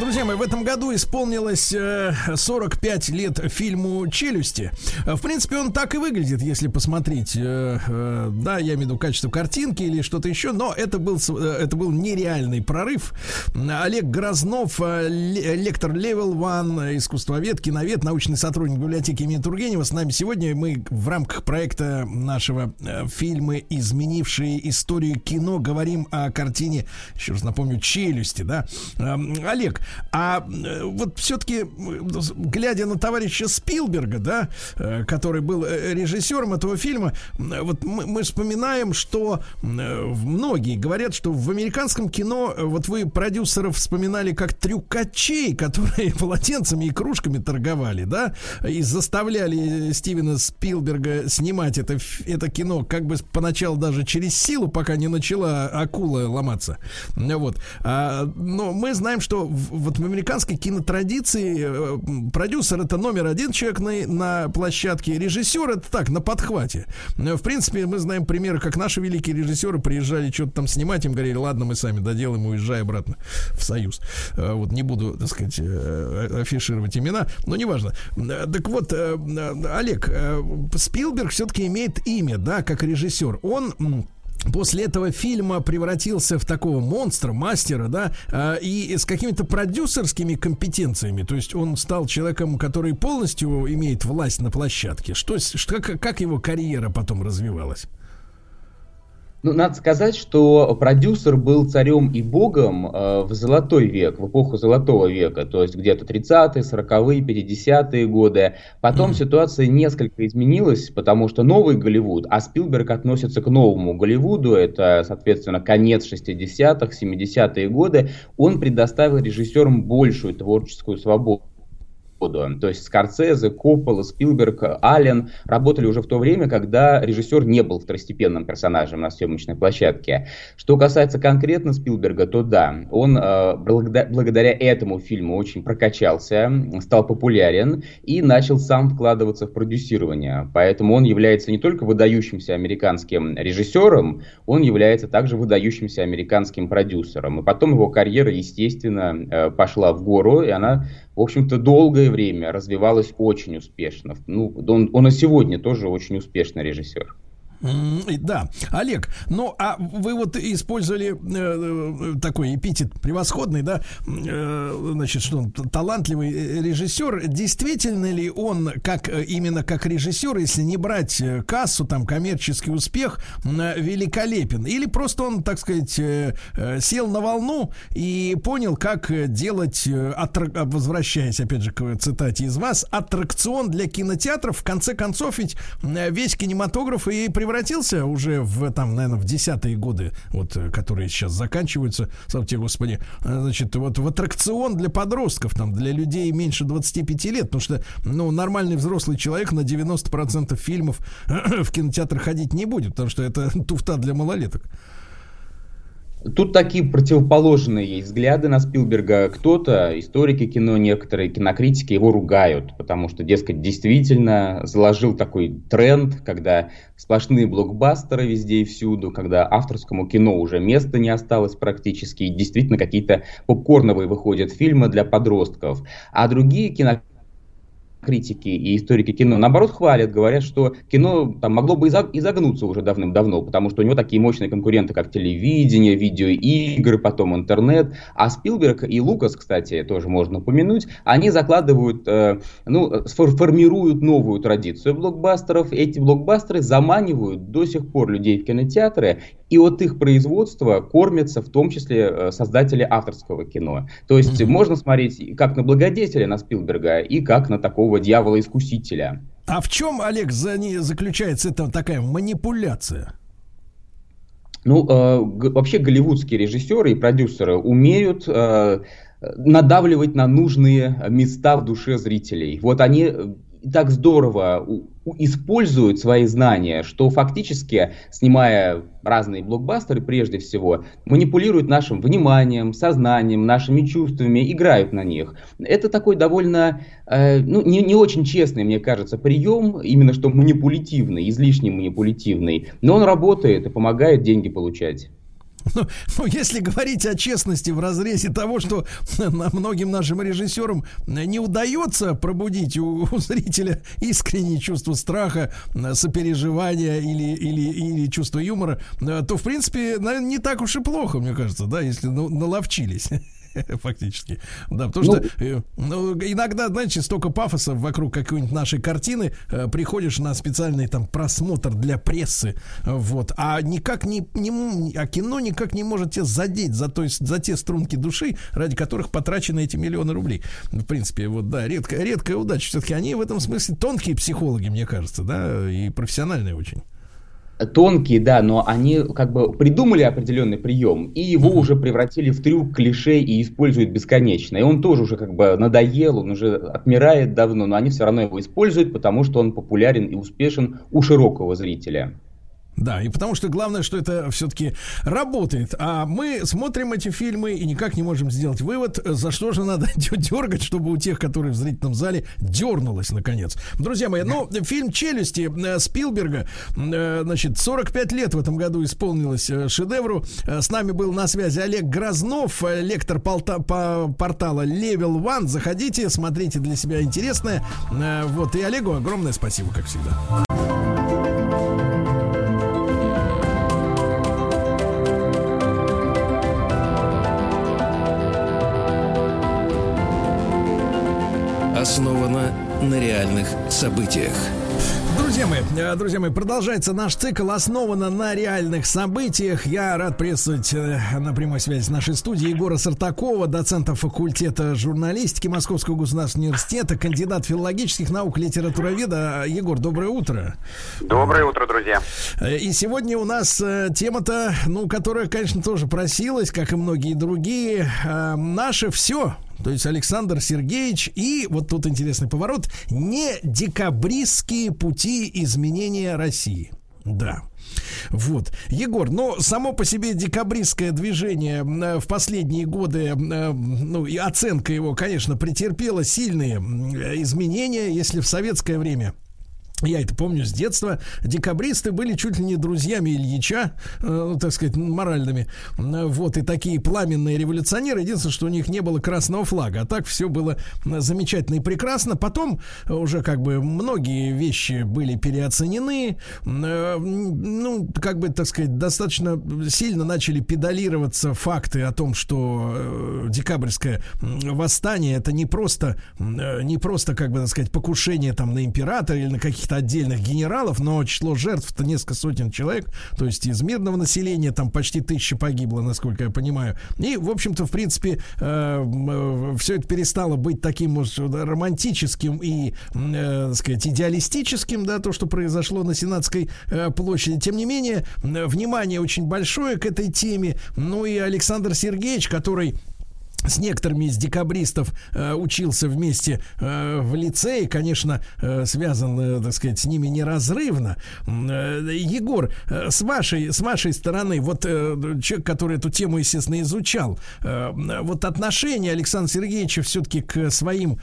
Друзья мои, в этом году исполнилось э, 45 лет фильму «Челюсти». А, В принципе, он так и выглядит, если посмотреть. э, э, Да, я имею в виду качество картинки или что-то еще, но это был, э, это был нереальный прорыв. Олег Грознов, э, ле- лектор Level One, э, искусствовед, киновед, научный сотрудник библиотеки имени Тургенева. С нами сегодня мы в рамках проекта нашего э, фильмы, изменившие историю кино, говорим о картине, еще раз напомню, «Челюсти», да? Эм, Олег, а э, вот все-таки, глядя на товарища Спилберга, да, э, который был э, режиссером этого фильма, вот мы, мы вспоминаем, что многие говорят, что в американском кино, вот вы продюсеров вспоминали как трюкачей, которые полотенцами и кружками торговали, да, и заставляли Стивена Спилберга снимать это, это кино как бы поначалу даже через силу, пока не начала акула ломаться. Вот. А, но мы знаем, что вот в американской кинотрадиции э, продюсер это номер один человек на, на площадке, режиссер это так, на подхвате. Э, В принципе, мы знаем примеры, как наши великие режиссеры приезжали что-то там снимать, им говорили, ладно, мы сами доделаем, уезжай обратно в Союз. Э, Вот не буду, так сказать, афишировать имена, но неважно. Так вот, Олег, Спилберг все-таки имеет имя, да, как режиссер. Он После этого фильма превратился в такого монстра, мастера, да, а, и с какими-то продюсерскими компетенциями. То есть он стал человеком, который полностью имеет власть на площадке. Что, как, как его карьера потом развивалась? Ну, надо сказать, что продюсер был царем и богом э, в золотой век, в эпоху золотого века, то есть где-то 30-е, 40-е, 50-е годы. Потом ситуация несколько изменилась, потому что новый Голливуд, а Спилберг относится к новому Голливуду, это, соответственно, конец 60-х, 70-е годы, он предоставил режиссерам большую творческую свободу. То есть Скорсезе, Коппола, Спилберг, Аллен работали уже в то время, когда режиссер не был второстепенным персонажем на съемочной площадке. Что касается конкретно Спилберга, то да, он э, благодаря, благодаря этому фильму очень прокачался, стал популярен и начал сам вкладываться в продюсирование. Поэтому он является не только выдающимся американским режиссером, он является также выдающимся американским продюсером. И потом его карьера, естественно, э, пошла в гору, и она в общем-то, долгое время развивалась очень успешно. Ну, он, он и сегодня тоже очень успешный режиссер. Да, Олег, ну а вы вот использовали э, э, такой эпитет превосходный, да, э, значит, что он талантливый э, режиссер. Действительно ли он, как э, именно как режиссер, если не брать э, кассу, там коммерческий успех, э, великолепен? Или просто он, так сказать, э, э, сел на волну и понял, как э, делать, э, аттрак- а, возвращаясь опять же к цитате из вас, аттракцион для кинотеатров. В конце концов, ведь э, весь кинематограф и превратился уже в, там, наверное, в десятые годы, вот, э, которые сейчас заканчиваются, слава тебе, Господи, э, значит, вот в аттракцион для подростков, там, для людей меньше 25 лет, потому что, ну, нормальный взрослый человек на 90% фильмов в кинотеатр ходить не будет, потому что это туфта для малолеток. Тут такие противоположные есть взгляды на Спилберга. Кто-то, историки кино, некоторые кинокритики его ругают, потому что, дескать, действительно заложил такой тренд, когда сплошные блокбастеры везде и всюду, когда авторскому кино уже места не осталось практически, и действительно какие-то попкорновые выходят фильмы для подростков. А другие кинокритики критики и историки кино, наоборот, хвалят, говорят, что кино там, могло бы изог- изогнуться уже давным-давно, потому что у него такие мощные конкуренты, как телевидение, видеоигры, потом интернет. А Спилберг и Лукас, кстати, тоже можно упомянуть, они закладывают, э, ну, формируют новую традицию блокбастеров. Эти блокбастеры заманивают до сих пор людей в кинотеатры, и от их производства кормятся в том числе э, создатели авторского кино. То есть можно смотреть как на благодетеля, на Спилберга, и как на такого дьявола-искусителя. А в чем, Олег, за не заключается это такая манипуляция? Ну, э, г- вообще голливудские режиссеры и продюсеры умеют э, надавливать на нужные места в душе зрителей. Вот они э, так здорово используют свои знания, что фактически, снимая разные блокбастеры прежде всего, манипулируют нашим вниманием, сознанием, нашими чувствами, играют на них. Это такой довольно, э, ну, не, не очень честный, мне кажется, прием, именно что манипулятивный, излишне манипулятивный, но он работает и помогает деньги получать. Ну, ну, если говорить о честности в разрезе того, что на- многим нашим режиссерам не удается пробудить у, у зрителя искреннее чувство страха, э, сопереживания или, или, или чувство юмора, э, то, в принципе, наверное, не так уж и плохо, мне кажется, да, если наловчились. Фактически. Да, потому Ну, что э, ну, иногда, знаете, столько пафоса вокруг какой-нибудь нашей картины, э, приходишь на специальный там просмотр для прессы, э, вот, а никак не, не а кино никак не может тебя задеть за, то есть, за те струнки души, ради которых потрачены эти миллионы рублей. В принципе, вот, да, редкая, редкая удача. Все-таки они в этом смысле тонкие психологи, мне кажется, да, и профессиональные очень. Тонкие, да, но они как бы придумали определенный прием, и его уже превратили в трюк, клише и используют бесконечно. И он тоже уже как бы надоел, он уже отмирает давно, но они все равно его используют, потому что он популярен и успешен у широкого зрителя. Да, и потому что главное, что это все-таки работает. А мы смотрим эти фильмы и никак не можем сделать вывод, за что же надо дергать, чтобы у тех, которые в зрительном зале, дернулось наконец. Друзья мои, ну, фильм «Челюсти» э, Спилберга, э, значит, 45 лет в этом году исполнилось э, шедевру. С нами был на связи Олег Грознов, лектор по портала Level One. Заходите, смотрите для себя интересное. Вот, и Олегу огромное спасибо, как всегда. На реальных событиях. Друзья мои, э, друзья мои, продолжается наш цикл, основан на реальных событиях. Я рад приветствовать э, на прямой связи с нашей студией Егора Сартакова, доцента факультета журналистики Московского государственного университета, кандидат филологических наук, литературоведа. Егор, доброе утро. Доброе утро, друзья. Э, И сегодня у нас тема-то, ну, которая, конечно, тоже просилась, как и многие другие. Наше все. То есть Александр Сергеевич и вот тут интересный поворот не декабристские пути изменения России. Да. Вот. Егор, но само по себе декабристское движение э, в последние годы, э, ну и оценка его, конечно, претерпела сильные м, изменения, если в советское время я это помню с детства. Декабристы были чуть ли не друзьями Ильича, э, так сказать, моральными. Вот, и такие пламенные революционеры. Единственное, что у них не было красного флага. А так все было замечательно и прекрасно. Потом уже как бы многие вещи были переоценены. Э, Ну, как бы, так сказать, достаточно сильно начали педалироваться факты о том, что э, декабрьское восстание это не просто, э, не просто, как бы, так сказать, покушение там на императора или на каких-то отдельных генералов, но число жертв-то несколько сотен человек, то есть из мирного населения там почти тысяча погибло, насколько я понимаю. И, в общем-то, в принципе, все это перестало быть таким, может, романтическим и, э, так сказать, идеалистическим, да, то, что произошло на Сенатской э, площади. Тем не менее, м, внимание очень большое к этой теме. Ну и Александр Сергеевич, который с некоторыми из декабристов э, учился вместе э, в лицее, конечно, э, связан, э, так сказать, с ними неразрывно. Э, Егор, э, с вашей, с вашей стороны, вот э, человек, который эту тему, естественно, изучал, э, вот отношение Александра Сергеевича все-таки к своим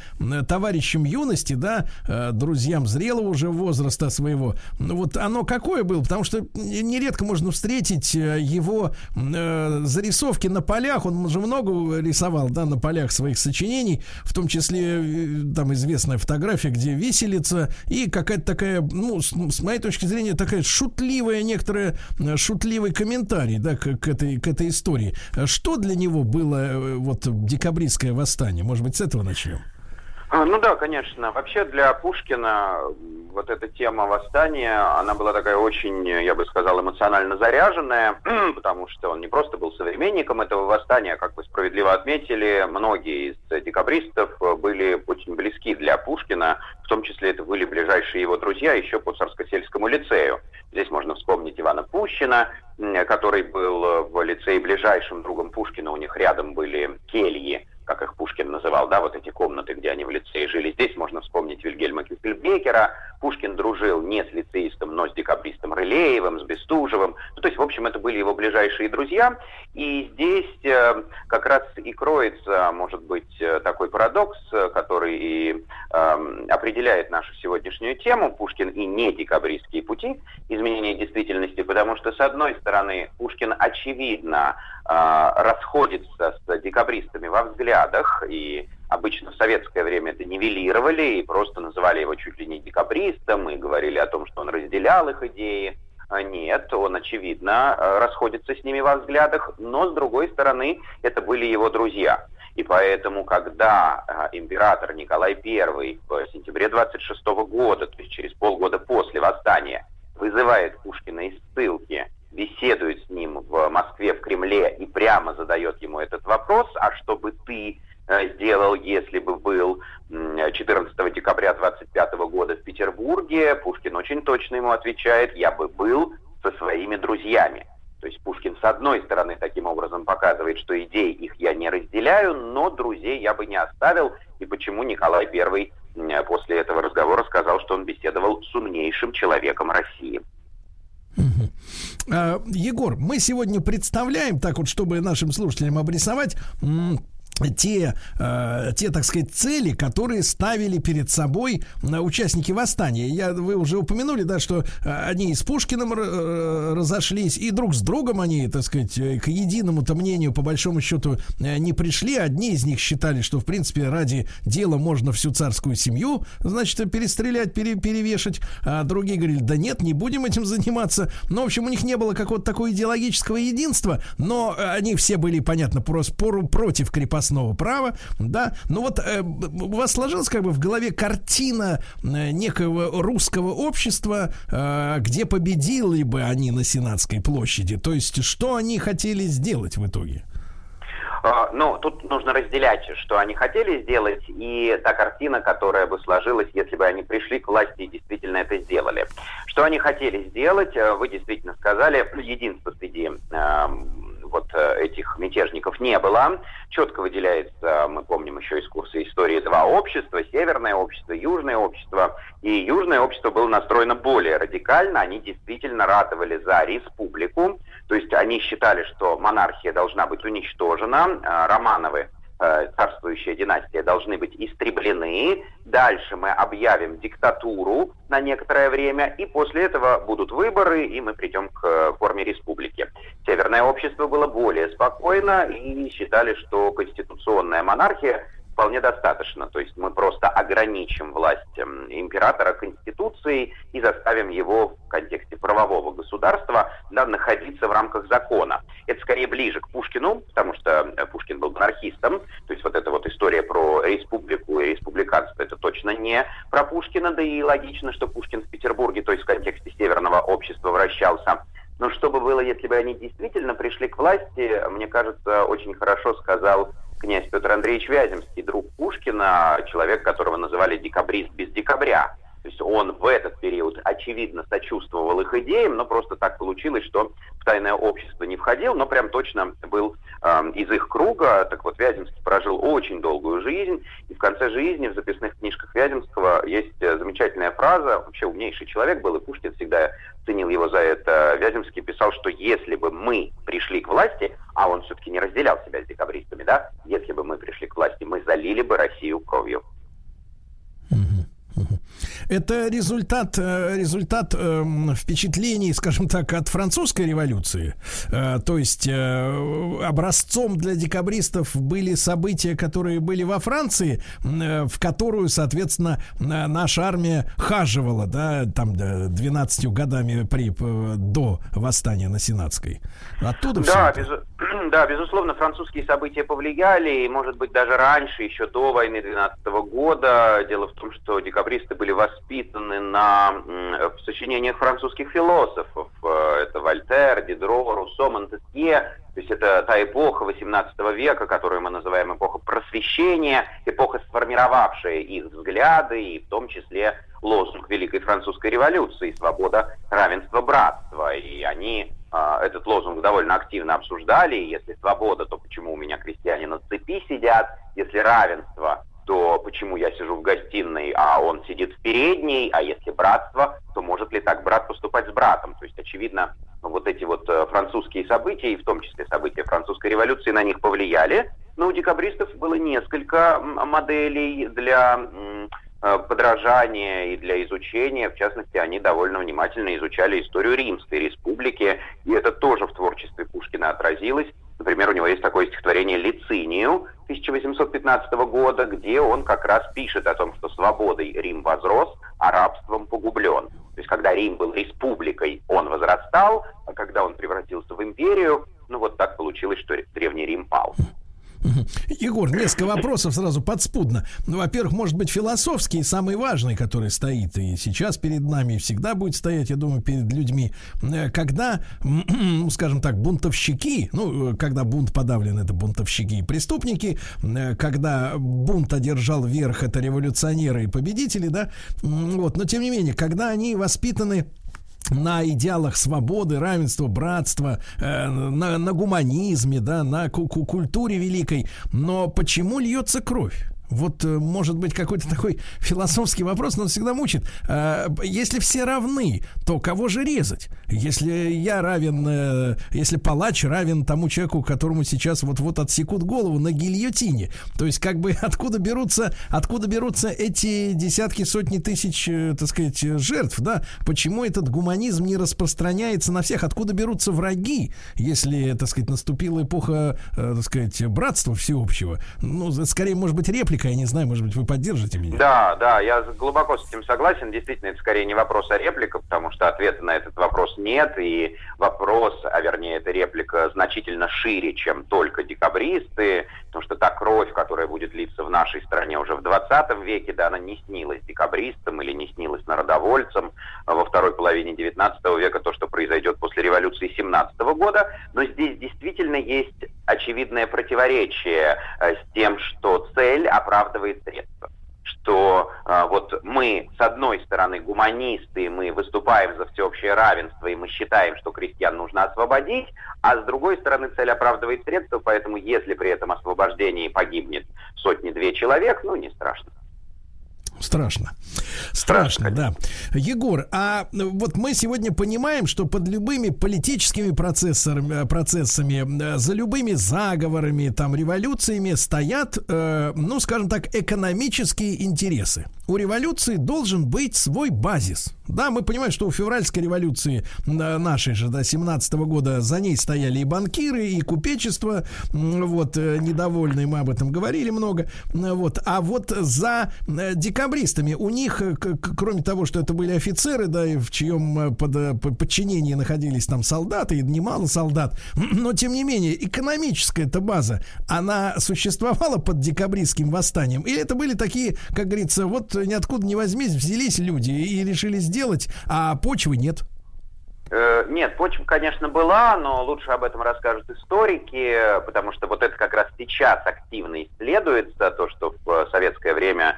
товарищам юности, да, э, друзьям зрелого уже возраста своего, вот оно какое было? Потому что нередко можно встретить э, его э, зарисовки на полях, он же много рисовал, да, на полях своих сочинений, в том числе э, там известная фотография, где виселица и какая-то такая, ну, с, с моей точки зрения, такая шутливая, некоторая э, шутливый комментарий, да, к, к этой, к этой истории. Что для него было э, вот декабристское восстание? Может быть, с этого начнем? А, Ну да, конечно. Вообще для Пушкина вот эта тема восстания, она была такая очень, я бы сказал, эмоционально заряженная, потому что он не просто был современником этого восстания, а, как вы справедливо отметили, многие из декабристов э, были очень близки для Пушкина, в том числе это были ближайшие его друзья еще по Царско-сельскому лицею. Здесь можно вспомнить Ивана Пущина, который был э, в лицее ближайшим другом Пушкина, у них рядом были кельи, как их Пушкин называл, да, вот эти комнаты, где они в лицее жили. Здесь можно вспомнить Вильгельма Кюфельбекера. Пушкин дружил не с лицеистом, но с декабристом Рылеевым, с Бестужевым. Ну, то есть, в общем, это были его ближайшие друзья. И здесь э, как раз и кроется, может быть, э, такой парадокс, э, который и э, определяет нашу сегодняшнюю тему Пушкин и не декабристские пути изменения действительности, потому что, с одной стороны, Пушкин очевидно расходится с декабристами во взглядах, и обычно в советское время это нивелировали и просто называли его чуть ли не декабристом, и говорили о том, что он разделял их идеи. А Нет, он, очевидно, э, расходится с ними во взглядах, но, с другой стороны, это были его друзья. И поэтому, когда э, император Николай I в сентябре 26 года, то есть через полгода после восстания, вызывает Пушкина из ссылки, беседует с ним в Москве, в Кремле и прямо задает ему этот вопрос, а что бы ты э, сделал, если бы был м, 14 декабря 25 года в Петербурге, Пушкин очень точно ему отвечает, я бы был со своими друзьями. То есть Пушкин с одной стороны таким образом показывает, что идей их я не разделяю, но друзей я бы не оставил. И почему Николай м, после этого разговора сказал, что он беседовал с умнейшим человеком России. А, Егор, мы сегодня представляем, так вот, чтобы нашим слушателям обрисовать, те, э, те, так сказать, цели, которые ставили перед собой э, участники восстания. Я, вы уже упомянули, да, что э, они и с Пушкиным э, разошлись, и друг с другом они, так сказать, к единому-то мнению, по большому счету, не пришли. Одни из них считали, что, в принципе, ради дела можно всю царскую семью, значит, перестрелять, пере- перевешать. А другие говорили, да нет, не будем этим заниматься. Ну, в общем, у них не было какого-то такого идеологического единства, но они все были, понятно, просто пору- против крепостного права, да. Ну вот э, у вас сложилась как бы в голове картина э, некого русского общества, э, где победили бы они на Сенатской площади. То есть, что они хотели сделать в итоге? А, Ну, тут нужно разделять, что они хотели сделать, и та картина, которая бы сложилась, если бы они пришли к власти и действительно это сделали. Что они хотели сделать, э, вы действительно сказали, единство среди эм, вот э, этих мятежников не было. Четко выделяется, мы помним еще из курса истории, два общества, северное общество, южное общество. И южное общество было настроено более радикально, они действительно ратовали за республику, то есть они считали, что монархия должна быть уничтожена, а Романовы э, царствующая династия должны быть истреблены. Дальше мы объявим диктатуру на некоторое время, и после этого будут выборы, и мы придем к э, форме республики. Северное общество было более спокойно и считали, что конституционная монархия вполне достаточно. То есть мы просто ограничим власть эм, императора Конституцией и заставим его в контексте правового государства да, находиться в рамках закона. Это скорее ближе к Пушкину, потому что э, Пушкин был монархистом. То есть вот эта вот история про республику и республиканство, это точно не про Пушкина, да и логично, что Пушкин в Петербурге, то есть в контексте северного общества вращался. Но что бы было, если бы они действительно пришли к власти, мне кажется, очень хорошо сказал князь Петр Андреевич Вяземский, друг Пушкина, человек, которого называли декабрист без декабря. То есть он в этот период, очевидно, сочувствовал их идеям, но просто так получилось, что в тайное общество не входил, но прям точно был э, из их круга. Так вот, Вяземский прожил очень долгую жизнь, и в конце жизни в записных книжках Вяземского есть э, замечательная фраза, вообще умнейший человек был, и Пушкин всегда ценил его за это. Вяземский писал, что если бы мы пришли к власти, а он все-таки не разделял себя с декабристами, да, если бы мы пришли к власти, мы залили бы Россию кровью. Это результат, э, результат эм, впечатлений, скажем так, от французской революции. Э, то есть э, образцом для декабристов были события, которые были во Франции, в которую, соответственно, наша армия хаживала, да, там да, 12 годами при, до восстания на Сенатской. Оттуда Да, это. Да, безусловно, французские события повлияли, и, может быть, даже раньше, еще до войны 12 года. Дело в том, что декабристы были воспитаны на в сочинениях французских философов. Э, Это Вольтер, Дидро, Руссо, Монтескье. То есть это та эпоха 18 века, которую мы называем эпоха просвещения, эпоха, сформировавшая их взгляды, и в том числе лозунг Великой Французской революции «Свобода, равенство, братство». И они а, этот лозунг довольно активно обсуждали. Если свобода, то почему у меня крестьяне на цепи сидят? Если равенство, то почему я сижу в гостиной, а он сидит в передней? А если братство, то может ли так брат поступать с братом? То есть, очевидно, вот эти вот э, французские события, и в том числе события французской революции, на них повлияли. Но у декабристов было несколько моделей для подражания и для изучения. В частности, они довольно внимательно изучали историю Римской республики, и это тоже в творчестве Пушкина отразилось. Например, у него есть такое стихотворение «Лицинию» 1815 года, где он как раз пишет о том, что свободой Рим возрос, а рабством погублен. То есть, когда Рим был республикой, он возрастал, а когда он превратился в империю, ну вот так получилось, что Древний Рим пал. Егор, несколько вопросов сразу подспудно. Ну, во-первых, может быть, философский, самый важный, который стоит и сейчас перед нами, и всегда будет стоять, я думаю, перед людьми. Э, Когда, скажем так, бунтовщики, ну, э, когда бунт подавлен, это бунтовщики и преступники, э, когда бунт одержал верх, это революционеры и победители, да, вот, но тем не менее, когда они воспитаны на идеалах свободы, равенства, братства, э, на, на гуманизме, да, на ку- ку- культуре великой. Но почему льется кровь? Вот, э, может быть, какой-то такой философский вопрос, но он всегда мучит. Э, Если все равны, то кого же резать? Если я равен, э, если палач равен тому человеку, которому сейчас вот-вот отсекут голову на гильотине, то есть как бы откуда берутся, откуда берутся эти десятки, сотни тысяч, так сказать, жертв, да? Почему этот гуманизм не распространяется на всех? Откуда берутся враги, если, так сказать, наступила эпоха, так сказать, братства всеобщего? Ну, скорее, может быть, реплика, я не знаю, может быть, вы поддержите меня? Да, да, я глубоко с этим согласен. Действительно, это скорее не вопрос, а реплика, потому что ответа на этот вопрос нет. И вопрос, а вернее, эта реплика значительно шире, чем только декабристы, потому что та кровь, которая будет литься в нашей стране уже в 20 веке, да, она не снилась декабристам или не снилась народовольцам а во второй половине 19 века, то, что произойдет после революции 17 года. Но здесь действительно есть очевидное противоречие э, с тем, что цель оправдывает средства что э, вот мы, с одной стороны, гуманисты, мы выступаем за всеобщее равенство, и мы считаем, что крестьян нужно освободить, а с другой стороны, цель оправдывает средства, поэтому если при этом освобождении погибнет сотни-две человек, ну, не страшно. Страшно. Страшно, да. Егор, а вот мы сегодня понимаем, что под любыми политическими процессорами, э, процессами, э, за любыми заговорами, там, революциями стоят, э, ну, скажем так, экономические интересы. У революции должен быть свой базис. Да, мы понимаем, что у февральской революции э, нашей же, да, 17 года, за ней стояли и банкиры, и купечество, вот, недовольные, мы об этом говорили много, вот, а вот за э, декабристами у них, э, кроме того, что это были офицеры, да, и в чьем э, под, э, по- подчинении находились там солдаты, и немало солдат, но, тем не менее, экономическая эта база, она существовала под декабристским восстанием, или это были такие, как говорится, вот ниоткуда не возьмись, взялись люди и решили сделать, а почвы нет. Нет, почва, конечно, была, но лучше об этом расскажут историки, потому что вот это как раз сейчас активно исследуется, то, что в советское время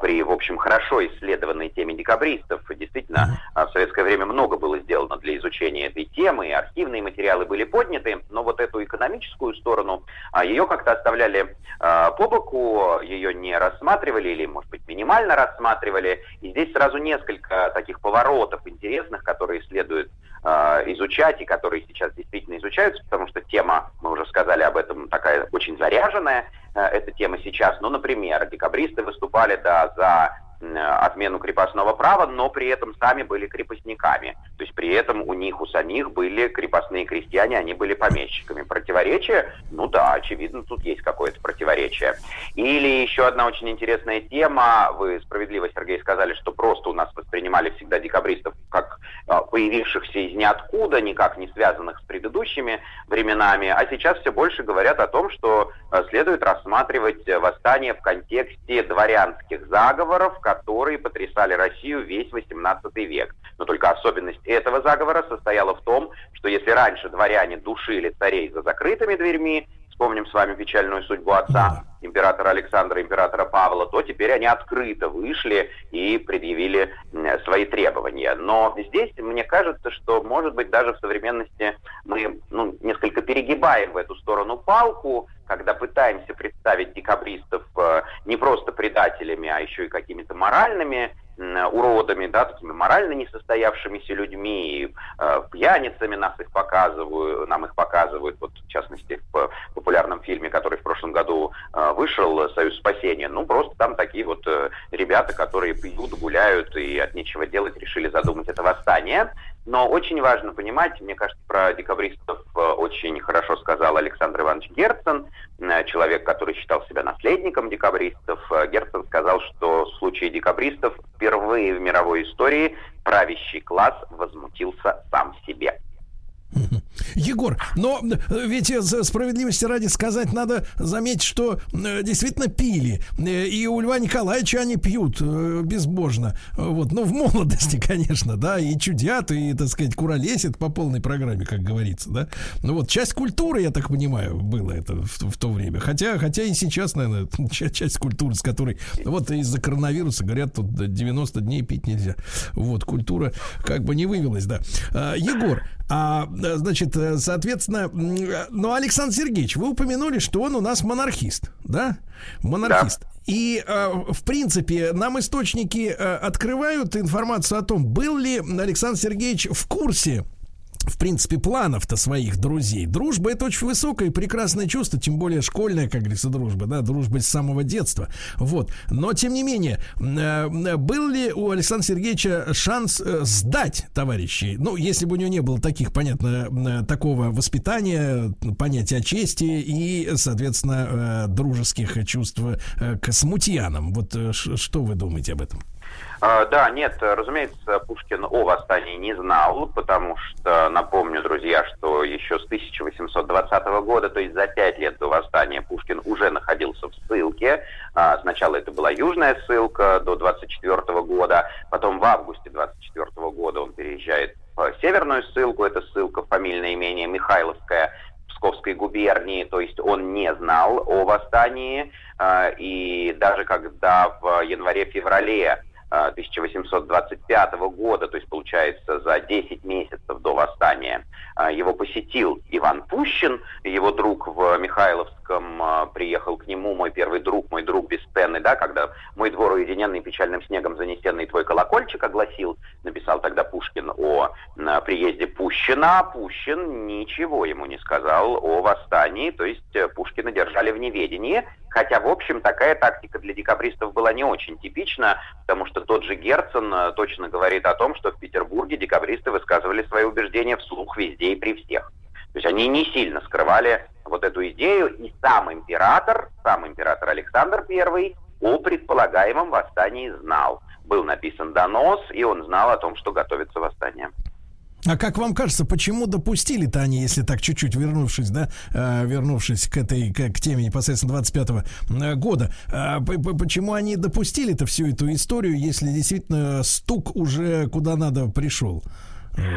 при, в общем, хорошо исследованной теме декабристов, действительно, э, в советское время много было сделано для изучения этой темы, и архивные материалы были подняты, но вот эту экономическую сторону, а, ее как-то оставляли по боку, ее не рассматривали или, может быть, минимально рассматривали, и здесь сразу несколько таких поворотов интересных, которые следует изучать и которые сейчас действительно изучаются, потому что тема, мы уже сказали об этом, такая очень заряженная, э, эта тема сейчас. Ну, например, декабристы выступали, да, за отмену крепостного права, но при этом сами были крепостниками. То есть при этом у них, у самих были крепостные крестьяне, они были помещиками. Противоречие? Ну да, очевидно, тут есть какое-то противоречие. Или еще одна очень интересная тема. Вы справедливо, Сергей, сказали, что просто у нас воспринимали всегда декабристов как а, появившихся из ниоткуда, никак не связанных с предыдущими временами. А сейчас все больше говорят о том, что а, следует рассматривать э, восстание в контексте дворянских заговоров, которые потрясали Россию весь 18 век. Но только особенность этого заговора состояла в том, что если раньше дворяне душили царей за закрытыми дверьми, вспомним с вами печальную судьбу отца, императора Александра императора Павла, то теперь они открыто вышли и предъявили свои требования. Но здесь мне кажется, что, может быть, даже в современности мы ну, несколько перегибаем в эту сторону палку, когда пытаемся представить декабристов э, не просто предателями, а еще и какими-то моральными уродами, да, такими морально несостоявшимися людьми, э, пьяницами нас их показывают, нам их показывают, вот в частности в популярном фильме, который в прошлом году э, вышел, «Союз спасения». Ну, просто там такие вот э, ребята, которые пьют, гуляют и от нечего делать решили задумать это восстание. Но очень важно понимать, мне кажется, про декабристов э, очень хорошо сказал Александр Иванович Герцен, э, человек, который считал себя наследником декабристов. Э, Герцен сказал, что в случае декабристов впервые в мировой истории правящий класс возмутился сам себе. Егор, но э, ведь справедливости ради сказать надо заметить, что э, действительно пили. Э, И у Льва Николаевича они пьют безбожно. Вот, ну, в молодости, конечно, да, и чудят, и, так сказать, куролесят по полной программе, как говорится, да. Ну вот, часть культуры, я так понимаю, было это в, в то время. Хотя, хотя и сейчас, наверное, часть, часть культуры, с которой, вот из-за коронавируса, говорят, тут 90 дней пить нельзя. Вот, культура как бы не вывелась, да. А, Егор, а, значит, э, соответственно, э, ну, Александр Сергеевич, вы упомянули, что он у нас монархист, да? Монархист. И, э, в принципе, нам источники э, открывают информацию о том, был ли Александр Сергеевич в курсе в принципе, планов-то своих друзей. Дружба это очень высокое и прекрасное чувство, тем более школьная, как говорится, дружба, да, дружба с самого детства. Вот. Но, тем не менее, э, был ли у Александра Сергеевича шанс э, сдать товарищей? Ну, если бы у него не было таких, понятно, э, такого воспитания, понятия чести и, соответственно, дружеских чувств к смутьянам. Вот что вы думаете об этом? А, Да, нет, разумеется, Пушкин о восстании не знал, потому что, напомню, друзья, что еще с 1820 года, то есть за пять лет до восстания, Пушкин уже находился в ссылке. А, Сначала это была южная ссылка до 24 года, потом в августе 24 года он переезжает в северную ссылку, это ссылка в фамильное имение Михайловская, Псковской губернии, то есть он не знал о восстании, а, и даже когда в январе-феврале 1825 года, то есть получается за 10 месяцев до восстания, а, его посетил Иван Пущин, его друг в Михайловском а, приехал к нему, мой первый друг, мой друг бесценный, да, когда «Мой двор уединенный печальным снегом занесенный твой колокольчик» огласил, написал тогда Пушкин о а, приезде Пущина, Пущин ничего ему не сказал о восстании, то есть э, Пушкина держали в неведении, Хотя, в общем, такая тактика для декабристов была не очень типична, потому что тот же Герцен э, точно говорит о том, что в Петербурге декабристы высказывали свои убеждения вслух везде и при всех. То есть они не сильно скрывали вот эту идею, и сам император, сам император Александр I о предполагаемом восстании знал. Был написан донос, и он знал о том, что готовится восстание. А как вам кажется, почему допустили-то они, если так чуть-чуть вернувшись, да, э, вернувшись к этой, к, к теме непосредственно 25-го э, года, э, почему они допустили-то всю эту историю, если действительно стук уже куда надо пришел?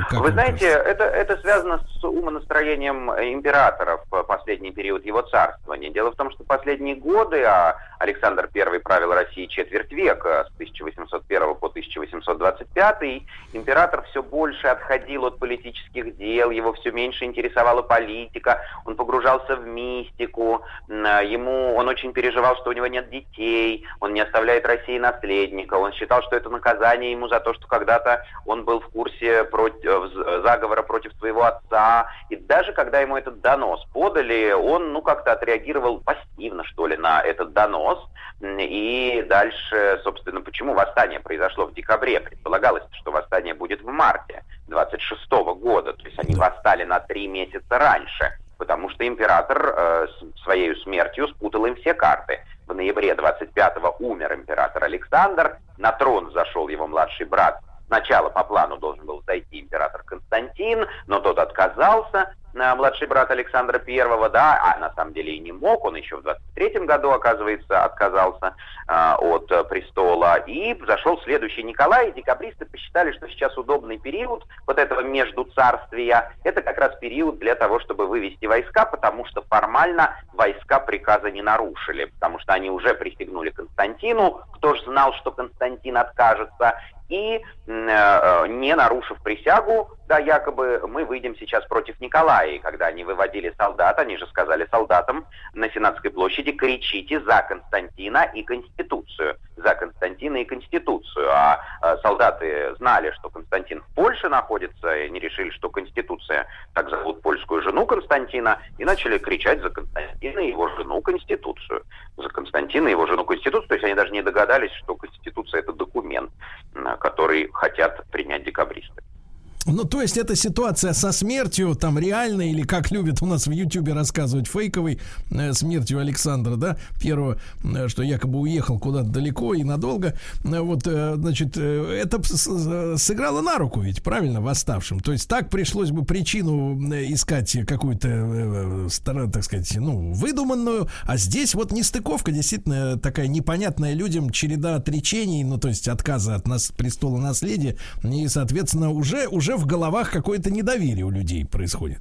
Как Вы знаете, кажется? это, это связано с умонастроением императоров в последний период его царствования. Дело в том, что последние годы, а Александр I правил Россией четверть века, с 1801 по 1825, император все больше отходил от политических дел, его все меньше интересовала политика, он погружался в мистику, а, ему, он очень переживал, что у него нет детей, он не оставляет России наследника, он считал, что это наказание ему за то, что когда-то он был в курсе против, заговора против своего отца, и даже когда ему этот донос подали, он, ну, как-то отреагировал пассивно, что ли, на этот донос, М, и дальше, собственно, почему восстание произошло в декабре, предполагалось, что восстание будет в марте 26 года, то есть они восстали на три месяца раньше, потому что император э, своей смертью спутал им все карты. В ноябре 25-го умер император Александр, на трон зашел его младший брат. Сначала по плану должен был зайти император Константин, но тот отказался, э, младший брат Александра Первого, да, а на самом деле и не мог, он еще в 20 1933 году, оказывается, отказался а, от э, престола. И зашел следующий Николай, и декабристы посчитали, что сейчас удобный период вот этого между царствия. Это как раз период для того, чтобы вывести войска, потому что формально войска приказа не нарушили, потому что они уже присягнули Константину, кто же знал, что Константин откажется, и э, не нарушив присягу, да, якобы мы выйдем сейчас против Николая. И когда они выводили солдат, они же сказали солдатам на Сенатской площади, кричите за Константина и Конституцию. За Константина и Конституцию. А э, солдаты знали, что Константин в Польше находится, и они решили, что Конституция, так зовут польскую жену Константина, и начали кричать за Константина и его жену Конституцию. За Константина и его жену Конституцию. То есть они даже не догадались, что Конституция это документ, который хотят принять декабристы. Ну, то есть эта ситуация со смертью, там, реально, или как любят у нас в Ютьюбе рассказывать, фейковой э, смертью Александра, да, первого, э, что якобы уехал куда-то далеко и надолго, э, вот, э, значит, э, это с- сыграло на руку ведь, правильно, восставшим. То есть так пришлось бы причину э, искать какую-то, э, э, так сказать, ну, выдуманную, а здесь вот нестыковка, действительно, такая непонятная людям череда отречений, ну, то есть отказа от нас престола наследия, и, соответственно, уже, уже в головах какое-то недоверие у людей происходит.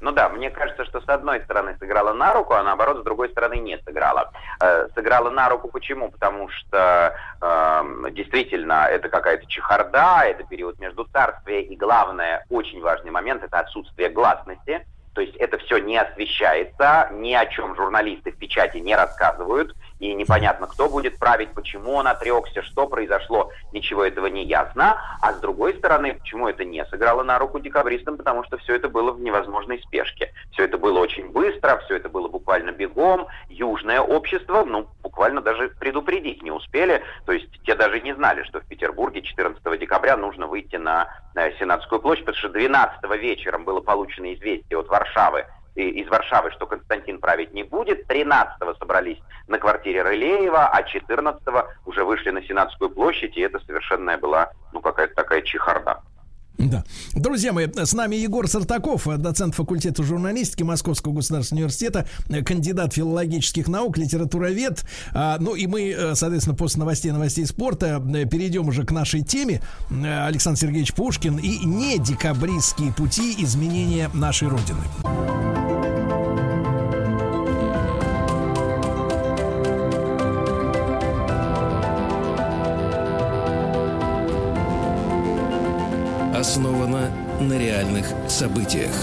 Ну да, мне кажется, что с одной стороны сыграла на руку, а наоборот, с другой стороны не сыграла. Э, сыграла на руку почему? Потому что эм, действительно это какая-то чехарда, это период между царствия, и главное, очень важный момент, это отсутствие гласности. То есть это все не освещается, ни о чем журналисты в печати не рассказывают, и непонятно, кто будет править, почему он отрекся, что произошло, ничего этого не ясно. А с другой стороны, почему это не сыграло на руку декабристам, потому что все это было в невозможной спешке. Все это было очень быстро, все это было буквально бегом. Южное общество, ну, буквально даже предупредить не успели. То есть те даже не знали, что в Петербурге 14 декабря нужно выйти на э, Сенатскую площадь, потому что 12 вечером было получено известие от Варшавы, из Варшавы, что Константин править не будет. 13-го собрались на квартире Рылеева, а 14-го уже вышли на Сенатскую площадь, и это совершенная была, ну, какая-то такая чехарда. Да. Друзья мои, с нами Егор Сартаков, доцент факультета журналистики Московского государственного университета, кандидат филологических наук, литературовед. А, Ну и мы, э, соответственно, после новостей новостей спорта э, перейдем уже к нашей теме. Э, Александр Сергеевич Пушкин и не декабристские пути изменения нашей Родины. Основано на реальных событиях.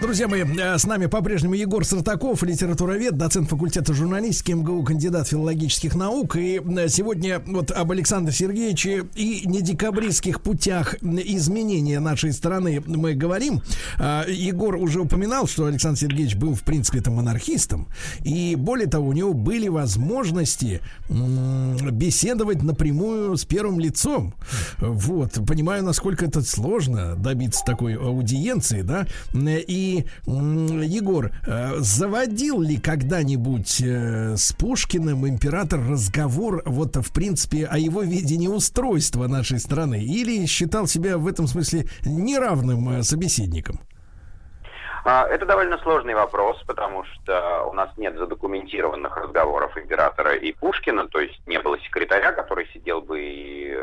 Друзья мои, э, с нами по-прежнему Егор Сартаков, литературовед, доцент факультета журналистики МГУ, кандидат филологических наук. И э, сегодня вот об Александре Сергеевиче и недекабристских путях изменения нашей страны мы говорим. А, Егор уже упоминал, что Александр Сергеевич был, в принципе-то, монархистом. И более того, у него были возможности беседовать напрямую с первым лицом. Вот. Понимаю, насколько это сложно добиться такой аудиенции, да. И, Егор, э, заводил ли когда-нибудь э, с Пушкиным император разговор вот, в принципе, о его видении устройства нашей страны? Или считал себя в этом смысле неравным э, собеседником? А, Это довольно сложный вопрос, потому что у нас нет задокументированных разговоров императора и Пушкина, то есть не было секретаря, который сидел бы и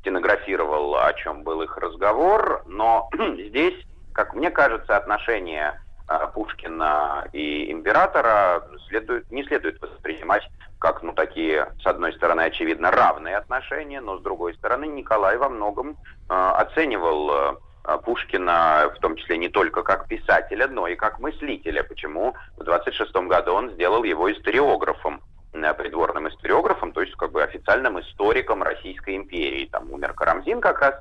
стенографировал, о чем был их разговор, но здесь, как мне кажется, отношения а, Пушкина и императора следует, не следует воспринимать как, ну, такие, с одной стороны, очевидно, равные отношения, но с другой стороны, Николай во многом а, оценивал а, Пушкина, в том числе не только как писателя, но и как мыслителя. Почему в 26 году он сделал его историографом, э, придворным историографом, то есть как бы официальным историком Российской империи. Там умер Карамзин как раз, э,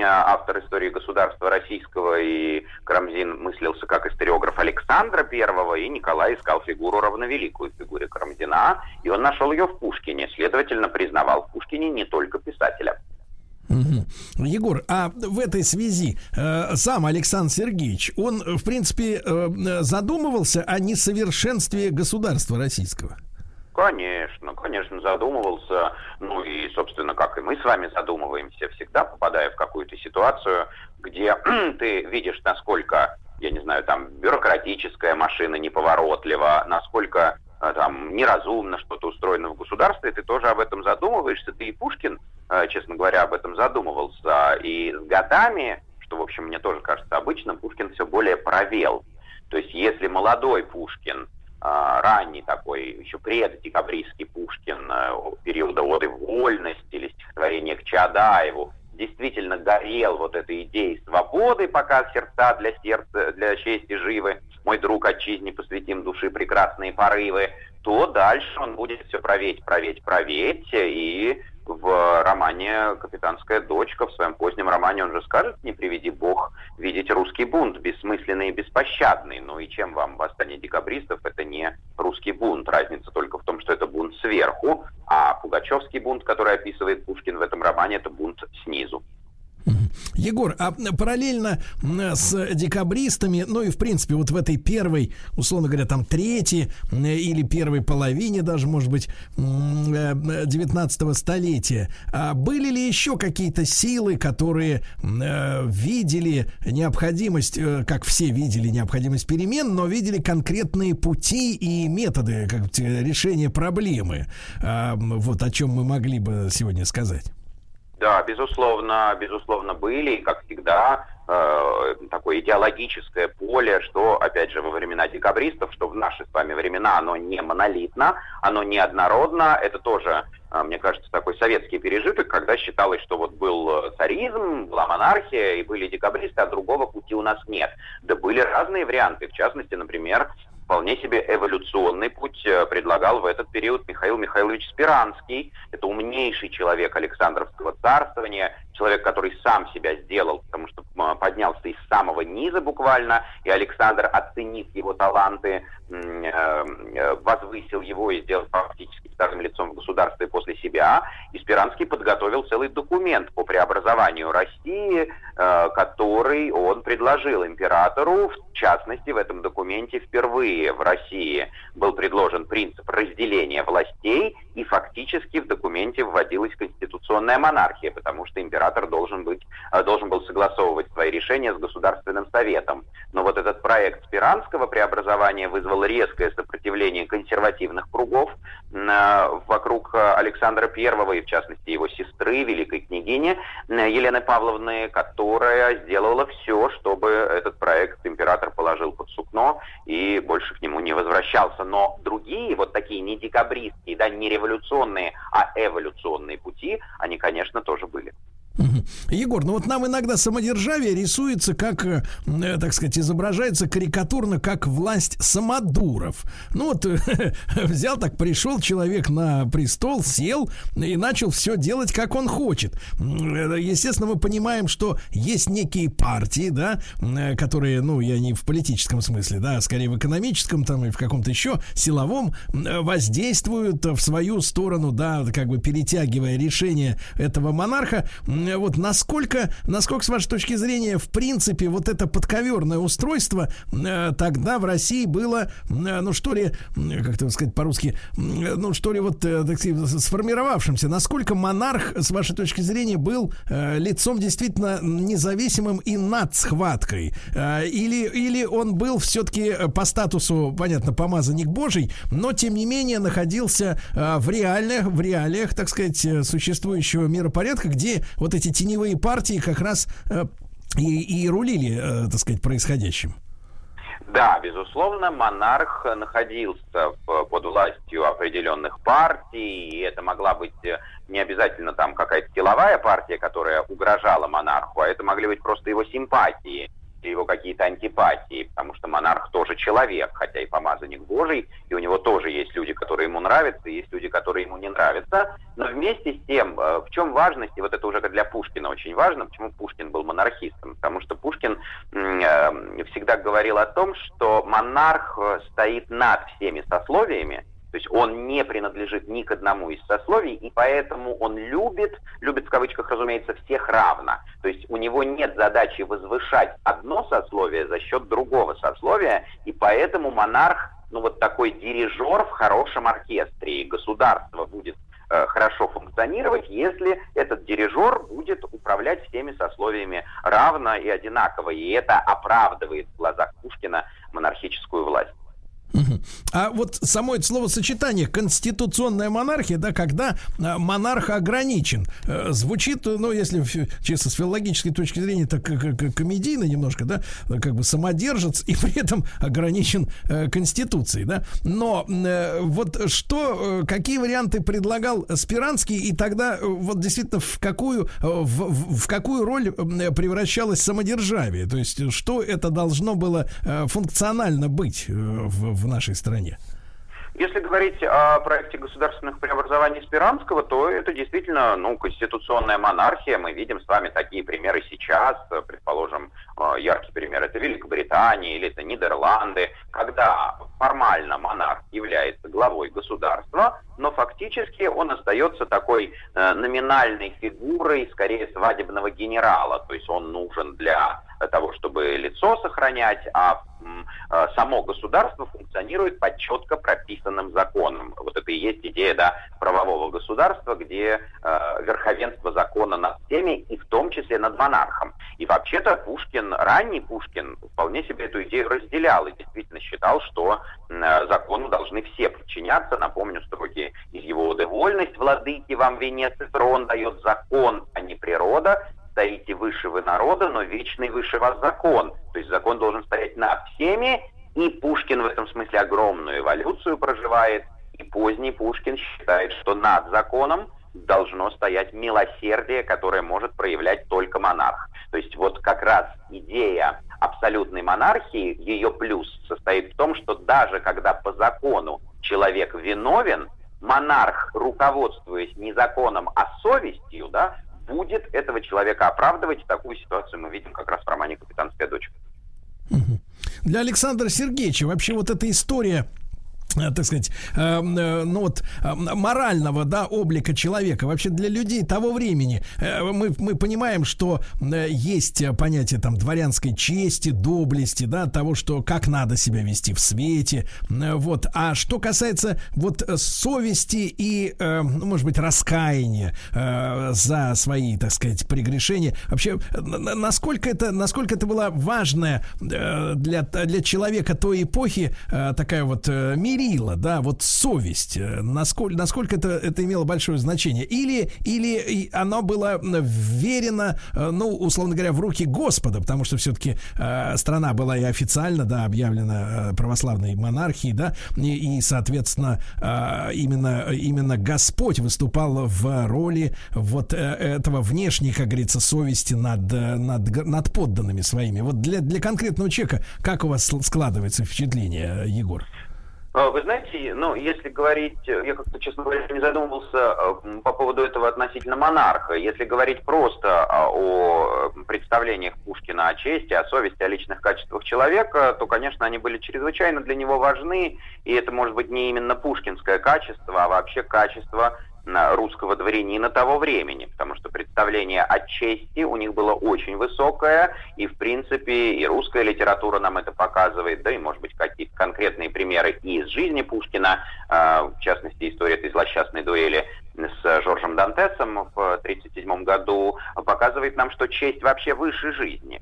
автор истории государства российского, и Карамзин мыслился как историограф Александра Первого, и Николай искал фигуру равновеликую фигуре Карамзина, и он нашел ее в Пушкине, следовательно, признавал в Пушкине не только писателя. Егор, а в этой связи э, сам Александр Сергеевич, он, э, в принципе, э, задумывался о несовершенстве государства российского? Конечно, конечно, задумывался. Ну и, собственно, как и мы с вами задумываемся всегда, попадая в какую-то ситуацию, где ты видишь, насколько я не знаю, там, бюрократическая машина неповоротлива, насколько э, там неразумно что-то устроено в государстве, ты тоже об этом задумываешься. Ты и Пушкин, э, честно говоря, об этом задумывался. И с годами, что, в общем, мне тоже кажется обычным, Пушкин все более провел. То есть если молодой Пушкин, ранний такой, еще преддекабристский Пушкин э, периода «Оды вольности» или стихотворение к Чадаеву, действительно горел вот этой идеей свободы, пока сердца для сердца, для чести живы, мой друг отчизне посвятим души прекрасные порывы, то дальше он будет все проветь, проветь, проветь, и в романе «Капитанская дочка», в своем позднем романе, он же скажет, не приведи бог, видеть русский бунт, бессмысленный и беспощадный. Ну и чем вам восстание декабристов? Это не русский бунт. Разница только в том, что это бунт сверху, а Пугачевский бунт, который описывает Пушкин в этом романе, это бунт снизу. Егор, а параллельно с декабристами, ну и в принципе вот в этой первой, условно говоря, там третьей или первой половине даже, может быть, 19 э, столетия, а были ли еще какие-то силы, которые э, видели необходимость, э, как все видели необходимость перемен, но видели конкретные пути и методы как, решения проблемы? А, вот о чем мы могли бы сегодня сказать. Да, безусловно, безусловно были, как всегда, э, такое идеологическое поле, что, опять же, во времена декабристов, что в наши с вами времена оно не монолитно, оно не однородно, это тоже, э, мне кажется, такой советский пережиток, когда считалось, что вот был царизм, была монархия, и были декабристы, а другого пути у нас нет. Да были разные варианты, в частности, например, вполне себе эволюционный путь э, предлагал в этот период Михаил Михайлович Спиранский. Это умнейший человек Александровского царствования, человек, который сам себя сделал, потому что поднялся из самого низа буквально, и Александр, оценив его таланты, возвысил его и сделал фактически вторым лицом в государстве после себя. И Спиранский подготовил целый документ по преобразованию России, который он предложил императору, в частности, в этом документе впервые в России был предложен принцип разделения властей, и фактически в документе вводилась конституционная монархия, потому что император должен, быть, э, должен был согласовывать свои решения с Государственным Советом. Но вот этот проект Спиранского преобразования вызвал резкое сопротивление консервативных кругов э, вокруг Александра I, и в частности его сестры, великой княгини э, Елены Павловны, которая сделала все, чтобы этот проект император положил под сукно и больше к нему не возвращался. Но другие, вот такие не декабристские, да, не революционные, а эволюционные пути, они, конечно, тоже были. Егор, ну вот нам иногда самодержавие рисуется как, э, так сказать, изображается карикатурно как власть самодуров. Ну вот взял так, пришел человек на престол, сел и начал все делать, как он хочет. Естественно, мы понимаем, что есть некие партии, да, которые, ну, я не в политическом смысле, да, а скорее в экономическом там и в каком-то еще силовом воздействуют в свою сторону, да, как бы перетягивая решение этого монарха вот насколько, насколько, с вашей точки зрения, в принципе, вот это подковерное устройство э, тогда в России было, э, ну, что ли, как это сказать по-русски, ну, что ли, вот, э, так сказать, сформировавшимся, насколько монарх, с вашей точки зрения, был э, лицом действительно независимым и над схваткой? Э, или, или он был все-таки по статусу, понятно, помазанник Божий, но, тем не менее, находился э, в реальных, в реалиях, так сказать, э, существующего миропорядка, где вот вот эти теневые партии как раз э, и, и рулили, э, так сказать, происходящим. Да, безусловно, монарх находился в, под властью определенных партий, и это могла быть э, не обязательно там какая-то силовая партия, которая угрожала монарху, а это могли быть просто его симпатии его какие-то антипатии, потому что монарх тоже человек, хотя и помазанник Божий, и у него тоже есть люди, которые ему нравятся, и есть люди, которые ему не нравятся. Но вместе с тем, э, в чем важность, и вот это уже для Пушкина очень важно, почему Пушкин был монархистом, потому что Пушкин э, всегда говорил о том, что монарх э, стоит над всеми сословиями, то есть он не принадлежит ни к одному из сословий, и поэтому он любит, любит в кавычках, разумеется, всех равно. То есть у него нет задачи возвышать одно сословие за счет другого сословия, и поэтому монарх, ну вот такой дирижер в хорошем оркестре, и государство будет э, хорошо функционировать, если этот дирижер будет управлять всеми сословиями равно и одинаково. И это оправдывает в глазах Пушкина монархическую власть. А вот само это словосочетание конституционная монархия, да, когда а, монарх ограничен, э, звучит, ну, если чисто с филологической точки зрения, так комедийно немножко, да, как бы самодержец и при этом ограничен э, конституцией, да. Но э, вот что, какие варианты предлагал Спиранский, и тогда вот действительно в какую, в, в- какую роль превращалось самодержавие? То есть что это должно было функционально быть в, в нашей стране? Если говорить о проекте государственных преобразований Спиранского, то это действительно ну, конституционная монархия. Мы видим с вами такие примеры сейчас. Предположим, э, яркий пример это Великобритания или это Нидерланды, когда формально монарх является главой государства, но фактически он остается такой э, номинальной фигурой, скорее свадебного генерала. То есть он нужен для того, чтобы лицо сохранять, а э, само государство функционирует по четко прописанным законам. Вот это и есть идея да, правового государства, где э, верховенство закона над всеми, и в том числе над монархом. И вообще-то Пушкин, ранний Пушкин, вполне себе эту идею разделял и действительно считал, что э, закону должны все подчиняться. Напомню строки из его «Оды вольность, владыки вам венец и трон дает закон, а не природа, стоите выше вы народа, но вечный выше вас закон. То есть закон должен стоять над всеми, и Пушкин в этом смысле огромную эволюцию проживает. И поздний Пушкин считает, что над законом должно стоять милосердие, которое может проявлять только монарх. То есть вот как раз идея абсолютной монархии, ее плюс состоит в том, что даже когда по закону человек виновен, монарх, руководствуясь не законом, а совестью, да, будет этого человека оправдывать. Такую ситуацию мы видим как раз в романе «Капитанская дочка». Для Александра Сергеевича вообще вот эта история так сказать, э, э, ну вот э, морального, да, облика человека. Вообще для людей того времени э, мы, мы понимаем, что э, есть э, понятие там дворянской чести, доблести, да, того, что как надо себя вести в свете, э, вот. А что касается вот э, совести и, э, ну, может быть, раскаяния э, за свои, так сказать, прегрешения, вообще, э, на- насколько это, насколько это была важная э, для, для человека той эпохи э, такая вот э, мерила, да, вот совесть, э, насколько, насколько это, это имело большое значение, или, или оно было вверено, э, ну, условно говоря, в руки Господа, потому что все-таки э, страна была и официально, да, объявлена э, православной монархией, да, и, и, соответственно, э, именно, именно Господь выступал в роли вот этого внешней, как говорится, совести над, над, над подданными своими. Вот для, для конкретного человека, как у вас складывается впечатление, Егор? А, Вы знаете, ну, если говорить, э, я как-то, честно говоря, не задумывался э, по поводу этого относительно монарха. Если говорить просто а, о э, представлениях Пушкина о чести, о совести, о личных качествах человека, то, конечно, они были чрезвычайно для него важны, и это может быть не именно пушкинское качество, а вообще качество на русского дворянина того времени, потому что представление о чести у них было очень высокое, и, в принципе, и русская литература нам это показывает, да, и, может быть, какие-то конкретные примеры из жизни Пушкина, э, в частности, история этой злосчастной дуэли с Жоржем Дантесом в 1937 году показывает нам, что честь вообще выше жизни.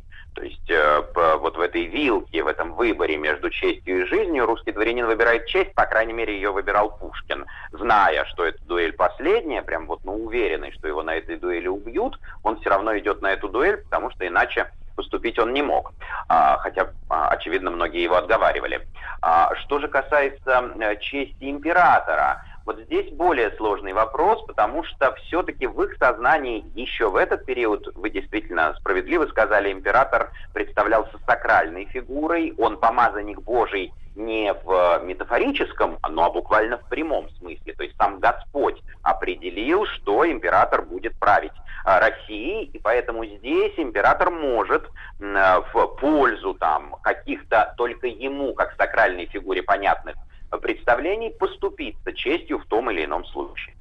Э, вот в этой вилке, в этом выборе между честью и жизнью русский дворянин выбирает честь, по крайней мере, ее выбирал Пушкин. Зная, что эта дуэль последняя, прям вот ну, уверенный, что его на этой дуэли убьют, он все равно идет на эту дуэль, потому что иначе поступить он не мог. А, хотя, а, очевидно, многие его отговаривали. А, что же касается э, чести императора, вот здесь более сложный вопрос, потому что все-таки в их сознании еще в этот период, вы действительно справедливо сказали, император представлялся сакральной фигурой, он помазанник Божий не в метафорическом, но а буквально в прямом смысле. То есть сам Господь определил, что император будет править а, Россией, и поэтому здесь император может э, в пользу там каких-то только ему, как сакральной фигуре понятных представлений, поступиться честью в том или ином случае.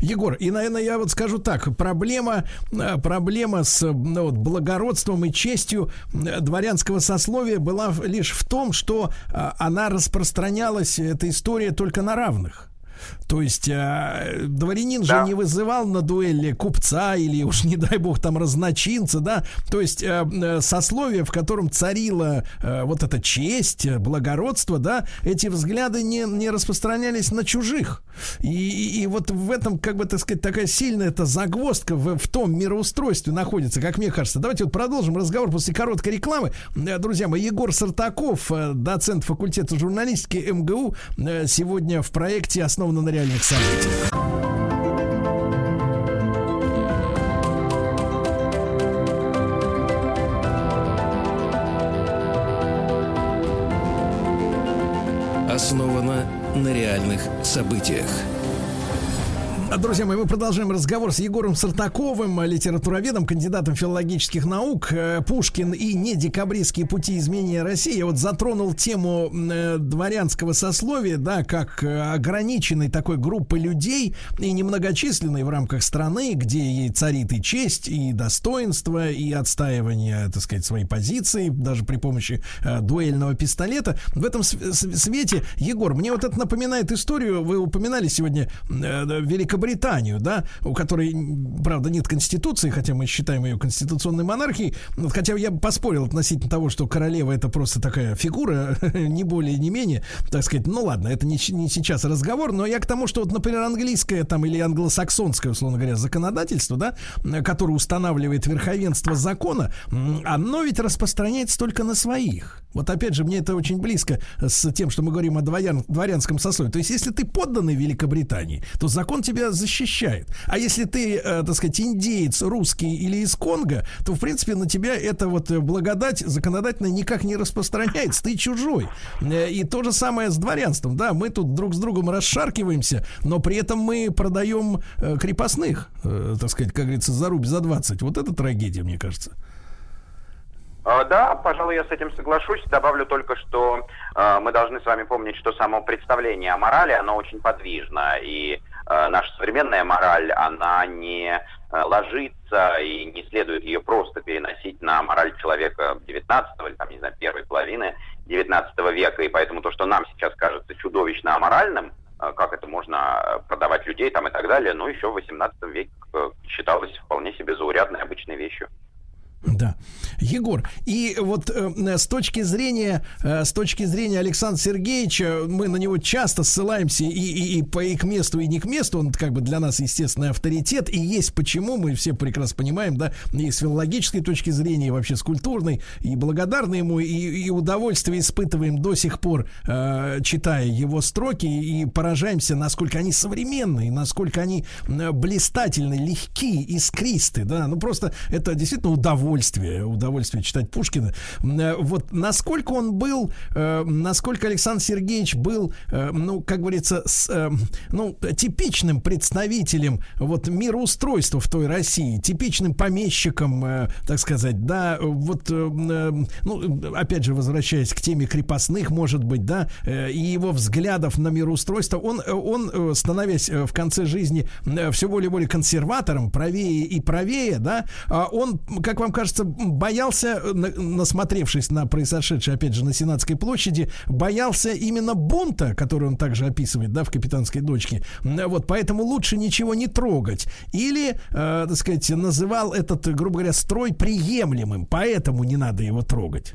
Егор, и, наверное, я вот скажу так, проблема, э, проблема с ну, вот, благородством и честью э, дворянского сословия была лишь в том, что э, она распространялась, эта история, только на равных. То есть э, дворянин Да. же не вызывал на дуэли купца или уж не дай бог там разночинца, да. То есть э, э, сословие, в котором царила э, вот эта честь, э, благородство, да, эти взгляды не, не распространялись на чужих. И, и- и вот в этом, как бы так сказать, такая сильная эта загвоздка в, в том мироустройстве находится, как мне кажется. Давайте вот продолжим разговор после короткой рекламы. Э, Друзья мои, Егор Сартаков, доцент факультета журналистики МГУ, сегодня в проекте «Основано на реальных событиях». Основано на реальных событиях. Друзья мои, мы продолжаем разговор с Егором Сартаковым, литературоведом, кандидатом филологических наук. Э, Пушкин и недекабристские пути изменения России. Я вот затронул тему э, дворянского сословия, да, как э, ограниченной такой группы людей и немногочисленной в рамках страны, где ей царит и честь, и достоинство, и отстаивание, так сказать, своей позиции, даже при помощи дуэльного пистолета. В этом свете, Егор, мне вот это напоминает историю, вы упоминали сегодня да, Великобританию, да, у которой, правда, нет конституции, хотя мы считаем ее конституционной монархией, хотя я бы поспорил относительно того, что королева это просто такая фигура, не более, не менее, так сказать, ну ладно, это не, не сейчас разговор, но я к тому, что вот, например, английское там или англосаксонское, условно говоря, законодательство, да, которое устанавливает верховенство закона, оно ведь распространяется только на своих. Вот опять же, мне это очень близко с тем, что мы говорим о дворян, дворянском сословии. То есть, если ты подданный Великобритании, то закон тебя защищает. А если ты, э, так сказать, индеец, русский или из Конго, то, в принципе, на тебя эта вот э, благодать законодательно никак не распространяется. Ты чужой. Э, И то же самое с дворянством. Да, мы тут друг с другом расшаркиваемся, но при этом мы продаем крепостных, так сказать, как говорится, за рубль, за 20. Вот это трагедия, мне кажется. А, Да, пожалуй, я с этим соглашусь. Добавлю только, что э, мы должны с вами помнить, что само представление о морали, оно очень подвижно. И наша современная мораль, она не э, ложится и не следует ее просто переносить на мораль человека 19 или, там, не знаю, первой половины 19 века. И поэтому то, что нам сейчас кажется чудовищно аморальным, э, как это можно э, продавать людей там и так далее, ну, еще в 18 веке э, считалось вполне себе заурядной обычной вещью. Да. Егор, и вот э, с точки зрения, э, с точки зрения Александра Сергеевича, мы на него часто ссылаемся и, и, и по и к месту, и не к месту. Он как бы для нас, естественный авторитет. И есть почему, мы все прекрасно понимаем, да, и с филологической точки зрения, и вообще с культурной, и благодарны ему, и, и удовольствие испытываем до сих пор, э, читая его строки, и поражаемся, насколько они современные, насколько они э, блистательны, легки, искристы, да, ну просто это действительно удовольствие, удовольствие читать Пушкина. Э, Вот насколько он был, э, насколько Александр Сергеевич был, э, ну, как говорится, с, ну, типичным представителем вот мироустройства в той России, типичным помещиком, так сказать, да, вот, ну, опять же, возвращаясь к теме крепостных, может быть, да, и его взглядов на мироустройство, он, он становясь в конце жизни все более и более консерватором, правее и правее, да, а он, как вам кажется, боялся, э, на- насмотревшись на произошедшее, опять же, на Сенатской площади, боялся именно бунта, который он также описывает, да, в «Капитанской дочке». Вот, поэтому лучше ничего не трогать. Или, э, так сказать, называл этот, грубо говоря, строй приемлемым, поэтому не надо его трогать.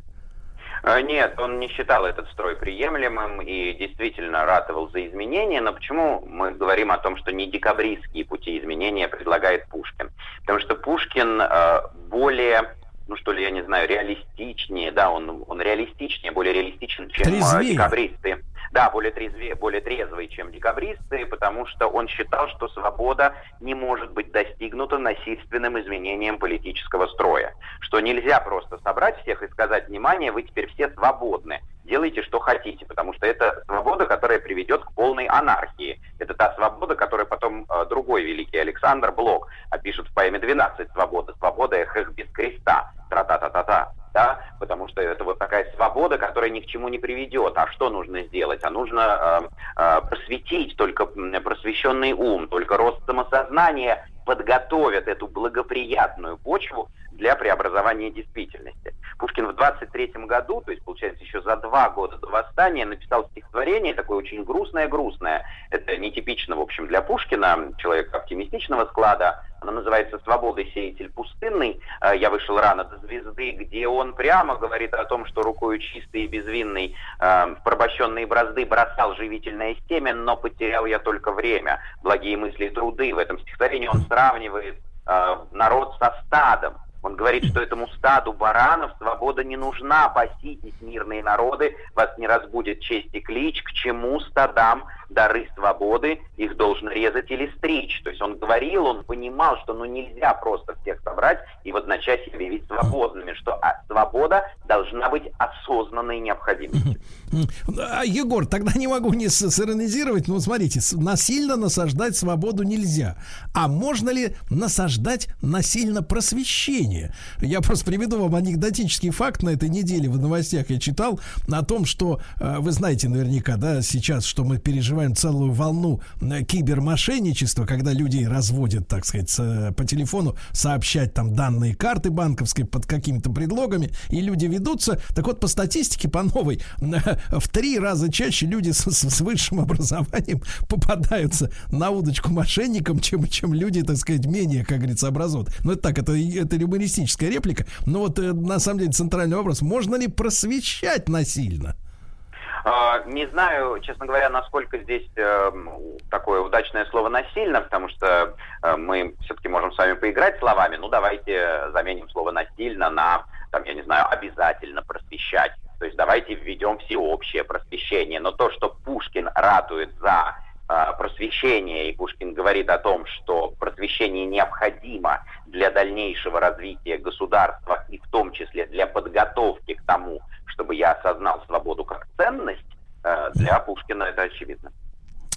Э, Нет, он не считал этот строй приемлемым и действительно ратовал за изменения, но почему мы говорим о том, что не декабристские пути изменения предлагает Пушкин? Потому что Пушкин э, более, ну что ли, я не знаю, реалистичнее, да, он, он реалистичнее, более реалистичен, чем э, Трезвее. декабристы. Да, более трезвее, более трезвый, чем декабристы, потому что он считал, что свобода не может быть достигнута насильственным изменением политического строя. Что нельзя просто собрать всех и сказать, внимание, вы теперь все свободны, делайте, что хотите, потому что это свобода, которая приведет к полной анархии. Это та свобода, которую потом э, другой великий Александр Блок опишет в поэме «12 свободы». Свобода эх, без креста. Тра-та-та-та-та. Да? Потому что это вот такая свобода, которая ни к чему не приведет. А что нужно сделать? А нужно э, э, просветить только просвещенный ум, только рост самосознания подготовят эту благоприятную почву для преобразования действительности. Пушкин в 23 году, то есть, получается, еще за два года до восстания, написал стихотворение, такое очень грустное-грустное. Это нетипично, в общем, для Пушкина, человека оптимистичного склада. Оно называется «Свобода сеятель пустынный». Э, Я вышел рано до звезды, где он прямо говорит о том, что рукою чистой и безвинной э, в порабощенные бразды бросал живительное семя, но потерял я только время. Благие мысли и труды. В этом стихотворении он сравнивает э, народ со стадом. Он говорит, что этому стаду баранов свобода не нужна, паситесь, мирные народы, вас не разбудит честь и клич, к чему стадам дары свободы, их должен резать или стричь. То есть он говорил, он понимал, что ну нельзя просто всех собрать и в одночасье объявить свободными, что а, свобода должна быть осознанной необходимостью. А, Егор, тогда не могу не сиронизировать. Ну, смотрите, насильно насаждать свободу нельзя. А можно ли насаждать насильно просвещение? Я просто приведу вам анекдотический факт на этой неделе в новостях я читал о том, что э, вы знаете наверняка, да, сейчас, что мы переживаем целую волну э, кибермошенничества, когда людей разводят, так сказать, э, по телефону сообщать там данные карты банковской под какими-то предлогами, и люди ведутся. Так вот, по статистике, по новой, в три раза чаще люди с, с- высшим образованием попадаются на удочку мошенникам, чем, чем люди, так сказать, менее, как говорится, образованные. Ну, это так, это, это юмористическая реплика. Но вот, э, на самом деле, центральный вопрос. Можно ли просвещать насильно? А, Не знаю, честно говоря, насколько здесь э, такое удачное слово насильно, потому что э, мы все-таки можем с вами поиграть словами. Ну, давайте заменим слово насильно на, там, я не знаю, обязательно просвещать. То есть давайте введем всеобщее просвещение. Но то, что Пушкин ратует за э, просвещение, и Пушкин говорит о том, что просвещение необходимо для дальнейшего развития государства и в том числе для подготовки к тому, чтобы я осознал свободу как ценность, э, для Пушкина это очевидно.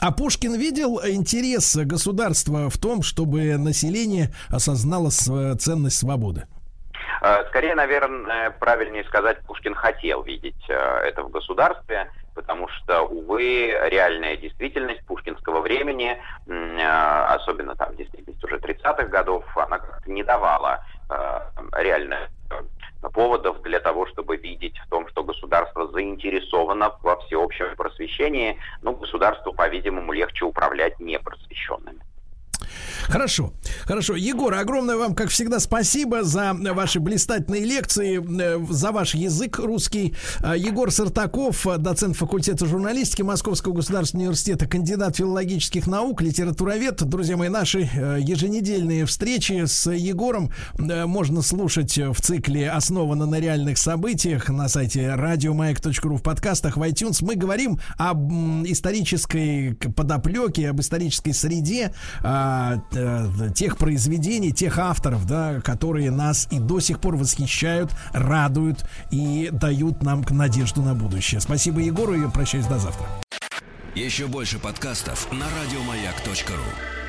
А Пушкин видел интерес государства в том, чтобы население осознало ценность свободы? Э, Скорее, наверное, правильнее сказать, Пушкин хотел видеть это в государстве, потому что, увы, реальная действительность пушкинского времени, э, особенно там действительность уже 30-х годов, она как-то не давала э, реально э, поводов для того, чтобы видеть в том, что государство заинтересовано во всеобщем просвещении, но государству, по-видимому, легче управлять непросвещенными. Хорошо, хорошо. Егор, огромное вам, как всегда, спасибо за ваши блистательные лекции, э, за ваш язык русский. А, Егор Сартаков, э, доцент факультета журналистики Московского государственного университета, кандидат филологических наук, литературовед. Друзья мои, наши э, еженедельные встречи с Егором можно слушать в цикле «Основано на реальных событиях» на сайте радиомаяк.ру в подкастах в iTunes. Мы говорим об исторической подоплеке, об исторической среде, э, тех произведений, тех авторов, да, которые нас и до сих пор восхищают, радуют и дают нам надежду на будущее. Спасибо Егору и прощаюсь до завтра. Еще больше подкастов на радиомаяк.ру.